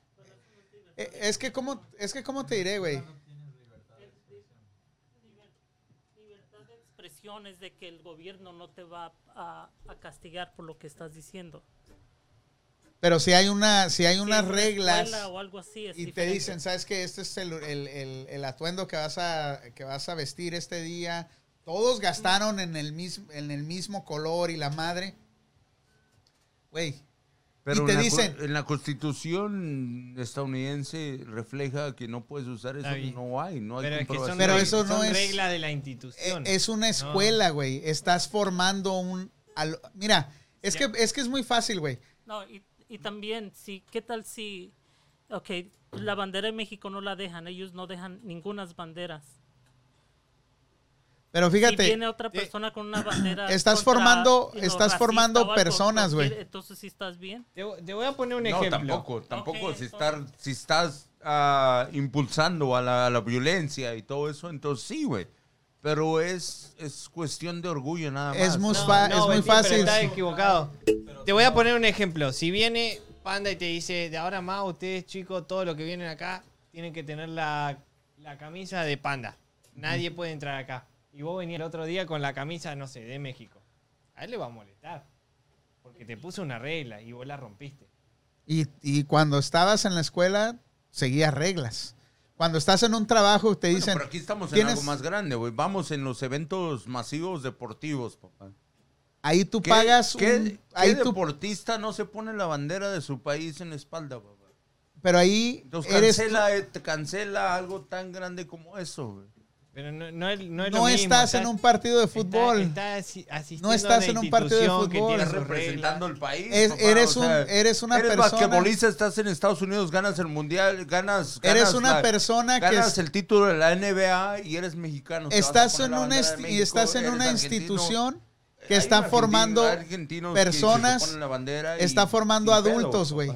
"Eh, Es que, ¿cómo, es que, ¿cómo te diré, güey? libertad de expresión es de que el gobierno no te va a, a castigar por lo que estás diciendo. Pero si hay, una, si hay unas reglas escuela o algo así, es y te dicen, ¿sabes qué? Este es el, el- el- el atuendo que vas, a, que vas a vestir este día. Todos gastaron en el, mismo, en el mismo color y la madre. Güey, Pero Y te en, la, dicen- en la constitución estadounidense refleja que no puedes usar eso. No hay, no hay Pero, que son. Pero eso no son es- reglas de la institución. es una escuela, güey. Estás formando un... al- Mira, es que, es que es muy fácil, güey. No, y, y también, si, ¿qué tal si, ok, la bandera de México no la dejan, ellos no dejan ninguna banderas. Pero si fíjate, viene otra persona con una (clears throat) bandera. Estás contra, formando- estás racista formando personas, güey. Entonces, si estás bien. Te, te voy a poner un No, ejemplo. tampoco, tampoco. Ok, si, estar, si estás ah, impulsando a la, a la violencia y todo eso, entonces sí, güey. Pero es, es cuestión de orgullo nada más. Es muy No, fa- no, es muy pero fácil. Estás equivocado. Te voy a poner un ejemplo. Si viene Panda y te dice, de ahora más ustedes chicos, todos los que vienen acá, tienen que tener la, la camisa de Panda. Nadie puede entrar acá. Y vos venís el otro día con la camisa, no sé, de México. A él le va a molestar. Porque te puso una regla y vos la rompiste. Y, y cuando estabas en la escuela, seguías reglas. Cuando estás en un trabajo, te Bueno, dicen, pero aquí estamos en "Tienes- algo más grande, güey. Vamos en los eventos masivos deportivos, papá. ahí tú ¿Qué- pagas, ¿Qué, un- qué ahí tú- deportista no se pone la bandera de su país en la espalda, papá? pero ahí Entonces eres tú- cancela, eh, te cancela algo tan grande como eso, güey. Pero no, no es, no es lo no mismo, estás en un partido de fútbol. Está, está asi- asistiendo No estás en un partido de fútbol. Estás representando el país. Es- papá, eres un- sea, eres una eres persona- basquetbolista, estás en Estados Unidos, ganas el mundial, ganas. Eres ganas una la- persona que Ganas es- el título de la NBA y eres mexicano. estás en una insti- y México, estás en eres una institución que está formando personas, ponen la bandera y- está formando adultos, güey.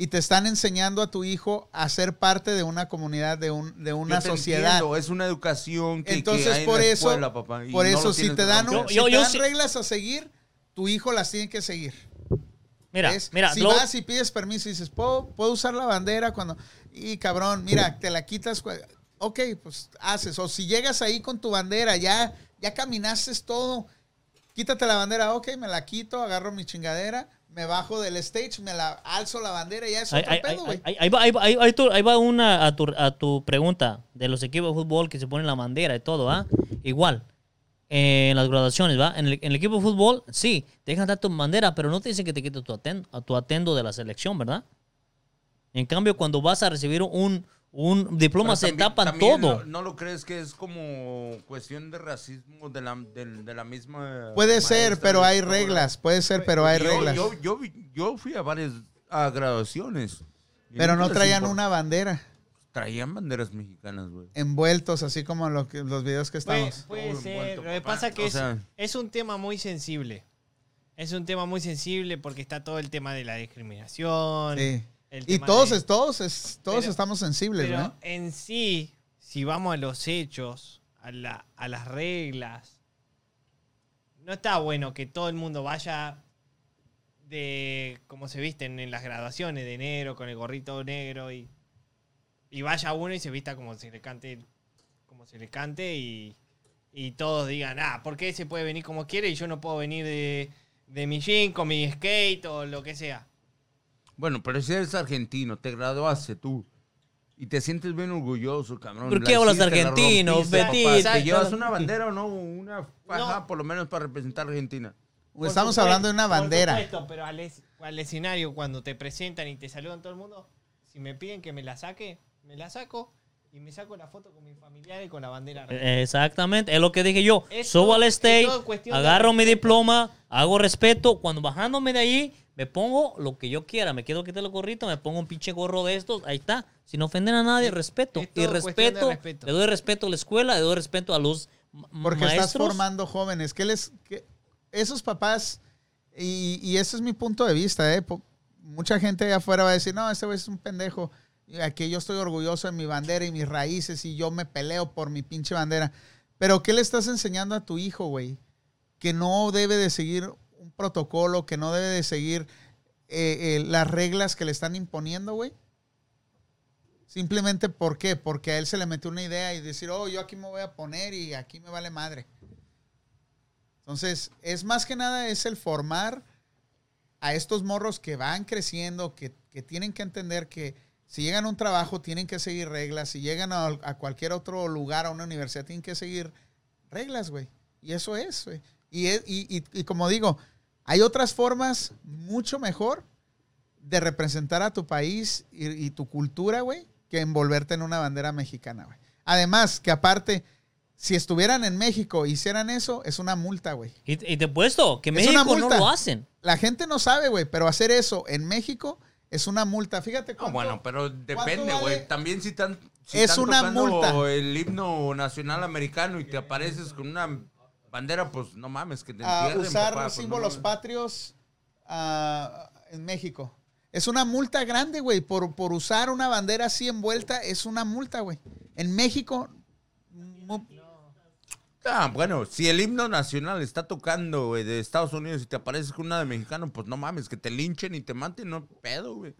Papá. Y te están enseñando a tu hijo a ser parte de una comunidad, de, un, de una Yo te sociedad. entiendo, es una educación que, Entonces, que hay en por la eso, escuela, papá, y por no eso si te dan, un- Yo- si yo te dan sí- reglas a seguir, tu hijo las tiene que seguir. Mira, ¿Ves? mira, si lo- vas y pides permiso y dices, ¿puedo, puedo usar la bandera cuando... Y cabrón, mira, te la quitas... Ok, pues haces. O si llegas ahí con tu bandera, ya, ya caminaste todo, quítate la bandera, ok, me la quito, agarro mi chingadera, me bajo del stage, me la alzo la bandera y ya es Ahí, otro pedo, güey. ahí- va, ahí va- ahí- ahí tu- ahí va una a tu, a tu pregunta de los equipos de fútbol que se ponen la bandera y todo, ¿ah? Igual, eh, en las graduaciones, ¿va? En el, en el equipo de fútbol, sí, te dejan dar tu bandera, pero no te dicen que te quites tu, aten- a tu atendo de la selección, ¿verdad? En cambio, cuando vas a recibir un, un diploma, Pero se también- tapan también todo. No, ¿no lo crees que es como cuestión de racismo de la, de, de la misma. Puede ser, pero hay reglas, puede ser, pero hay Yo- reglas. Yo, yo, yo fui a varias a graduaciones. Pero no traían una bandera, Traían banderas mexicanas, güey. envueltos, así como lo que- los videos que Puede, estamos. puede Todo ser. envuelto, Lo que pasa que O es, es un tema muy sensible. Es un tema muy sensible porque está todo el tema de la discriminación. Sí. Y todos, de- es- todos, es- todos Pero- estamos sensibles, Pero ¿no? en sí, si vamos a los hechos, a, la- a las reglas, no está bueno que todo el mundo vaya de como se visten en las graduaciones de enero con el gorrito negro y, y vaya uno y se vista como se le cante como se le cante y, y todos digan, ah, ¿por qué se puede venir como quiere y yo no puedo venir de, de mi jean con mi skate o lo que sea? Bueno, pero si eres argentino, te graduaste tú. Y te sientes bien orgulloso, cabrón. ¿Por qué hablas argentino. Exacto. ¿Te llevas una bandera o no? Una faja, No. por lo menos, para representar a Argentina. Por Estamos supuesto, hablando de una por bandera. supuesto, pero al, es- al escenario, cuando te presentan y te saludan todo el mundo, si me piden que me la saque, me la saco y me saco la foto con mi familiar y con la bandera. Exactamente, es lo que dije yo. Es Subo al stage, agarro mi diploma, hago respeto. Cuando bajándome de ahí, me pongo lo que yo quiera. Me quiero quitar el gorrito, me pongo un pinche gorro de estos. Ahí está. Sin ofender a nadie, respeto. es Y respeto, respeto. le doy respeto a la escuela, le doy respeto a los Porque maestros. estás formando jóvenes. ¿Qué les, esos papás, y, y ese es mi punto de vista, ¿eh? Mucha gente allá afuera va a decir, no, este güey es un pendejo. Aquí yo estoy orgulloso de mi bandera y mis raíces y yo me peleo por mi pinche bandera. Pero ¿qué le estás enseñando a tu hijo, güey? Que no debe de seguir protocolo, que no debe de seguir eh, eh, las reglas que le están imponiendo, güey. Simplemente, ¿por qué? Porque a él se le metió una idea y decir, oh, yo aquí me voy a poner y aquí me vale madre. Entonces, es más que nada, es el formar a estos morros que van creciendo, que, que tienen que entender que si llegan a un trabajo tienen que seguir reglas, si llegan a, cualquier otro lugar, a una universidad, tienen que seguir reglas, güey. Y eso es, güey. Y, y, y- y como digo, hay otras formas mucho mejor de representar a tu país y, y tu cultura, güey, que envolverte en una bandera mexicana, güey. Además, que aparte, si estuvieran en México e hicieran eso, es una multa, güey. Y, y te he puesto que Es una México no lo hacen. La gente no sabe, güey, pero hacer eso en México es una multa. Fíjate No, cuánto- bueno, pero depende, vale? güey. También si están, si Es están una tocando multa. el himno nacional americano y te apareces con una bandera, pues no mames, que te a usar papá, pues, no símbolos patrios ah, en México. Es una multa grande, güey. Por, por usar una bandera así envuelta, es una multa, güey. En México, Ah, bueno, si el himno nacional está tocando, güey, de Estados Unidos y te apareces con una de mexicano, pues no mames, que te linchen y te maten, no pedo, güey.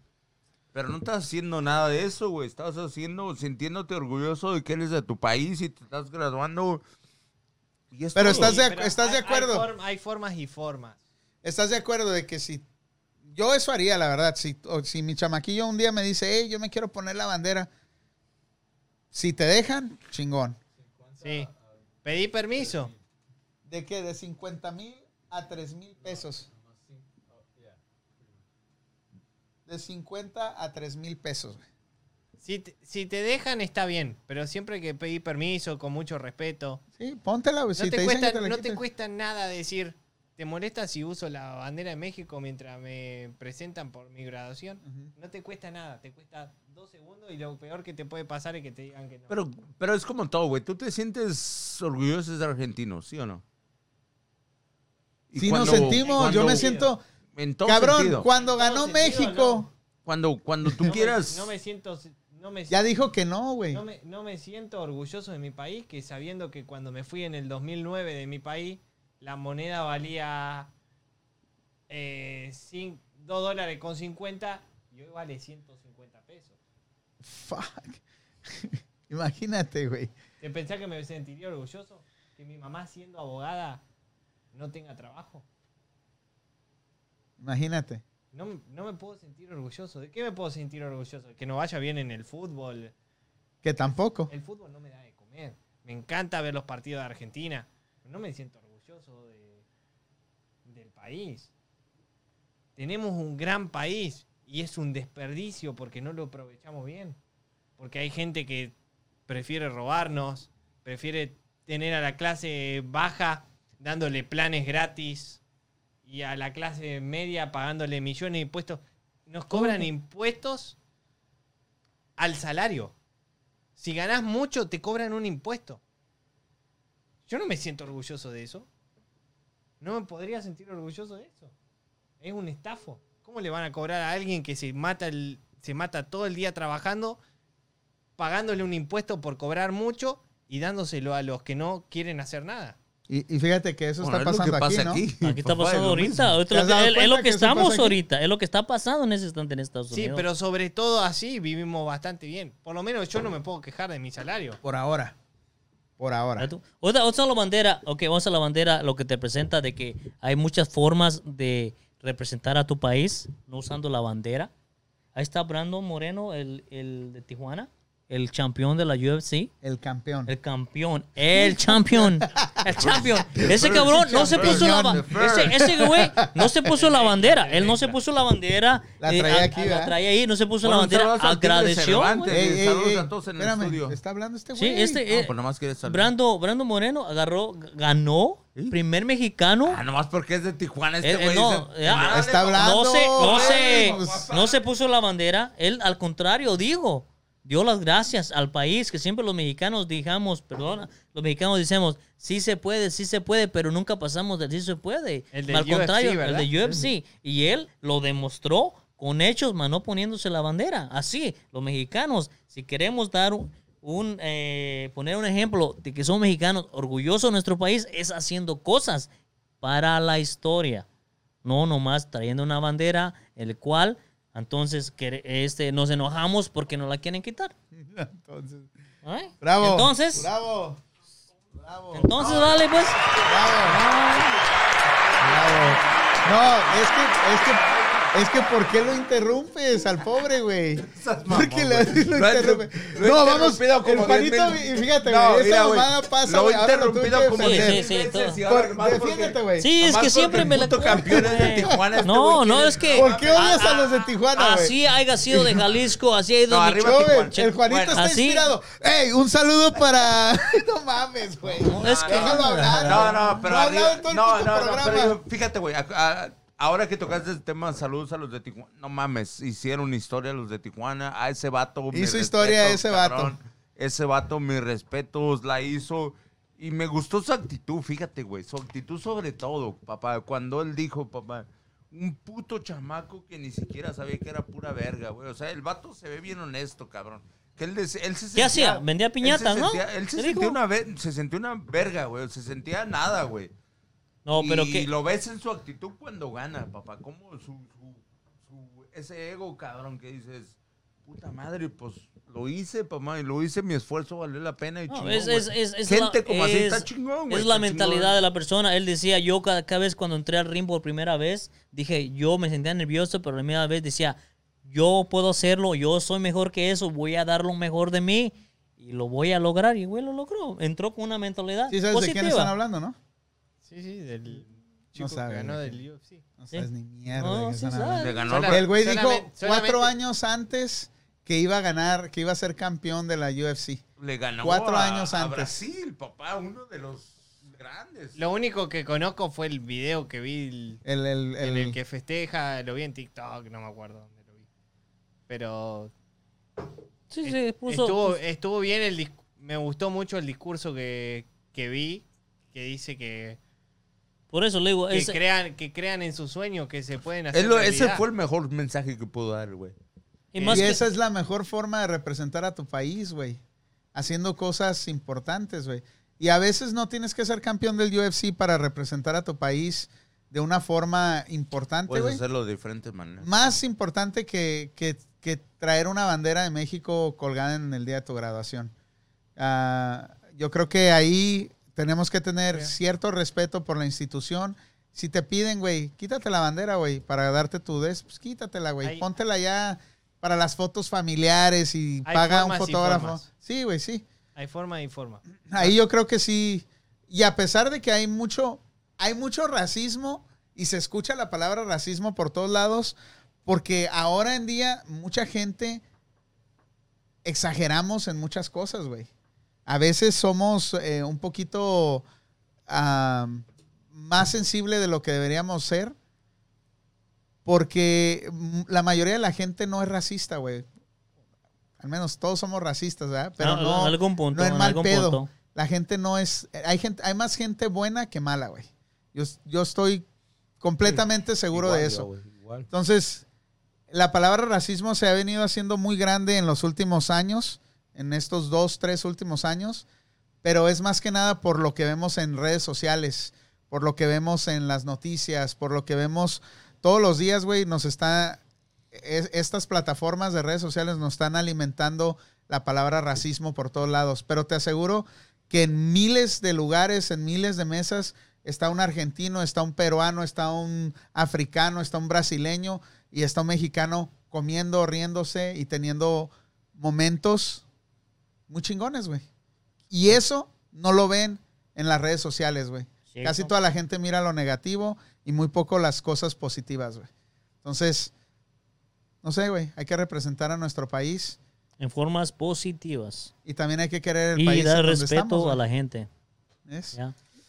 Pero no estás haciendo nada de eso, güey. Estás haciendo, sintiéndote orgulloso de que eres de tu país y te estás graduando. Pero todo. estás de- pero ¿estás de hay- hay acuerdo? form- Hay, formas y formas. ¿estás de acuerdo de que si yo eso haría, la verdad? Si, o si mi chamaquillo un día me dice, hey, yo me quiero poner la bandera, si te dejan, chingón. Sí. Pedí permiso. ¿De qué? De 50 mil a 3 mil pesos. De 50 a 3 mil pesos. güey. Si te, si te dejan está bien, pero siempre hay que pedir permiso con mucho respeto. Sí, póntela. No, Si te, te dicen cuesta, que te la no te quites. cuesta nada decir, ¿te molesta si uso la bandera de México mientras me presentan por mi graduación? No te cuesta nada, te cuesta dos segundos y lo peor que te puede pasar es que te digan que no. Pero, pero es como todo, güey. Tú te sientes orgulloso de ser argentino, ¿sí o no? Sí nos cuando- sentimos, yo me siento... En todo Cabrón, sentido. cuando ganó sentido, México... Cuando, cuando tú No me- quieras... no me siento. No me Ya dijo que no, güey. No me, no me siento orgulloso de mi país, que sabiendo que cuando me fui en el 2009 de mi país, la moneda valía eh, 2 dólares con 50 y hoy vale 150 pesos. Fuck. (laughs) Imagínate, güey. ¿Te pensás que me sentiría orgulloso? Que mi mamá siendo abogada no tenga trabajo. Imagínate. No, no me puedo sentir orgulloso. ¿De qué me puedo sentir orgulloso? Que no vaya bien en el fútbol. Que tampoco. El fútbol no me da de comer. Me encanta ver los partidos de Argentina. No me siento orgulloso de- del país. Tenemos un gran país y es un desperdicio porque no lo aprovechamos bien. Porque hay gente que prefiere robarnos, prefiere tener a la clase baja dándole planes gratis y a la clase media pagándole millones de impuestos. Nos cobran impuestos al salario. Si ganás mucho, te cobran un impuesto. Yo no me siento orgulloso de eso. No me podría sentir orgulloso de eso. Es un estafo. ¿Cómo le van a cobrar a alguien que se mata, el- se mata todo el día trabajando, pagándole un impuesto por cobrar mucho y dándoselo a los que no quieren hacer nada? Y, y fíjate que eso Bueno, está es pasando aquí, pasa ¿no? aquí. Aquí está papá, es pasando lo ahorita. mismo. ahorita ¿Te has lo es, cuenta lo que que estamos aquí? ahorita. Es lo que está pasando en ese instante en Estados Sí, Unidos. pero sobre todo así vivimos bastante bien. Por lo menos yo no me puedo quejar de mi salario. Por ahora. Por ahora. Otra, otra la bandera, ok, vamos a la bandera, lo que te presenta de que hay muchas formas de representar a tu país no usando la bandera. Ahí está Brandon Moreno, el, el de Tijuana, el campeón de la UFC. El campeón. El campeón, el campeón, el campeón. (laughs) Ese cabrón no se puso la ba- ese, ese güey no se puso la (laughs) bandera. Él no se puso la bandera. La eh, traía aquí. La traía ahí, no se puso Bueno, la bandera. Agradeció. Ey, ey, Saludos a todos en el espérame, estudio. Está hablando este Sí, güey. este, No, eh, pues nomás. Brando, Brando Moreno agarró, ganó, ¿Sí? primer mexicano. Ah, nomás porque es de Tijuana este Eh, eh, güey. no, dice, ya. "Párale, Está papá". hablando. no se, no se, no se puso la bandera. Él, al contrario, dijo, dio las gracias al país, que siempre los mexicanos dijamos, perdona, los mexicanos decimos, sí se puede, sí se puede, pero nunca pasamos del sí se puede. El del al UFC, contrario, ¿verdad? el de UFC. Y él lo demostró con hechos, más no poniéndose la bandera. Así, los mexicanos, si queremos dar un, un, eh, poner un ejemplo de que somos mexicanos orgullosos de nuestro país, es haciendo cosas para la historia. No nomás trayendo una bandera, el cual entonces que- este, nos enojamos porque nos la quieren quitar. (laughs) Entonces, ¿Ay? bravo. Entonces, Bravo. Bravo. entonces vale pues. Bravo. No, es que, es que, es que, ¿por qué lo interrumpes al pobre, güey? (laughs) ¿Por qué lo, lo interrumpe? No, vamos, el y fíjate, güey, esa mamada pasa, Lo he interrumpido como Sí, sí, porque- defiéndete, güey. Sí, es que porque siempre me la de. Tijuana, este No, no, es que. ¿Por qué odias a ah, los de Tijuana, güey? Así haya sido de Jalisco, así ha ido de Tijuana. el Juanito está inspirado. ¡Ey! Un saludo para. (laughs) no mames, güey. No, no, pero no, no, pero fíjate, güey, a- a- ahora que tocaste el tema, saludos a los de Tijuana. No mames, hicieron historia los de Tijuana. A ese vato. Hizo historia respetos, ese vato. Ese vato, mis respetos, la hizo. Y me gustó su actitud, fíjate, güey. Su actitud sobre todo, papá. Cuando él dijo, papá, un puto chamaco que ni siquiera sabía que era pura verga, güey. O sea, el vato se ve bien honesto, cabrón. Que él, des- él se ¿Qué hacía? Vendía él se piñatas, ¿no? sentía- Él se ¿Te sentía, una se sentía una verga, güey. Se sentía nada, güey. No, pero y que. lo ves en su actitud cuando gana, papá. Como su, su- su- ese ego, cabrón, que dices, puta madre, pues lo hice, papá, y lo hice, mi esfuerzo valió la pena y No, chingón, es, es, es, es Gente la, como así es- está chingón, güey. Es la mentalidad chingón. de la persona. Él decía, yo cada, cada vez cuando entré al ring por primera vez, dije, yo me sentía nervioso, pero la primera vez decía, yo puedo hacerlo, yo soy mejor que eso, voy a dar lo mejor de mí y lo voy a lograr. Y güey, lo logró. Entró con una mentalidad Sí, sabes de quién positiva. están hablando, ¿no? Sí, sí, del chico sabe, que ganó güey. del UFC. No Sí. sabes ni mierda. No, qué sí están sabe. hablando. Le ganó Solamente- El güey dijo solamente- cuatro solamente- años antes que iba a ganar, que iba a ser campeón de la UFC. Le ganó cuatro a- años a antes. Brasil, papá, uno de los grandes. Lo único que conozco fue el video que vi el- El, el, en el- el que festeja, lo vi en TikTok, no me acuerdo dónde lo vi. Pero Sí, sí, puso. estuvo, estuvo bien el me gustó mucho el discurso que, que vi, que dice que Por eso le digo, Que es- crean, que crean en su sueño, que se pueden hacer Es lo- ese fue el mejor mensaje que pudo dar, güey. y Y más que- esa es la mejor forma de representar a tu país, güey. Haciendo cosas importantes, güey. Y a veces no tienes que ser campeón del UFC para representar a tu país de una forma importante, Puedes hacerlo de diferentes maneras. Más importante que, que- que traer una bandera de México colgada en el día de tu graduación. Ah, yo creo que ahí tenemos que tener cierto respeto por la institución. Si te piden, güey, quítate la bandera, güey, para darte tu des, pues quítatela, güey. Póntela ya para las fotos familiares y paga un fotógrafo. Sí, güey, sí. Hay forma y forma. Ahí yo creo que sí. Y a pesar de que hay mucho, hay mucho racismo y se escucha la palabra racismo por todos lados, porque ahora en día mucha gente exageramos en muchas cosas, güey. A veces somos eh, un poquito ah, más sensible de lo que deberíamos ser, porque la mayoría de la gente no es racista, güey. Al menos todos somos racistas, ¿verdad? Pero Ah, en no, algún punto, no en en mal algún pedo. punto. La gente no es. Hay, gente, hay más gente buena que mala, güey. Yo, yo estoy completamente seguro Igual de eso. igual. Entonces, la palabra racismo se ha venido haciendo muy grande en los últimos años, en estos dos, tres últimos años, pero es más que nada por lo que vemos en redes sociales, por lo que vemos en las noticias, por lo que vemos todos los días, güey, nos está, es- estas plataformas de redes sociales nos están alimentando la palabra racismo por todos lados, pero te aseguro que en miles de lugares, en miles de mesas, está un argentino, está un peruano, está un africano, está un brasileño y está un mexicano comiendo, riéndose y teniendo momentos muy chingones, güey. Y eso no lo ven en las redes sociales, güey. Casi toda la gente mira lo negativo y muy poco las cosas positivas, güey. Entonces, no sé, güey, hay que representar a nuestro país En formas positivas. y también hay que querer el Y país dar en donde respeto estamos, a la gente.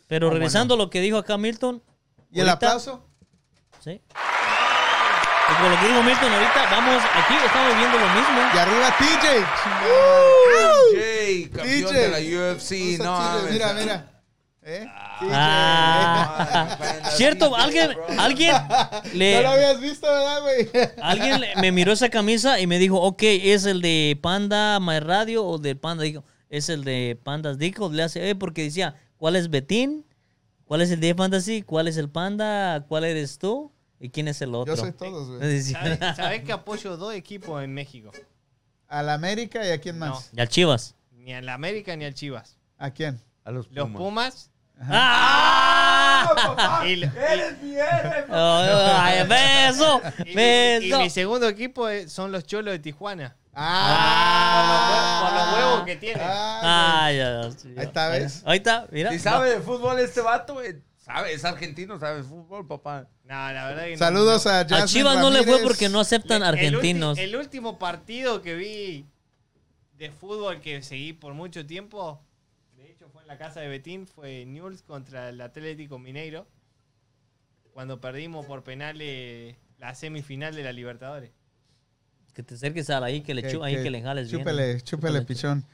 Pero Ah, regresando a lo que dijo acá Milton. Y el aplauso. Sí. Y por lo que dijo Milton ahorita, vamos, aquí estamos viendo lo mismo. Y arriba TJ. Campeón TJ. de la UFC. Usa No, mira, mira. ¿Eh? Ah. Apenas Cierto, alguien, alguien (laughs) No lo le, habías visto, ¿verdad, güey? (laughs) alguien le- me miró esa camisa y me dijo, ok, ¿es el de Panda My Radio o del Panda? Dijo, es el de Pandas Dijo, le hace, eh, porque decía, ¿cuál es Betín? ¿Cuál es el de Fantasy? ¿Cuál es el Panda? ¿Cuál eres tú? ¿Y quién es el otro? Yo soy todos, güey. ¿Sabes, (laughs) sabés que apoyo dos equipos en México? A la América y a quién más. No. Y al Chivas. Ni al América ni al Chivas. ¿A quién? A los Los Pumas. ¡Ah! Y, y- Ay, beso, y- y beso. mi segundo equipo es- son los Cholos de Tijuana. Ah, Por los hue- por los huevos que tienen. Ah, Ay, ya, ya, sí, Ahí está, ¿ves? Ahí está, mira. Si sabe de fútbol este vato, güey. Sabe, es argentino, sabe de fútbol, papá. No, la verdad que no- Saludos no. a A Jasmine Chivas no le fue porque no aceptan El ulti- argentinos. El, último partido que vi de fútbol que seguí por mucho tiempo, fue en la casa de Betín, fue Newell's contra el Atlético Mineiro, cuando perdimos por penales la semifinal de la Libertadores. Que te acerques a ahí, que le, chu- ahí que le jales bien. Chúpele, chúpele, pichón.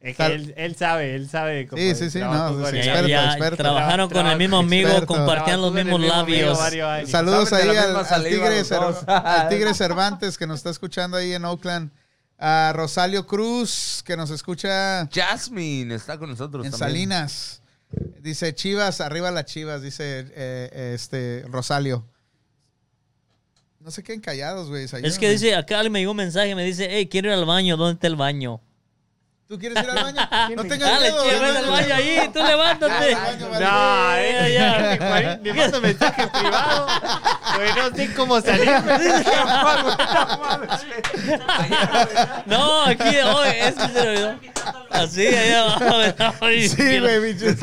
Es que él, él sabe, él sabe cómo Sí, sí, sí, no, sí, Ya, experto, ya experto. trabajaron con el mismo amigo, experto. compartían los mismos mismo labios. Saludos ahí al, al tigre al Tigre Cervantes que nos está escuchando ahí en Oakland. A Rosalio Cruz que nos escucha Jasmine está con nosotros en también. Salinas. Dice Chivas, arriba las Chivas, dice eh, eh, este Rosalio. No se queden callados, güey. Es que dice, acá me llegó un mensaje, me dice, hey, quiero ir al baño, ¿dónde está el baño? ¿Tú quieres ir al baño? (laughs) No tengas Dale, miedo. ven (laughs) al baño ahí, tú levántate. No, vale. eh, ya. le mando mensaje privado, pues no sé cómo salir. No, aquí, oh, es que se olvidó. Así, allá abajo. Sí, güey, si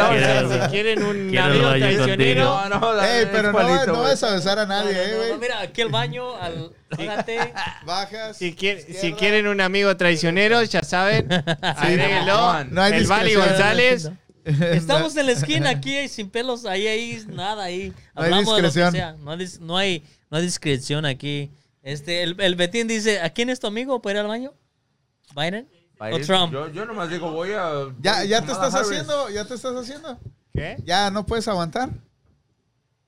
quieren un amigo traicionero, No, no, dale, Ey, pero no, no güey. vas a besar a nadie, eh, No, no, güey. mira, aquí el baño, al, bájate. (laughs) Bajas. si, quiere- si izquierda. quieren un amigo traicionero, ya saben, agréguenlo. No hay el Vali discreción. González. Estamos en la (laughs) esquina aquí, sin pelos, ahí, ahí, nada, ahí. No hay Hablamos de lo que discreción. sea. No hay, dis- no hay, no hay discreción aquí. Este, el, el Betín dice, ¿a quién es tu amigo para ir al baño? ¿Biden? ¿O Trump? Yo, yo nomás digo, voy a. Ya, ya te Kamala estás Harris. haciendo, ya te estás haciendo. ¿Qué? Ya no puedes aguantar.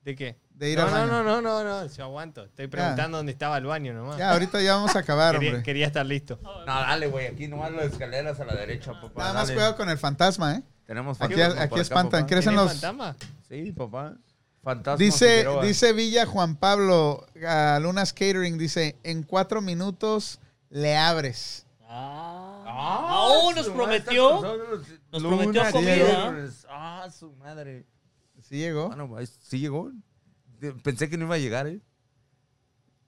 ¿De qué? De ir no, al baño. no, no, no, no, no, yo aguanto. Estoy preguntando dónde estaba el baño nomás. Ya, ahorita ya vamos a acabar, quería, hombre. quería estar listo. No, dale, güey. Aquí nomás las escaleras a la derecha, papá. Nada más dale. cuidado con el fantasma, ¿eh? Tenemos Aquí, fantasma aquí acá, espantan. papá. ¿Crees en ¿Tenés los...? fantasma? Sí, papá. Fantasma. Dice, dice Villa Juan Pablo a Lunas Catering, dice, en cuatro minutos le abres. Ah, Ah, oh, nos prometió. Nos Luna prometió comida. Ah, su madre. ¿Sí llegó? Bueno, pues, sí llegó. Pensé que no iba a llegar, ¿eh?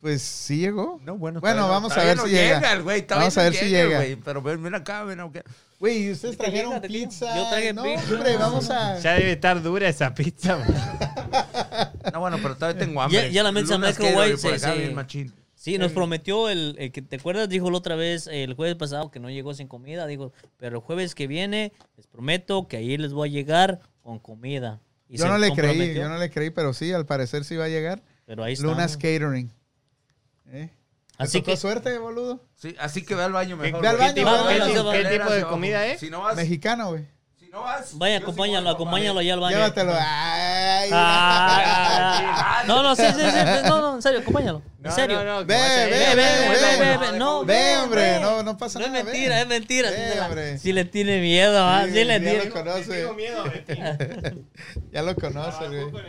Pues sí llegó. No, bueno. Bueno, vamos a todavía ver no si llega. el güey. Vamos a ver si llega. güey, Pero ven, ven acá, ven acá. Güey, ¿y ustedes Te trajeron llega, pizza? Yo traje no, pizza. hombre, vamos a... Ya debe estar dura esa pizza. man. No, bueno, pero todavía tengo hambre. ya la mesa Lunas microwave bien machín. Sí, nos prometió el, el que te acuerdas, dijo la otra vez el jueves pasado que no llegó sin comida, dijo, pero el jueves que viene les prometo que ahí les voy a llegar con comida. Y Yo no le creí, yo no le creí, pero sí, al parecer sí va a llegar. Pero ahí está. Lunas Catering. ¿Eh? ¿Te Así tocó que- suerte, boludo? Sí, así que ve al baño mejor. Ve al baño, ¿Qué qué qué tipo de comida es? Si no vas, Mexicano, güey. No vas. Vaya, sí acompáñalo, acompáñalo allá al baño. Llévatelo. Ay, Ah, no, no, sí, sí, sí, no, no, en serio, acompáñalo. En serio. no, no, Ve, ve. Ve, ve, ve, ve, ve. ve, ve, no, Ve, ve, hombre, ve. no, no pasa No es nada. ve. mentira, es mentira. Ve, hombre. Si le tiene miedo, ah, Sí, sí le ya tiene. lo conoce. Tengo miedo de ti. (laughs) Ya lo conoce, güey. (laughs)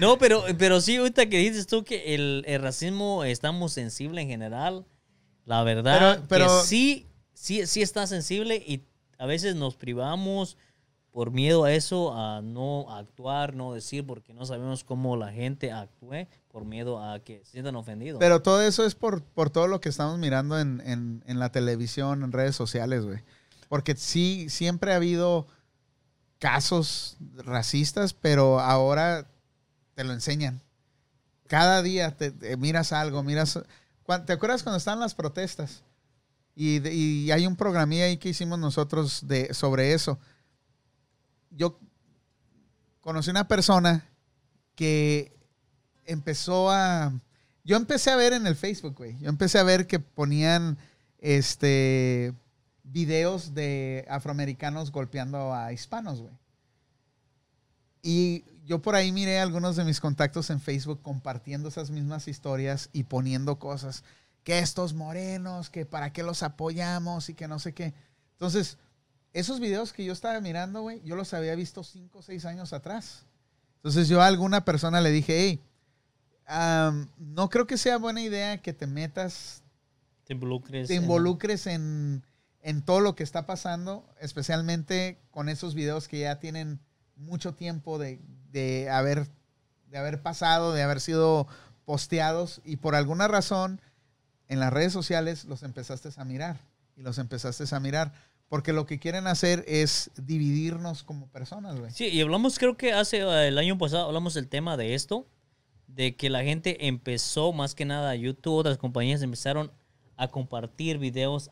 No, pero, pero sí, ahorita que dices tú que el, el racismo estamos sensible en general, la verdad Pero- pero- que sí, sí, sí está sensible y a veces nos privamos por miedo a eso, a no actuar, no decir, porque no sabemos cómo la gente actúe, por miedo a que se sientan ofendidos. Pero todo eso es por, por todo lo que estamos mirando en, en- en la televisión, en redes sociales, güey. Porque sí, siempre ha habido casos racistas, pero ahora te lo enseñan. Cada día te, te miras algo, miras... ¿Te acuerdas cuando estaban las protestas? Y hay un programilla ahí que hicimos nosotros de, sobre eso. Yo conocí una persona que empezó a... Yo empecé a ver en el Facebook, güey. Yo empecé a ver que ponían este videos de afroamericanos golpeando a hispanos, güey. Y yo por ahí miré algunos de mis contactos en Facebook compartiendo esas mismas historias y poniendo cosas. Que estos morenos, que para qué los apoyamos y que no sé qué. Entonces, esos videos que yo estaba mirando, güey, yo los había visto cinco o seis años atrás. Entonces yo a alguna persona le dije, hey, am, no creo que sea buena idea que te metas, te involucres. te en- involucres en, en todo lo que está pasando, especialmente con esos videos que ya tienen mucho tiempo de, de haber, de haber pasado, de haber sido posteados y por alguna razón en las redes sociales los empezaste a mirar y los empezaste a mirar porque lo que quieren hacer es dividirnos como personas, güey. Sí, y hablamos, creo que hace eh, el año pasado, hablamos del tema de esto, de que la gente empezó, más que nada, YouTube, otras compañías empezaron a compartir videos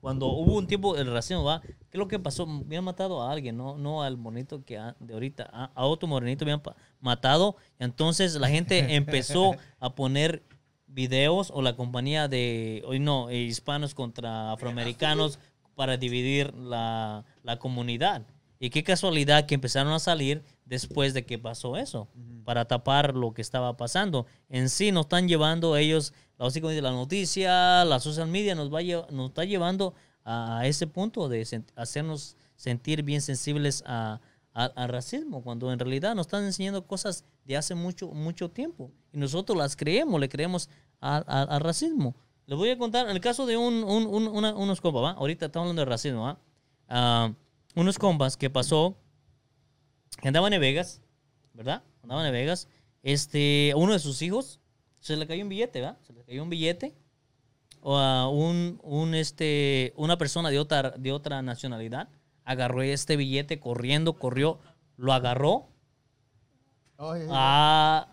cuando hubo un tiempo del racismo, ¿va? ¿Qué es lo que pasó? Habían matado a alguien, no, no al monito que a- de ahorita, a, a otro morenito habían pa- matado. Entonces la gente (laughs) empezó a poner videos o la compañía de, hoy no, eh, hispanos contra afroamericanos para dividir la, la comunidad. Y qué casualidad que empezaron a salir después de que pasó eso, para tapar lo que estaba pasando. En sí nos están llevando ellos, como dice la noticia, la social media nos, va nos está llevando a, ese punto de hacernos sentir bien sensibles a, al racismo, cuando en realidad nos están enseñando cosas de hace mucho, mucho tiempo. Y nosotros las creemos, le creemos al- racismo. Les voy a contar el caso de unos compas, ¿va? Ahorita estamos hablando de racismo, ¿va? Ah, unos compas que pasó, que andaban en Vegas, ¿verdad? Andaban en Vegas. Este, uno de sus hijos se le cayó un billete, ¿verdad? Se le cayó un billete. O a un, un, este, una persona de otra, de otra nacionalidad agarró este billete corriendo, corrió, lo agarró. Oye, Ah,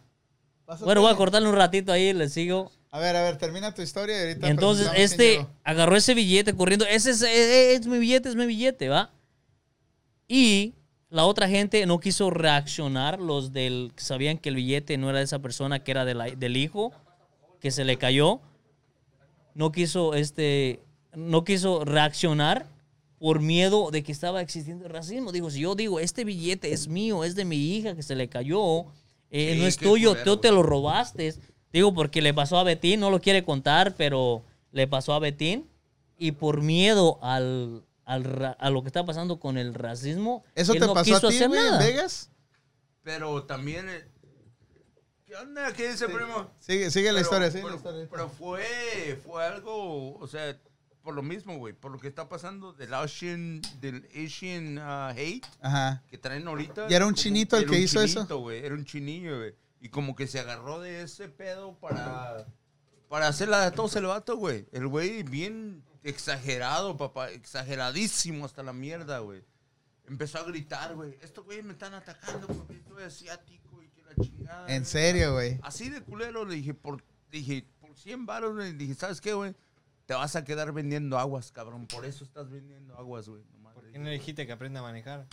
bueno, voy a cortarle un ratito ahí, le sigo. A ver, a ver, termina tu historia y ahorita Entonces, este agarró ese billete corriendo. Ese es, es- es mi billete, es mi billete, ¿va? Y la otra gente no quiso reaccionar. Los del que sabían que el billete no era de esa persona, que era de la- del hijo, que se le cayó. No quiso, este, no quiso reaccionar. por miedo de que estaba existiendo el racismo. Digo, si yo digo, este billete es mío, es de mi hija que se le cayó, eh, Sí, no es tuyo, culero, tú te lo robaste. Digo, porque le pasó a Betín, no lo quiere contar, pero le pasó a Betín. Y por miedo al, al ra- a lo que está pasando con el racismo, ¿Eso él te no pasó a quiso ti, hacer güey, en. Vegas? Pero también. eh, ¿Qué onda? ¿Qué dice, primo? Sigue, sigue la Pero- historia, sigue pero, la historia. pero fue, fue algo, o sea, por lo mismo, güey, por lo que está pasando del Asian, del Asian uh, hate Ajá. que traen ahorita. ¿Y era un como- chinito el era que un hizo eso? chinito, güey, era un chinillo, güey. Y como que se agarró de ese pedo para, para hacerla de todos el vato, güey. El güey bien exagerado, papá, exageradísimo hasta la mierda, güey. Empezó a gritar, güey, estos güeyes me están atacando porque estoy asiático y que la chingada. En serio, güey. Así de culero le dije, por, dije, por 100 baros, le dije, ¿sabes qué, güey? Te vas a quedar vendiendo aguas, cabrón. Por eso estás vendiendo aguas, güey. ¿Por qué no dijiste que aprenda a manejar?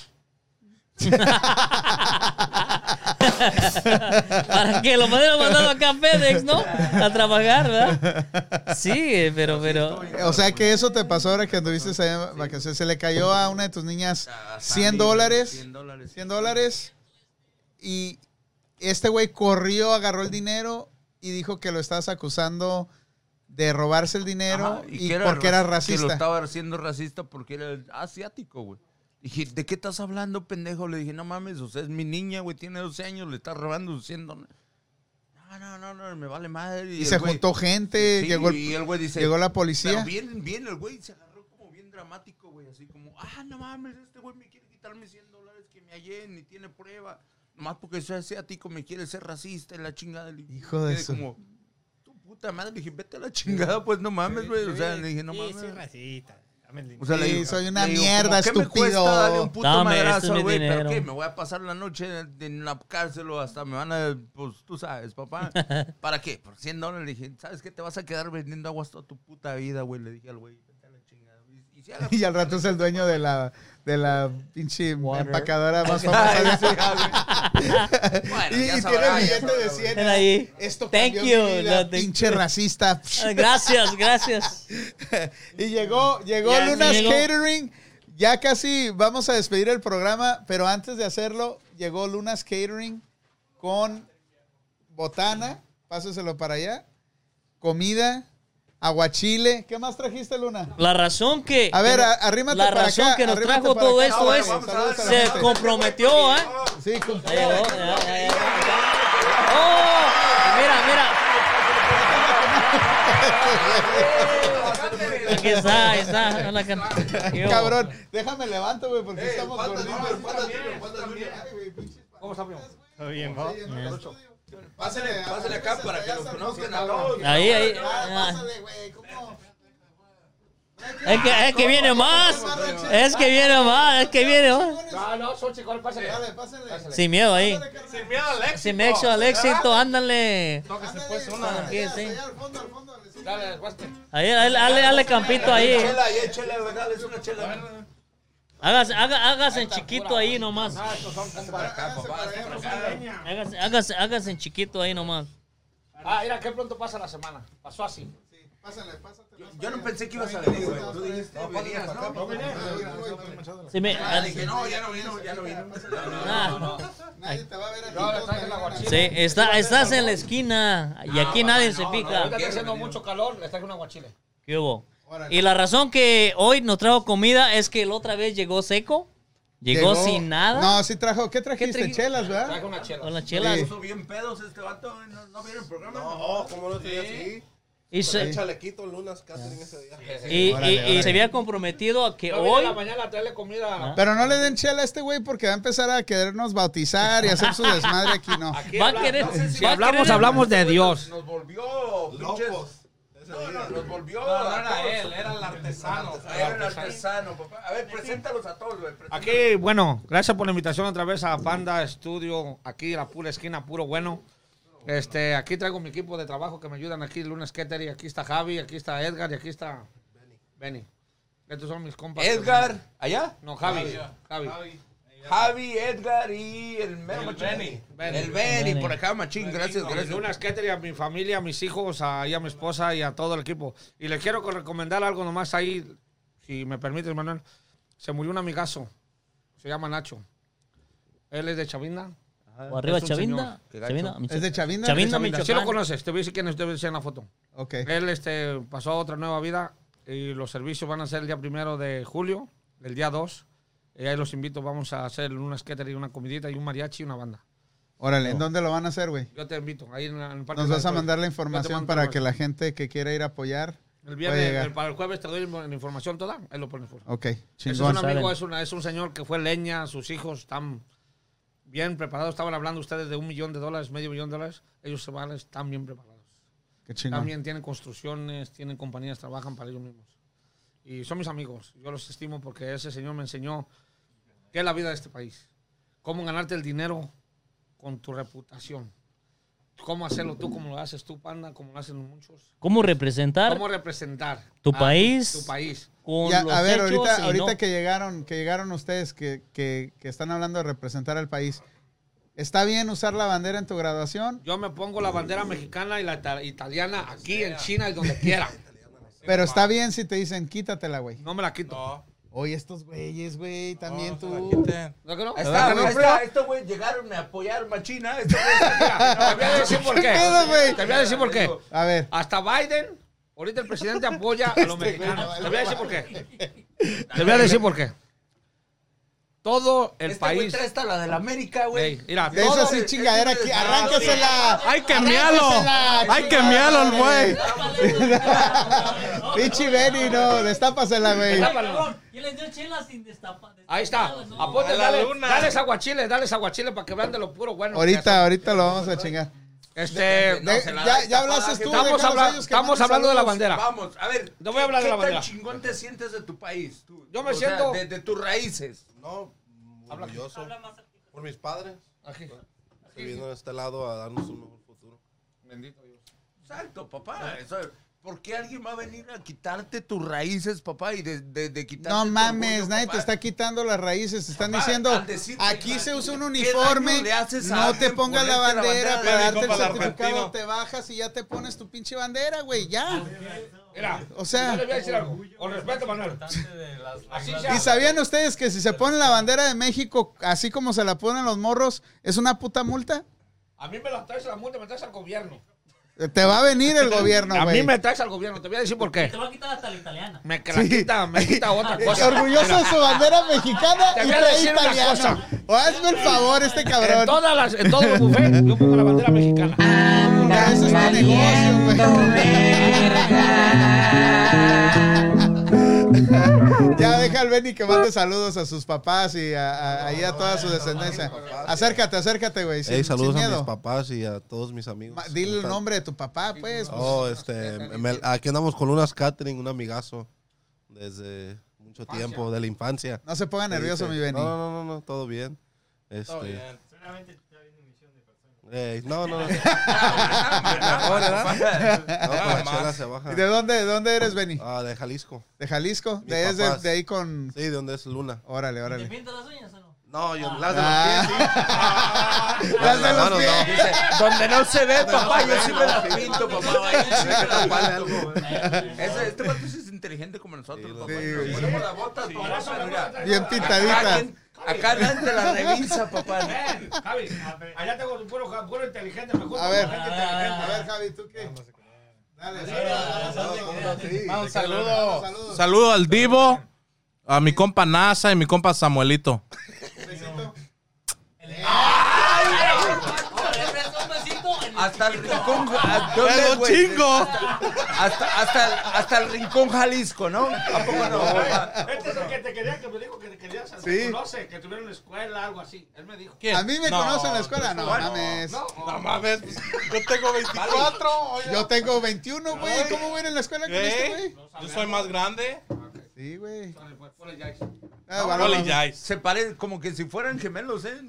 Para que lo pudieran mandado acá a FedEx, ¿no? A trabajar, ¿verdad? Sí, pero, pero. O sea que eso te pasó ahora que anduviste allá vacaciones. Se le cayó a una de tus niñas A 100 Sandy, dólares. 100 dólares. 100 dólares. Y este güey corrió, agarró el dinero y dijo que lo estabas acusando de robarse el dinero Ajá, y, que porque era raci- Que lo racista. estaba haciendo racista porque era asiático, güey. Dije, ¿de qué estás hablando, pendejo? Le dije, no mames, o sea, es mi niña, güey, tiene 12 años, le estás robando 100 dólares. No, no, no, no, me vale madre. Y se güey- juntó gente, Sí, llegó, el- y el güey dice, llegó la Pero policía. bien, bien, el güey se agarró como bien dramático, güey. Así como, ah, no mames, este güey me quiere quitar mis 100 dólares que me hallé, ni tiene prueba. Nomás porque soy asiático me quiere ser racista en la chingada. Hijo de su- como, tu puta madre. Le dije, vete a la chingada, pues no mames, güey. O sea, le dije, no sí, mames. soy racista. O sea, le digo- soy una le digo, mierda, ¿cómo qué me estúpido. cuesta darle un puto Dame, este es madrazo, güey? ¿Pero qué? ¿Me voy a pasar la noche en, en la cárcel o hasta me van a... Pues tú sabes, papá. (laughs) ¿Para qué? Por 100 dólares. Le dije, ¿sabes qué? Te vas a quedar vendiendo aguas toda tu puta vida, güey. Le dije al güey, vete a la chingada. (laughs) Y, al rato es el dueño de la, de la pinche Water. empacadora más (laughs) famosa. ah, (laughs) güey. Bueno, y y sabrá, tiene billete de güey. 100. Ven ahí. Esto Thank cambió you. mi vida, No, pinche you. racista. Ah, Gracias, gracias. Y llegó, llegó Ya, Lunas llegó. Catering. Ya casi vamos a despedir el programa, pero antes de hacerlo, llegó Lunas Catering con botana, páseselo para allá, comida, aguachile. ¿Qué más trajiste, Luna? La razón que. A ver, arrímate La para razón acá, que nos trajo todo acá. esto No, es. dar Se (laughs) comprometió, ¿eh? Sí, ya, ya, ya. ¡Oh! Mira, mira. Aquí está, ahí está. Hola. (laughs) Cabrón, déjame levanto, güey, porque estamos gorditos. Está bien, ¿no? Pásale, pásale acá para que los conozcan a todos. Ahí, ahí. Ah, pásale, güey, ¿cómo? Es que, es que viene más. Es que viene más. Es que viene más. No, no, son chicos, pásale. Dale, pásale. Sin miedo ahí. Sin miedo al éxito. Sin éxito, al éxito, ándale. Tóquese pues una. Aquí, sí. allá al fondo, al fondo, le sigue. Dale, guaste. Ahí, dale, dale, dale campito ahí. Chela, ahí, chela, dale, es una chela. Hágase, haga- hágase en chiquito ahí nomás. Ah. Hágase, hágase, hágase en chiquito ahí nomás. Ah, mira, qué pronto pasa la semana. Pasó así. Pásale, pásate. Yo no pensé que ibas a venir, güey. Tú dijiste, venías, ¿no? Sí, me- Ah, dije, no, ya no vino, ya no vino. ah, Nadie te va a ver aquí. Yo le todos traje la sí, está, estás en la esquina y aquí nadie se pica. está haciendo mucho calor, le traje una guachile. ¿Qué hubo? Y la razón que hoy nos trajo comida es que la otra vez llegó seco. Llegó, sin nada. No, sí trajo. ¿Qué trajiste? trajiste? Chelas, ¿verdad? una chela. Con las chelas. Puso bien pedos este vato, güey, ¿no, no vieron el programa? No, como lo tenía así. Y, Con el se, chalequito Lunas Catering ese día. y, y- Órale, y órale. se había comprometido a que vine hoy. en la mañana a traerle comida. Pero no le den chela a este güey porque va a empezar a querernos bautizar y hacer su desmadre aquí, no. Aquí Va a querer. no sé si va a hablamos, querer- hablamos de Dios. Nos volvió. Locos. No, no, nos volvió. No, era todos. él, era el artesano. Era el artesano, papá. A ver, preséntalos a todos, güey. preséntalos. Aquí, bueno, gracias por la invitación otra vez a Panda Studio, aquí la pura esquina, puro bueno. Este, aquí traigo mi equipo de trabajo que me ayudan aquí, Lunes Kettery, aquí está Javi, aquí está Edgar y aquí está Benny. Estos son mis compas. Edgar, ¿allá? No, Javi. Javi. Javi, Edgar y el mero machín. Benny. El Benny, Benny. por acá, machín. Gracias, Y gracias. Lunas Kettery, a mi familia, a mis hijos, a, y a mi esposa y a todo el equipo. Y les quiero co- recomendar algo nomás ahí, si me permites, Manuel. se murió un amigazo. Se llama Nacho. Él es de Chavinda. O arriba Chavinda. Chavinda, ¿Es de Chavinda? Chavinda, Chavinda. Sí lo Michoacán. conoces. Te voy a decir quién es. A decir en la foto. Ok. Él este, pasó a otra nueva vida y los servicios van a ser el día primero de julio, el día 2. Y ahí los invito, vamos a hacer una skater y una comidita y un mariachi y una banda. Órale, ¿en dónde lo van a hacer, güey? Yo te invito, ahí en, la- en el Parque Nos vas a mandar la información para que la gente que quiera ir a apoyar. El viernes, el- para el jueves te doy la información toda, ahí lo por favor. Ok, Ese es chingón. un amigo, es, una- es un señor que fue leña, sus hijos están bien preparados. Estaban hablando ustedes de un millón de dólares, medio millón de dólares. Ellos se van, están bien preparados. Qué chingón. También tienen construcciones, tienen compañías, trabajan para ellos mismos. Y son mis amigos. Yo los estimo porque ese señor me enseñó qué es la vida de este país. Cómo ganarte el dinero con tu reputación. Cómo hacerlo tú como lo haces tú, Panda, como lo hacen muchos. ¿Cómo representar Cómo representar Tu a país. Tu, país. con Ya, los a ver, hechos ahorita, ahorita no- que llegaron, que llegaron ustedes que, que, que están hablando de representar al país, ¿está bien usar la bandera en tu graduación? Yo me pongo la bandera mexicana y la ita- italiana aquí en China y donde quiera. Pero está bien si te dicen quítatela, güey. No me la quito. No, Oye, estos güeyes, güey, también tú. ¿No que no? Ahí ¿Verdad está, frío? está. Estos güey llegaron a apoyar Machina. Estos güeyes- Mira, te voy a decir por qué. güey? Te voy a decir por qué. A ver, Hasta Biden, ahorita el presidente apoya a los mexicanos. güey, Te voy a decir por qué. Te voy a decir por qué. Todo el Este güey país. hasta la de la América, güey. Ey, mira, de todo- eso sí chingadera aquí. Arránquesela. ¡Hay que miarlo! ¡Hay que miarlo el güey! Pichi Benny, no, destápasela, güey. Tápalo. Y les dio chela sin destapar. Ahí está. ¿no? Aponte, dale, aguachiles, dale aguachiles para que vean de lo puro bueno. Ahorita, ahorita lo vamos a chingar. Este, No, De- se la ya, ya hablaste tú. estamos habla- estamos hablando de la bandera. Vamos, a ver. No voy a hablar de ¿qué la bandera. tan chingón te sientes de tu país? tú? Yo me O sea, siento- de, de tus raíces. No, orgulloso por mis padres. Que vienen a este lado a darnos un mejor futuro. Exacto, papá. Eso- ¿Por qué alguien va a venir a quitarte tus raíces, papá? Y de, de, de quitarte No mames, orgullo, nadie papá? te está quitando las raíces. Te están Papá, diciendo, decirte, aquí se usa un ¿qué uniforme, no te pongas la la bandera bandera para darte el certificado, argentino? te bajas y ya te pones tu pinche bandera, güey, ya. Mira, O sea- yo le voy a decir algo. Con respeto, Manuel. ¿Y sabían ustedes que si se ponen la bandera de México, así como se la ponen los morros, es una puta multa? A mí me la traes a la multa, me traes al gobierno. Te va a venir el (laughs) gobierno, A mí me traes al gobierno, te voy a decir por qué. Te va a quitar hasta la italiana. Me la quita, me quita otra (laughs) cosa. orgulloso de su bandera mexicana Te y voy a decir una italiano. cosa. O hazme el favor, este En cabrón. todas las, en todos los buffets, yo pongo la bandera mexicana. Eso es tu negocio, güey. (laughs) Ya deja al Benny que mande saludos a sus papás y a, a- ahí a toda su descendencia. Acércate, acércate, güey. sin- saludos sin a mis papás y a todos mis amigos. Ma- Dile el nombre de tu papá, pues. pues. Oh, este, me- aquí andamos con unas catering, un amigazo desde mucho tiempo, de la infancia. No se ponga nervioso, Dice, mi Benny. No, no, no, no, todo bien. Este, Todo bien. No, no, no. (laughs) Mejor, ¿verdad? Baja. ¿Y de dónde, de dónde eres, Benny? Ah, de Jalisco. ¿De Jalisco? Mis De, es de, de ahí con... Sí, de donde es Luna. Órale, ¿Te órale. pintas las uñas o no? No, yo las de Ah. los pies, sí. (laughs) Las de Las los pies. no. Dice, donde no se ve, papá, yo sí me la Sí. pinto, papá. Este vato sí es inteligente como nosotros, Sí, papá. ponemos las botas, Bien Acá, pintadita. quien- acá nadie te la revisa, papá. Ven, Javi, allá tengo tu puro, puro inteligente, mejor. A ver, a ver, Javi, ¿tú qué? Dale, saludos. Un saludo. Saludos. Saludo al Divo, a mi compa NASA y mi compa Samuelito. Besito. Hasta el rincón. a- (laughs) ¿dónde, ¡Pero güey? chingo! Hasta, hasta, el- hasta el rincón Jalisco, ¿no? ¿A poco no? (laughs) Este es el que te quería, que me dijo que te querías, Sí. conoce, que tuvieron escuela, algo así. Él me dijo. ¿Quién? A mí me No, conocen en la escuela, no bueno, mames. No mames, pues, yo tengo 24. oiga. Yo tengo 21, güey. ¿Cómo voy a ir en la escuela con este, ¿Eh? güey? Yo soy más grande. Sí, güey. Pues. Ah. Se parece como que si fueran gemelos, ¿eh? (laughs)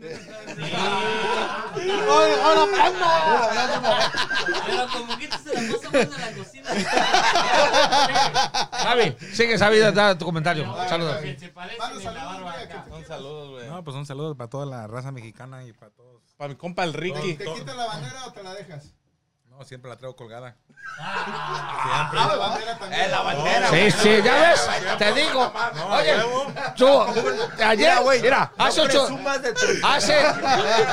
Pero como que se la pasa más en la cocina. (laughs) Javi, sigue vida, da tu comentario. Saludos. Parecen la saludos, barba güey, acá. que Un saludo, güey. No, pues un saludo para toda la raza mexicana y para todos. Para mi compa el Ricky. ¿Te quitan la bandera o te la dejas? No, siempre la traigo colgada. Eh, la bandera, Sí, sí, ya ves, te digo. Oye, tú, ayer, mira, hace No ocho, hace,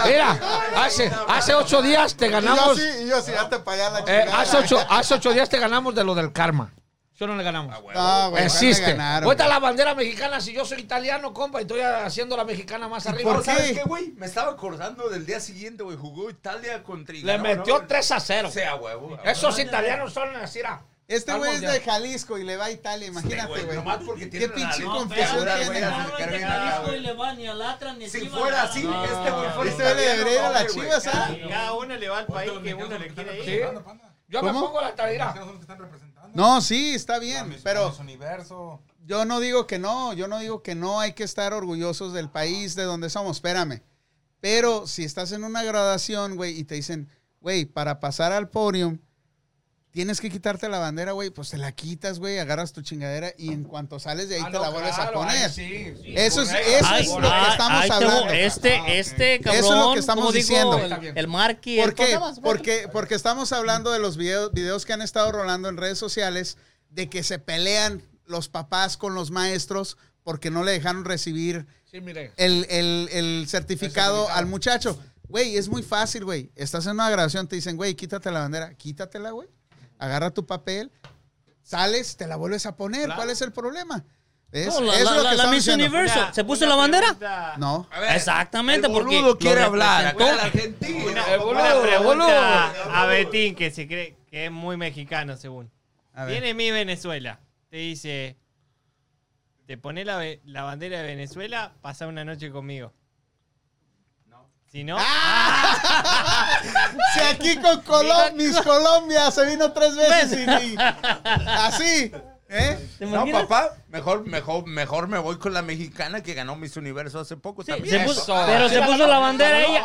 mira, hace, hace ocho días te Y yo ganamos, sí, y yo sí, hasta para allá la eh, chingada. hace ocho, hace ocho días te ganamos de lo del karma. ¿Sí o no le ganamos? No, güey, ¿cuál le Existe. güey? la bandera mexicana, si yo soy italiano, compa, y estoy haciendo la mexicana más arriba. Pero ¿sabes qué? qué, güey? Me estaba acordando del día siguiente, güey. Jugó Italia contra Le ganó, metió ¿no? 3 a 0. O sea, huevo. Esos italianos son así, era. Este güey es de Jalisco y le va a Italia, imagínate, güey, nomás porque Qué tiene la- pinche no, confusión tiene. acá, Jalisco y le van y alatran y Si encima fuera así, No, este güey fuera Este güey le debería ir a las chivas, ¿ah? Cada uno le va al país que uno le quiere ir. Sí. Yo me pongo la talera. No, sí, está bien, pero Universo. yo no digo que no, yo no digo que no hay que estar orgullosos del país de donde somos, espérame. Pero si estás en una graduación, güey, y te dicen, güey, para pasar al podium, tienes que quitarte la bandera, güey, pues te la quitas, güey, agarras tu chingadera y en cuanto sales de ahí Ah, te no, la vuelves a poner. ahí sí, sí, Eso es, correcto. eso Ay, es lo que estamos hablando. Este, este cabrón. Eso es lo que estamos diciendo. El, Marky. ¿Por el- ¿cómo qué? Porque, porque estamos hablando de los videos, videos que han estado rolando en redes sociales de que se pelean los papás con los maestros porque no le dejaron recibir Sí, mire. el, el- el certificado al muchacho. Güey, es muy fácil, güey. Estás en una grabación, te dicen, güey, quítate la bandera. Quítatela, güey. Agarra tu papel, sales, te la vuelves a poner. ¿Cuál es el problema? Es la- lo que la- Miss. Universo. Una- ¿Se puso la bandera? pregunta- No. A ver, Exactamente, el porque boludo quiere hablar. representó. Acá la Argentina. Una, El boludo, una pregunta boludo. a Betín, que se cree que es muy mexicano, según. A ver. Viene mi Venezuela, te dice, te pone la, la bandera de Venezuela, pasa una noche conmigo. Si no, (laughs) Si aquí con Colom- mis Colombia se vino tres veces y, y- así, ¿eh? ¿Te No, papá, mejor, mejor, mejor me voy con la mexicana que ganó Miss Universo hace poco Sí, también. se puso- Eso. pero se puso la bandera ella.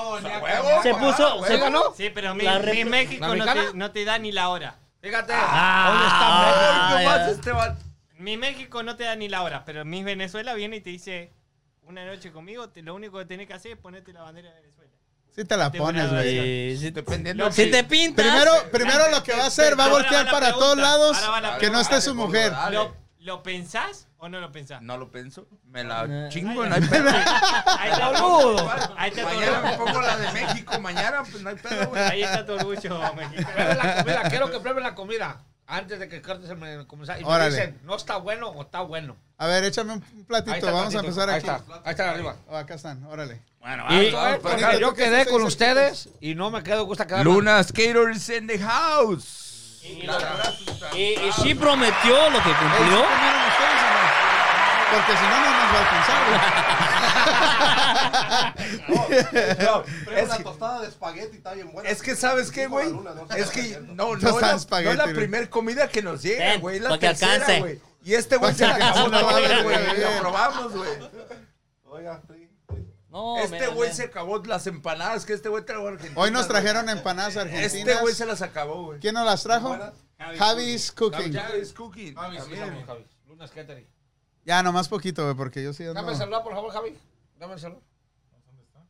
Se puso. se- ¿Ella ganó? sí, pero mi, mi México ¿La no te, no te da ni la hora. Fíjate. Ah, Ay, nomás ya. este va- Mi México no te da ni la hora, pero mi Venezuela viene y te dice, una noche conmigo, te- lo único que tenés que hacer es ponerte la bandera de Venezuela. Sí te la Te pones, güey. Sí, Dependiendo Si si- te pintas. Primero, primero lo que va a hacer, va a voltear va para pregunta, todos lados la que no esté su mujer. ¿Lo, ¿Lo pensás o no lo pensás? No lo pienso. Me la No. chingo, no hay pedo. (laughs) Ahí está, Boludo. ahí está Mañana me pongo la de México, mañana pues no hay pedo, güey. Ahí está tu orgullo la comida, quiero que prueben la comida. Antes de que cortes el comenzar. Y me Órale. dicen, no está bueno o está bueno. A ver, échame un Ahí platito. está el Vamos a platito. empezar Ahí aquí. está, ahí está arriba. Oh, acá están, órale. Bueno, Y vamos, por yo quedé con ustedes y no me quedo gusta quedar Luna Skaters in the house. Y, y, y sí prometió lo que cumplió. ¿Comieron ustedes? Porque si no, no nos va a alcanzar, güey. No, (laughs) Pero es una que- tostada de espagueti está bien buena. Es que, ¿sabes qué, güey? la no Es que (laughs) no, no, la, no es la güey. primer comida que nos llega, Ven, güey. La tercera, alcance. güey. Y este güey se que acabó la una vez, güey. Lo probamos, güey. Oiga, sí. No, Este güey se acabó las empanadas que este güey trajo a Argentina. Hoy nos trajeron empanadas argentinas. Este güey se las acabó, güey. ¿Quién nos las trajo? Javi's Cooking. Javis Cooking. También. Luna Skatering. Ya, nomás poquito, güey, porque yo sí ando- Dame el celular, por favor, Javi. Dame el celular. (laughs)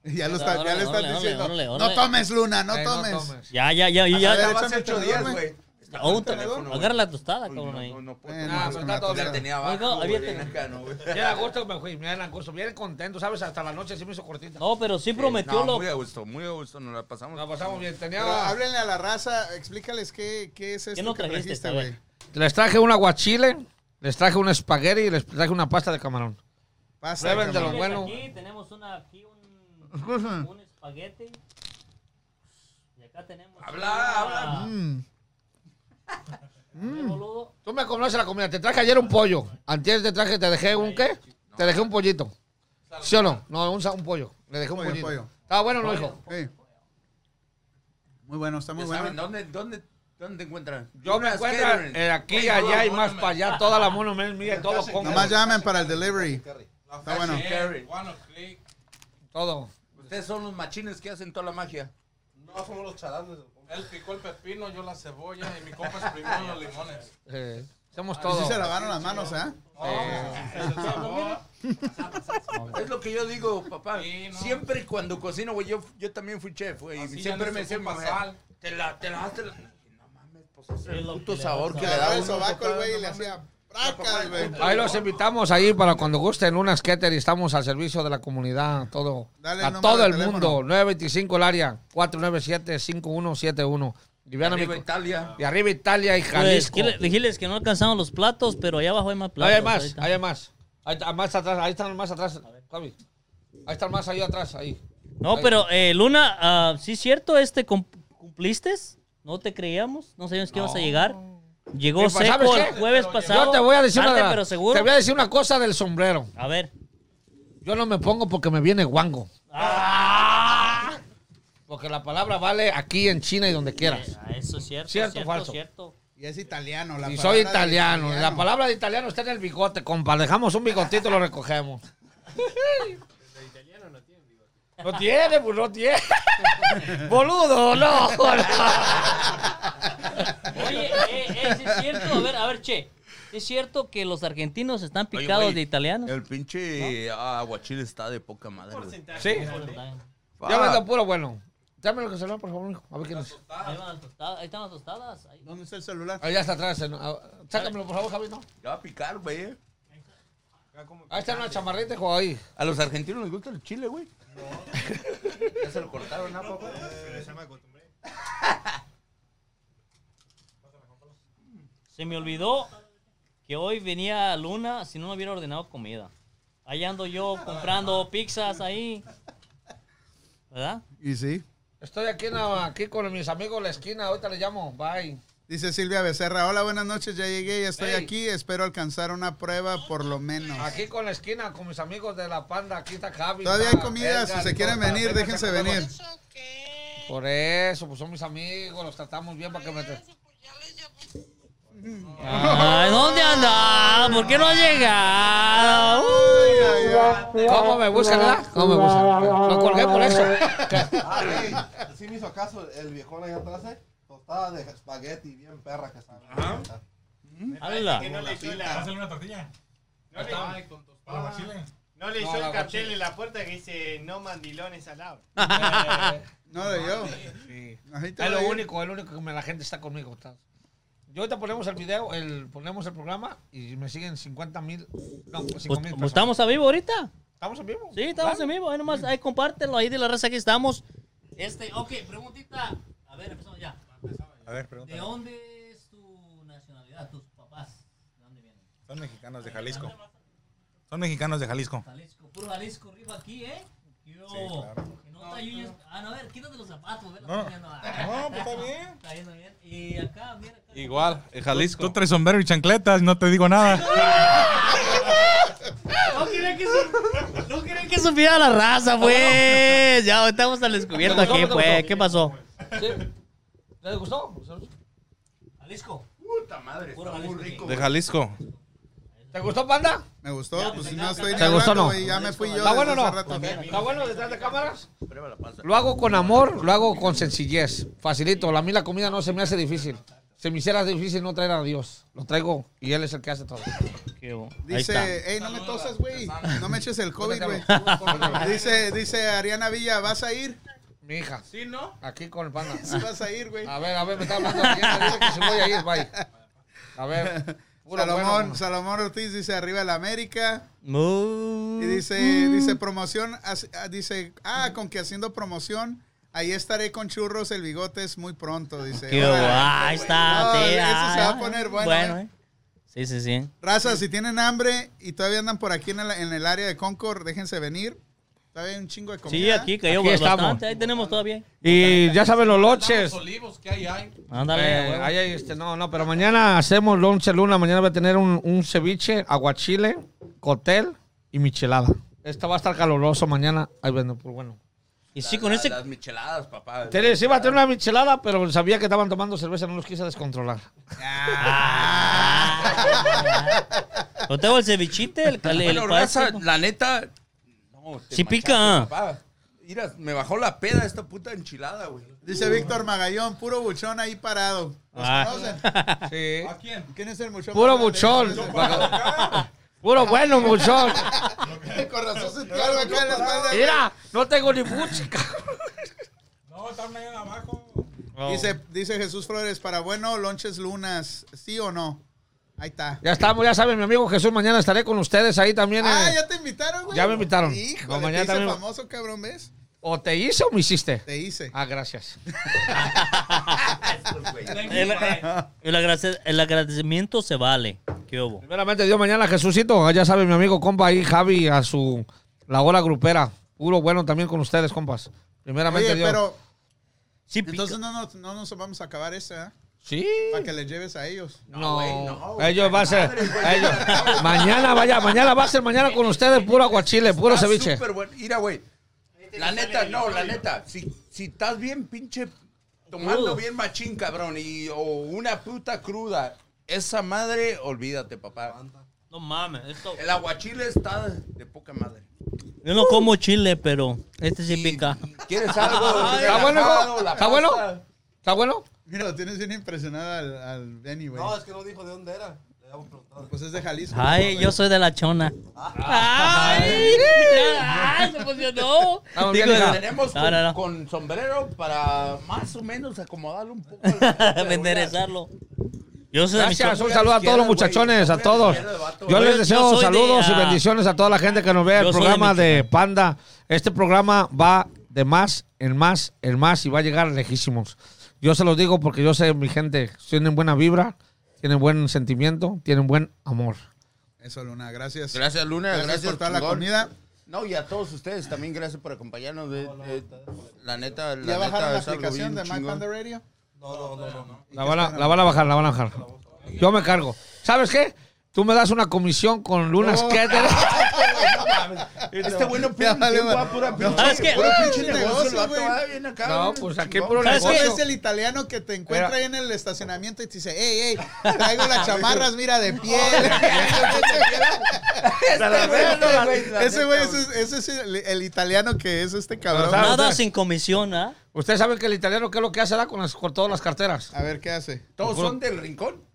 Ya, lo está, ya le están diciendo. No tomes, Luna, no tomes. Ya, ya, ya, ya. A hace échame ocho el días, güey. Oh, tenedor? agarra la tostada, cabrón, no, ahí. no, no puedo. Eh, Ah, no, pero está todo. La tenía abajo, güey, avienten. bien acá, ¿no, güey? Bien a gusto me fui, bien a gusto, bien contento, ¿sabes? Hasta la noche sí me hizo cortita. No, pero sí prometió No, lo. muy a gusto, muy a gusto, nos la pasamos. La pasamos bien. Tenía... Pero háblenle a la raza, explícales qué, qué es esto no que trajiste, a güey. Les traje un aguachile, les traje un espagueti y les traje una pasta de camarón. Prueben de lo cabrón. bueno. Aquí tenemos una, aquí un, un espagueti. Y acá tenemos. Habla, una- habla. Mm. ¿Qué, boludo? Tú me conoces la comida. Te traje ayer un pollo. Antes te traje, te dejé un qué? Te dejé un pollito. ¿Sí o no? No, un, sa- un pollo. Le dejé un Pollo, pollito. pollo. Estaba bueno, no, hijo. Sí. Muy bueno, está muy Ya saben, bueno. ¿Dónde, dónde, dónde te encuentran? Yo me encuentro eh, aquí, allá y más para allá. Toda la mono mía todo con Nomás llamen para el delivery. La Está bueno. Todo. Ustedes son los machines que hacen toda la magia. No, somos los chalanes. Él picó el pepino, yo la cebolla y mi compa exprimió los limones. Eh, hacemos Sí todo. se lavaron las manos, ¿eh? Es lo que yo digo, papá. Sí, no. Siempre cuando cocino, güey, yo, yo también fui chef, güey. Siempre me decía tocó mi mujer, pasar. te la, te la... Es lo puto que le sabor da que Le le da daba el sobaco el güey y le hacía bracas, güey. Ahí los invitamos ahí para cuando gusten una skater y estamos al servicio de la comunidad, todo, Dale el a todo de el teléfono. mundo. 925 el área, 497-5171. Y vean a mi Arriba Italia. y arriba Italia y Pues, Jalisco. dile- diles que no alcanzamos los platos, pero allá abajo hay más Ahí platos. hay más, ahorita. ahí hay más. Ahí, está- más atrás, ahí están más atrás, Javi. Ahí están más ahí atrás, ahí. No, pero eh, Luna, ah, sí es cierto, este cum- cumpliste. No te creíamos, no sabíamos que ibas a llegar. Llegó pues, ¿sabes seco el jueves pasado. Yo te voy a decir Tarde, una, pero seguro. te voy a decir una cosa del sombrero. A ver. Yo no me pongo porque me viene guango. Ah. Porque la palabra vale aquí en China y donde quieras. Ah, Eso es cierto. ¿Cierto falso? cierto. Y es italiano. La Y palabra soy de italiano. La palabra de italiano está en el bigote, compa. Dejamos un bigotito y lo recogemos. (laughs) No tiene, pues no tiene. (laughs) Boludo, no. Oye, eh, eh, es cierto. A ver, a ver, che. ¿Es cierto que los argentinos están Oye, picados de italianos? El pinche ah, aguachile está de poca madre. Sí. Ya me puro bueno. Dame lo que se lo por favor, hijo. A ver quién es. Ahí, van las tostadas, ahí están las tostadas. ahí. ¿Dónde está el celular? Ahí está atrás. Sácamelo, por favor, Javi, ¿no? Ya va a picar, güey. eh. Ahí está una chamarrita, hijo, ahí. A los argentinos les gusta el chile, güey. (laughs) Ya se lo cortaron, ¿no, papá? Se me olvidó que hoy venía Luna si no me hubiera ordenado comida. Ahí ando yo comprando pizzas ahí. ¿Verdad? Y sí. Estoy aquí, en la- aquí con mis amigos en la esquina. Ahorita le llamo. Bye. Dice Silvia Becerra, hola, buenas noches, ya llegué, ya estoy Hey. aquí, espero alcanzar una prueba por lo menos. Aquí con la esquina, con mis amigos de la panda. Aquí está Javi. Todavía hay comida, Edgar si se quieren venir, déjense venir. Por eso, pues son mis amigos. Los tratamos bien para que me... Ay, ¿dónde anda? ¿Por qué no ha llegado? Uy. ¿Cómo me buscan, verdad? ¿Cómo me buscan? Lo colgué por eso. Ah, sí me hizo caso el viejón allá atrás, eh. Tostada de espagueti bien perra que está. Hala. Que no le echó la, Hazle una tortilla. no le, Para chile. no le No, la el cartel en la puerta que dice no mandilones al lado. (laughs) No de yo. Sí. Ahí te Es lo doy. único, es lo único que me- la gente está conmigo. está. Yo ahorita ponemos el video, el, ponemos el programa y me siguen 50 mil, no, 5 Pues, mil pues. ¿Estamos a vivo ahorita? ¿Estamos en vivo? Sí, estamos en vivo. Ahí nomás, ahí compártelo, ahí de la raza que estamos. Este, ok, preguntita. A ver, empezamos ya. A ver, ¿De dónde es tu nacionalidad, tus papás? ¿De dónde vienen? Son mexicanos de Jalisco. Son mexicanos de Jalisco. Jalisco, puro Jalisco arriba aquí, ¿eh? Yo, Sí, claro. que no está Yuyos- Ah, no, a ver, quítate los zapatos, ve la No. no. No, pues está bien. Está yendo bien. Y acá, mira acá. Igual, en Jalisco. Tú traes sombrero y chancletas, no te digo nada. (laughs) No quería que, su- no quería que supiera la raza, pues. (laughs) Ya estamos al descubierto aquí, pues. ¿Qué pasó? ¿Sí? ¿Les gustó? Jalisco. Puta madre, Puro está muy Jalisco. rico. De Jalisco. ¿Te gustó, Panda? Me gustó, pues si no estoy ni ¿Te gustó o hablando, no? güey, ya me fui yo. ¿Está bueno o no? hace rato. ¿Está bueno detrás de cámaras? Prueba la panza. Lo hago con amor, lo hago con sencillez. Facilito. A mí la comida no se me hace difícil. Si me hiciera difícil no traer a Dios. Lo traigo y Él es el que hace todo. Qué bo- Ahí está. Dice, hey, no me tosas, güey. No me eches el COVID, güey. Dice, dice Ariana Villa, ¿vas a ir? Mi hija. ¿Sí, no? Aquí con el panda. (laughs) Sí vas a ir, güey. A ver, a ver, me está hablando. Dile que si voy a ir, bye. A ver. (laughs) puro Salomón, bueno. Salomón Ortiz dice, arriba el América. Mu- Y dice, dice promoción, ah, dice, ah, con que haciendo promoción, ahí estaré con churros, el bigote es muy pronto, dice. Qué guay, ahí está. No, eso ah, se va a ah, poner bueno, eh. eh. Sí, sí, sí. Raza, si tienen hambre y todavía andan por aquí en el, en el área de Concord, déjense venir. Todavía hay un chingo de comida. Sí, aquí cayó Aquí bastante. estamos. Ahí tenemos todavía. Y ya saben los lonches. olivos que hay ahí. Ándale. Eh, ahí hay este, no, no, pero mañana hacemos lonche luna. Mañana voy a tener un, un ceviche, aguachile, cotel y michelada. Esta va a estar caluroso mañana. Ahí vendo, pues bueno. Y sí, con ese. Las micheladas, papá. Te les iba a tener una michelada, pero sabía que estaban tomando cerveza, no los quise descontrolar. Lo (laughs) tengo el cevichite, el, el, el Bueno, raza, la neta. No, te Sí manchaste, pica. papá. Mira, me bajó la peda esta puta enchilada, güey. Dice Víctor Magallón, puro buchón ahí parado. ¿Los Ah. conocen? (laughs) Sí. quién? ¿Quién es el buchón? Puro buchón. (laughs) Puro bueno, buchón. (laughs) Con razón sentí algo acá en la espalda. güey. Mira, no tengo ni buche, cabrón. No, están ahí abajo. Oh. Dice, dice Jesús Flores, para bueno, lonches lunas, ¿sí o no? Ahí está. Ya estamos, ya saben, mi amigo Jesús, mañana estaré con ustedes ahí también. Ah, eh. ya te invitaron, güey. Ya me invitaron. Híjole, No, mañana te hice también- famoso, cabrón, ¿ves? ¿O te hice o me hiciste? Te hice. Ah, gracias. (laughs) El, el agrade- el agradecimiento se vale. ¿Qué hubo? Primeramente, Dios mañana, Jesucito. Ya sabe mi amigo compa ahí, Javi, a su la hora grupera. Puro bueno también con ustedes, compas. Primeramente, Oye, Dios. pero Sí, entonces no, no, no nos vamos a acabar ese, ¿eh? Sí. Para que les lleves a ellos. No, ellos va a ser. ellos- mañana vaya, mañana va a ser mañana con ustedes puro aguachile, puro Está ceviche. súper bueno. Mira, güey. La neta, no, la neta. Si, si estás bien pinche tomando bien machín, cabrón, y o una puta cruda, esa madre, olvídate, papá. No mames. Esto... El aguachile está de poca madre. Yo no como chile, pero este sí pica. ¿Quieres algo? (laughs) ¿Está bueno? ¿Está bueno? ¿Está bueno? Mira, lo tienes bien impresionado al, al Benny, güey. No, es que no dijo de dónde era. Le habíamos preguntado. Pues es de Jalisco. Ay, yo soy de la chona. Ay, ay, (laughs) se emocionó. Vamos Digo, bien, hija. Tenemos con, no, no. con sombrero para más o menos acomodarlo un poco. (laughs) al- Enderezarlo. Yo soy de Gracias, Michoacán. un saludo a todos los muchachones, a todos. Yo les Yo deseo soy de, saludos y ah, bendiciones a toda la gente que nos ve el yo soy de programa de Michoacán. Panda. Este programa va de más en más en más y va a llegar lejísimos. Yo se los digo porque yo sé mi gente, tienen buena vibra, tienen buen sentimiento, tienen buen amor. Eso, Luna, gracias. Gracias, Luna. Gracias, Gracias, por toda la comida. No, y a todos ustedes también gracias por acompañarnos. de- de- la neta, la ¿Ya bajaron la aplicación de My chingón. Panda Radio? La van, a, la van a bajar, la van a bajar. Yo me cargo. ¿Sabes qué? Tú me das una comisión con Luna No. (laughs) Este bueno pura pinche, ¿sabes negocio, güey. No, pues aquí puro ¿Sabes negocio. qué? Es el italiano que te encuentra ahí en el estacionamiento y te dice, hey, hey, traigo las (laughs) chamarras, mira, de piel. (laughs) Ese güey, ese, es- ese es el, el italiano que es este cabrón. ¿sabes? Nada sin comisión, ¿ah? Ustedes saben que el italiano, ¿qué es lo que hace da con, las, con todas las carteras? A ver, ¿qué hace? ¿Todos son del rincón?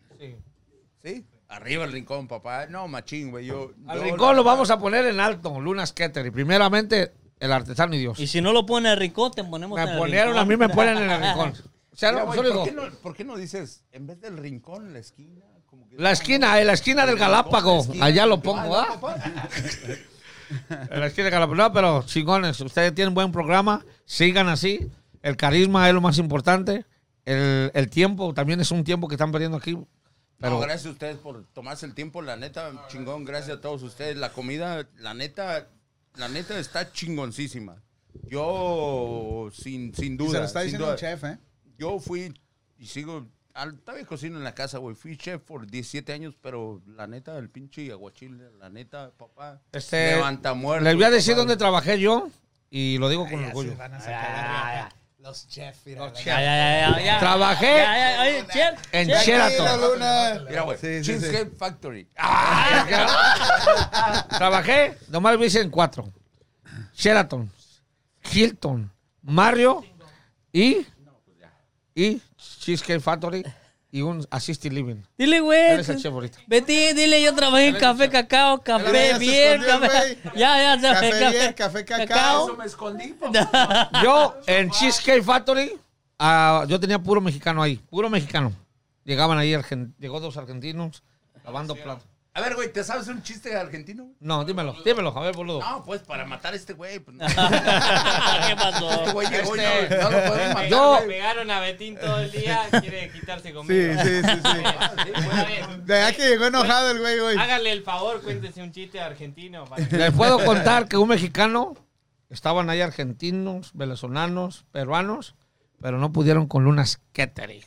Arriba el rincón, papá. No, machín, güey. Yo, Al yo rincón la- lo vamos a poner en alto, Luna Skater. Y primeramente, el artesano y Dios. Y si no lo pone en el rincón, te ponemos en Me el ponieron, rincón. a mí me ponen en el rincón. (laughs) O sea, Mira, no, solo ¿por, digo, qué no, por qué no dices, en vez del rincón, la esquina? Como que- la esquina, en la esquina del Galápago. esquina. Allá lo Ah, pongo, ¿ah? papá. En la esquina del Galápago. No, pero chingones, ustedes tienen buen programa. Sigan así. El carisma es lo más importante. El, el tiempo también es un tiempo que están perdiendo aquí. Pero No, gracias a ustedes por tomarse el tiempo, la neta, chingón, gracias a todos ustedes. La comida, la neta, la neta está chingoncísima. Yo, sin, sin Y duda, se lo está diciendo duda, el chef, ¿eh? yo fui y sigo, al- todavía cocino en la casa, güey. Fui chef por 17 años, pero la neta, el pinche aguachile, la neta, papá, Este, levanta muerto. les voy a decir papá. dónde trabajé yo y lo digo con orgullo. Los chefs, mira. Ya, ya, ya, ya, ya. Trabajé Ya, ya, oye, chef, en chef. Sheraton. Luna. Mira, güey, Sí, sí, Cheesecake Factory. (laughs) Trabajé, nomás lo hice en cuatro. Sheraton, Hilton, Mario y, y Cheesecake Factory y un Assisted Living. Dile, güey. es el chef ahorita. Betty, dile, yo trabajé en café, cacao, café, bien, café. (laughs) Ya, ya, ya. Café bien, café, cacao. Eso me escondí, papá. Yo en Cheesecake Factory, ah, yo tenía puro mexicano ahí, puro mexicano. Llegaban ahí, argen- llegó dos argentinos lavando platos. A ver, güey, ¿te sabes un chiste argentino? No, dímelo, dímelo, a ver, boludo. No, pues para matar a este güey. Pues, no. (laughs) ¿Qué pasó? Este güey llegó y Este- no, no lo podemos matar. Yo- Le pegaron a Betín todo el día, quiere quitarse Sí, conmigo. sí, sí, sí. Está (laughs) bien. De que llegó enojado el güey, güey. Hágale el favor, cuéntese un chiste argentino. para- Les puedo (laughs) contar que un mexicano, estaban ahí argentinos, venezolanos, peruanos, pero no pudieron con Luna Skateri.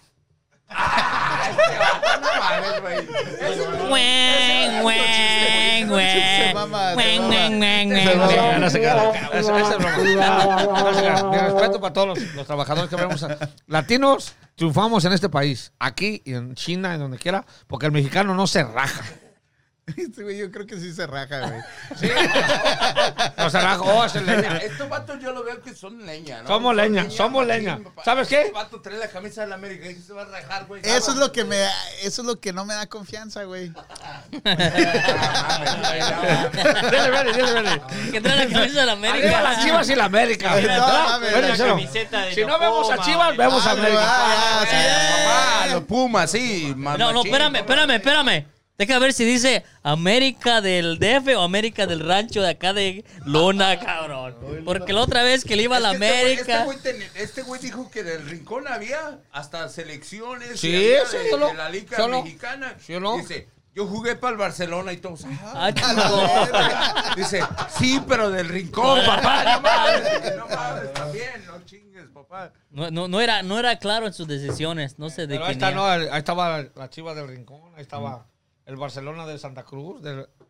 Respeto para todos los, los trabajadores que vemos. Latinos, triunfamos en este país. Aquí y en China, en donde quiera, porque el mexicano no se raja. (laughs) Este güey, yo creo que sí se raja, güey. (laughs) Sí. No se raja. Oh, es leña. (laughs) Estos vatos yo lo veo que son leña, ¿no? Somos Son leña, somos leña. papá. ¿Sabes qué? Este vato trae la camisa de la América y se va a rajar, güey. Eso es lo que me, eso es lo que no me da confianza, güey. Dile, vele, dile, vele. Que trae la camisa de la Arriba América. las chivas y la América. No, la camiseta de Si no vemos a Chivas, vemos a Ah, América. ah, sí. Papá, los Pumas, sí. No, no, espérame, espérame, espérame. Deja ver si dice América del DF o América del rancho de acá de Luna, cabrón. Porque la otra vez que le iba a la este güey- América. Este güey, ten- este güey dijo que del rincón había hasta selecciones. Sí, y había sí, de, la Liga ¿Sí o no? Mexicana. ¿Sí o no? Dice, yo jugué para el Barcelona y todos. Ah, Ah. Dice, sí, pero del rincón, papá. No mames, (laughs) no mames, también, no chingues, papá. No, no, no era, no era claro en sus decisiones. No sé de Pero ahí, está, no, ahí estaba la Chivas del Rincón, ahí estaba el Barcelona de Santa Cruz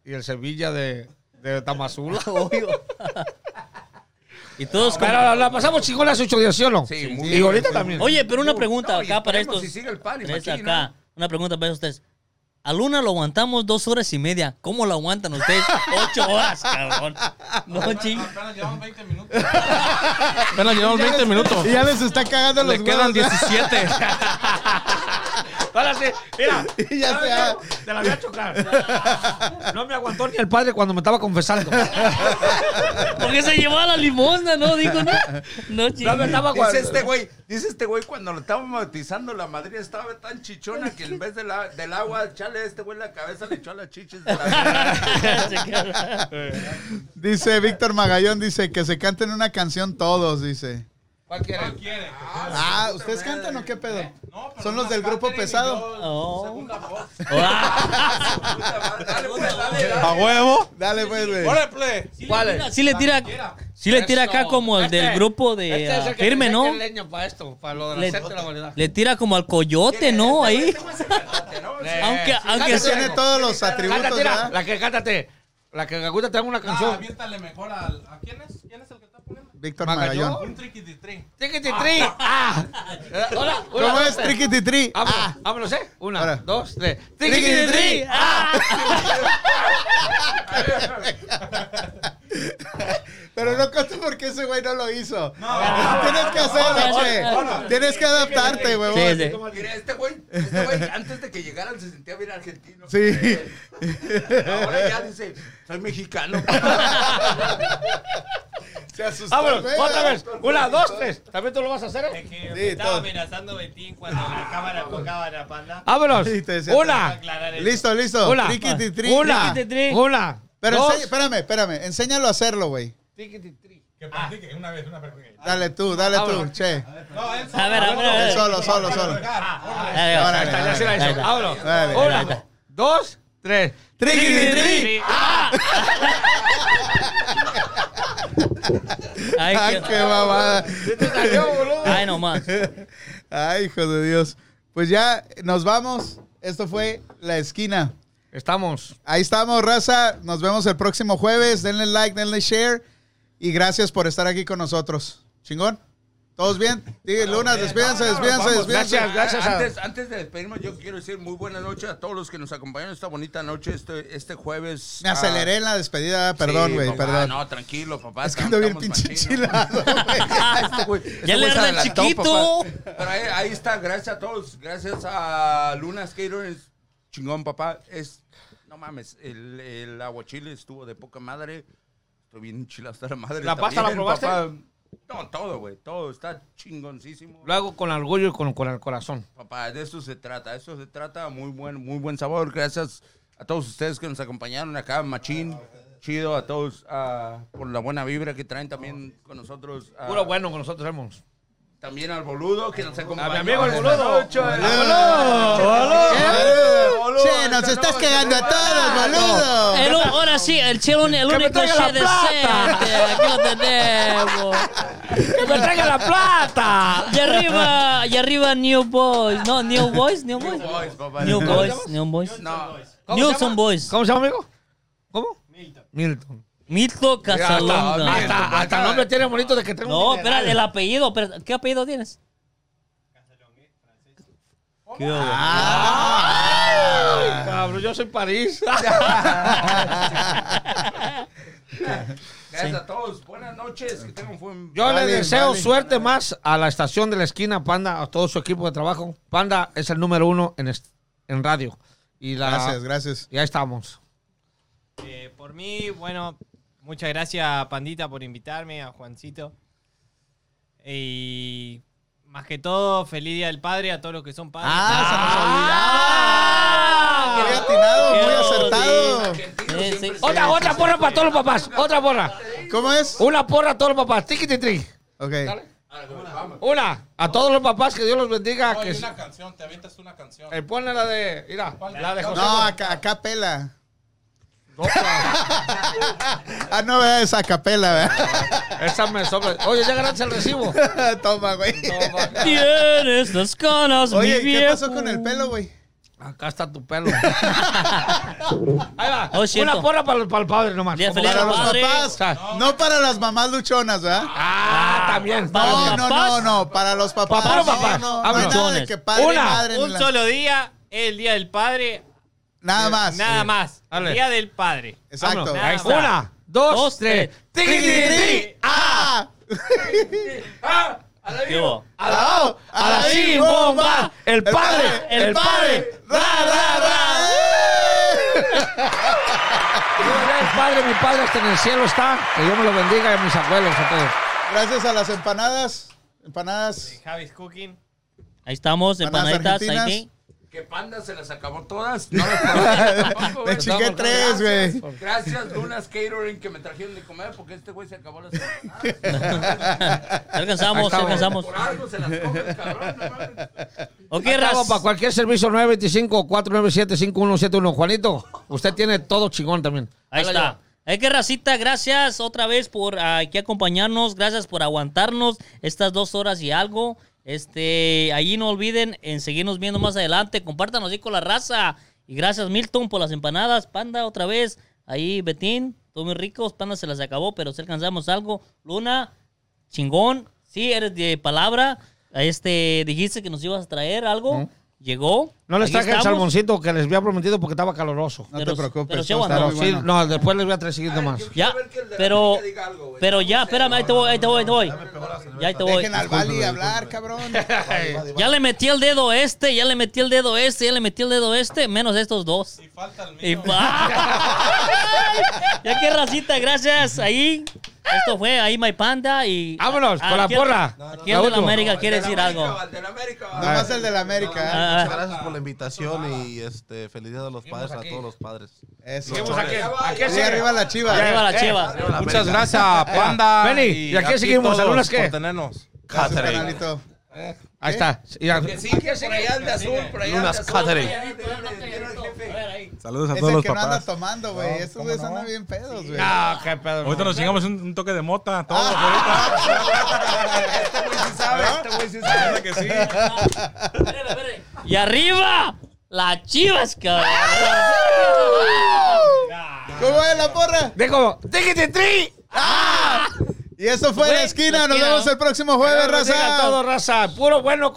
y el Sevilla de, de Tamazula. (laughs) Obvio. (laughs) y todos Pero la, la pasamos chingón hace ocho días, ¿sí o no? Sí, muy y bien, ahorita muy también. Oye, pero una pregunta y acá para estos. si sigue el machín, acá. Una pregunta para ustedes. A Luna lo aguantamos dos horas y media. ¿Cómo lo aguantan ustedes? (laughs) Ocho horas, cabrón. No, ching. Apenas llevamos 20 minutos. Apenas llevamos 20 minutos. Y ya les está cagando los Le quedan huevos, 17. Ahora sí, mira. (laughs) Y ya Te la voy a chocar. No me aguantó ni el padre cuando me estaba confesando. (laughs) Porque se llevaba la limosna, ¿no? Dijo, no. No, ching. No me estaba Dice este güey, dice este güey cuando lo estaban bautizando la madre estaba tan chichona que en vez de la- del agua echarle a este güey la cabeza le echó a las chichis de la (laughs) Dice Víctor Magallón, dice que se canten una canción todos, dice. ¿Cuál quiere? Ah, ¿ustedes cantan o qué pedo? No, pero Son los del grupo pesado. Oh. Segunda voz. (laughs) Ah. Dale, pues, dale, A dale. huevo. Dale, pues, güey. ¡Órale, play! ¿Cuál es? Sí le tira, sí le tira acá como el del Este- grupo de este es ah, el que firme, ¿no? saca el leño para esto, para lo de la Le- la tira como al coyote, ¿no? Ahí. Este ¿no? Eh, Aunque, sí, aunque tiene todos los atributos, Cántate, mira, ¿verdad? la que cántate. La que Gaguita te haga una Ah, canción. aviéntale mejor al... ¿A quién es? ¿Quién es el? Víctor Magallón. Un triquititri. Tiquititri. Ah. Eh, Hola. ¿Cómo una, es? Triquititri. Vámonos, Ah. vámonos, ¿eh? Una, Ahora. dos, tres. Triquititri. Ah. (laughs) Pero no cuento porque ese güey no lo hizo. Tienes que hacerlo, güey. Tienes que adaptarte, güey. Sí, sí. Mira, este güey, este güey, antes de que llegaran se sentía bien argentino. Sí. Ahora ya dice, soy mexicano. (laughs) Se asustó. Vámonos, otra vez. Una, dos, tres. ¿También tú lo vas a hacer? eh? Es que Sí, me estaba amenazando Betín cuando la cámara tocaba la panda. Vámonos. Sí, te decía, Una. Listo, listo. una, una, una. Pero dos. enseña- espérame, espérame. Enséñalo a hacerlo, güey. Que practique una vez, una vez. Dale tú, dale tú, che. No, él A ver, a ver, a Él ver. solo, solo, solo. Ahora, Una, ahí está. dos, tres. Triquititri. (laughs) Ay, Ay, qué- qué babada. Ay, nomás. Ay, hijo de Dios. Pues ya nos vamos. Esto fue La Esquina. Estamos. Ahí estamos, raza. Nos vemos el próximo jueves. Denle like, denle share. Y gracias por estar aquí con nosotros. ¿Chingón? ¿Todos bien? Diga, Luna, despídense, despídense, despídense. gracias, gracias Antes, antes de despedirnos, yo quiero decir muy buenas noches a todos los que nos acompañaron esta bonita noche, este, este jueves. Me aceleré en la despedida, perdón, Sí, güey, perdón. No, tranquilo, papá. es que ando bien pinche enchilado, (laughs) güey. Este güey- este Ya le arde el adelantó, chiquito. papá. Pero ahí, ahí está, gracias a todos. Gracias a Luna Skater, es chingón, papá. Es, no mames, el, el aguachile estuvo de poca madre. Estoy bien enchilado hasta la madre. ¿La pasta la probaste? papá. No, todo, güey, todo está chingoncísimo. Lo hago con orgullo y con, con el corazón. Papá, de eso se trata, de eso se trata, muy buen, muy buen sabor. Gracias a todos ustedes que nos acompañaron acá, Machín. Chido a todos ah, por la buena vibra que traen también con nosotros. ah, Puro bueno con nosotros hemos. También al boludo que nos acompañó. A mi amigo el esta boludo. noche. Boludo. Che, nos estás cagando a todos, boludo. El, ahora sí, el chelo, el único che decente. Aquí lo tenemos. ¡Que me traiga la plata! Y arriba, y arriba New Boys. No, New Boys, New New Boys. Boys, papá. New Boys, New Boys. No. ¿Cómo se Newson? Boys. ¿Cómo se llama, amigo? ¿Cómo? Milton. Milton. Mito Hasta, Casalonga. hasta, hasta nombre tiene bonito de que tengo No, un espera, el apellido. espera, ¿Qué apellido tienes? ¿Qué? Ah. Ay, cabrón, yo soy París. (laughs) Gracias a todos. Buenas noches. Que tengan un buen. Yo Vale, le deseo vale. suerte más a la estación de la esquina, Panda, a todo su equipo de trabajo. Panda es el número uno en, en radio. Y la, Gracias, gracias. Ya estamos. Eh, por mí, bueno, muchas gracias Pandita por invitarme, a Juancito. Y más que todo, feliz Día del Padre a todos los que son padres. Ah, se nos olvidaba. Muy atinado, muy acertado. Sí, sí. Otra, otra porra para todos los papás. Otra porra. ¿Cómo es? Una porra a todos los papás. Tiquiti tri. Ok. Una. A todos los papás, que Dios los bendiga. Que, una canción, te avientas una canción. eh, ponle la de. Mira, la de José. No, acá, acá pela. Ah, no, vea esa capela, ¿verdad? (laughs) Esa me sobra. Oye, ya ganaste el recibo. (laughs) Toma, güey. Tienes las ganas, Oye, mi ¿qué viejo. pasó con el pelo, güey? Acá está tu pelo. (laughs) Ahí va. Oh. Una porra para, el- para el padre nomás. Día ¿Cómo feliz? Para los padre. papás, no para las mamás luchonas, ¿verdad? Ah, también. Para los No, no, papás. no, no, para los papás. Para los No, papás. No, nada de que padre y Una, madre. Un la- solo día, el Día del Padre. Nada más. Nada más. Dale. El Día del Padre. Exacto. Ahí más. está. Una, dos, Dos, tres. tiqui, tiqui. ¡Ah! (laughs) ¿Qué hubo? A la O, a la I, bomba. El padre, el padre. ¡Ra, ra, ra! El padre, mi padre hasta en el cielo está. Que Dios me lo bendiga y a mis abuelos a todos. Gracias a las empanadas. Empanadas. Javis Cooking. Ahí estamos, Empanadas empanaditas. argentinas. Ahí. Que Panda se las acabó todas. (laughs) No las tampoco, güey. Me chingué tres, güey. Gracias, Lunas Catering, que me trajeron de comer porque este güey se acabó las alcanzamos, alcanzamos. Por algo se las cabrón, no mames. Ok, Acabo Raz. para cualquier servicio 925-497-5171. Juanito, usted tiene todo chingón también. Ahí está. Hay que racita, gracias otra vez por ah, aquí acompañarnos, gracias por aguantarnos estas dos horas y algo. Este, allí no olviden en seguirnos viendo más adelante, compártanos ahí con la raza. Y gracias Milton por las empanadas, Panda otra vez, ahí Betín, todos muy ricos, Panda se las acabó, pero si alcanzamos algo. Luna, chingón, sí, eres de palabra, este, dijiste que nos ibas a traer algo, llegó. No les traje el salmoncito que les había prometido porque estaba caloroso. No Pero- te preocupes. pero sí todo está aguantó. muy Sí, bueno. no, después les voy a traer siguiente más. Ya, pero, pero ya, espérame, ahí te voy, ahí te voy, ahí te voy. Ya ahí te voy. Dejen al Bali hablar, cabrón. (laughs) Ya le metí el dedo este, ya le metí el dedo este, ya le metí el dedo este, menos estos dos. Y falta el Y mío. (laughs) ya que racita, gracias. Ahí, esto fue ahí My Panda y. Vámonos, con la porra. El de la América quiere decir algo. Nomás el de la América. ¿eh? Ah, Muchas gracias por la invitación y este, feliz día de los padres a todos los padres. Eso. Seguimos aquí. Aquí arriba la chiva. Arriba la chiva. Muchas gracias, Panda. Benny, ¿y aquí seguimos? ¿Algunas qué? Por tenernos. Ahí está. Sí, que por allá el de azul, por allá Lunas. Catering. Saludos a Es todos el los que no anda papás. tomando, güey. Estos güeyes andan bien pedos, güey. Ah, qué pedo. Ahorita nos chingamos un, toque de mota. (laughs) Todos Este güey sí sabe, este güey sí sabe. ahorita. que sí. Y arriba, las chivas, cabrón. ¿Cómo es la porra? Dijo, tiquiti tri. Y eso fue la esquina. la Nos vemos el próximo jueves, raza. todo, raza. Puro bueno.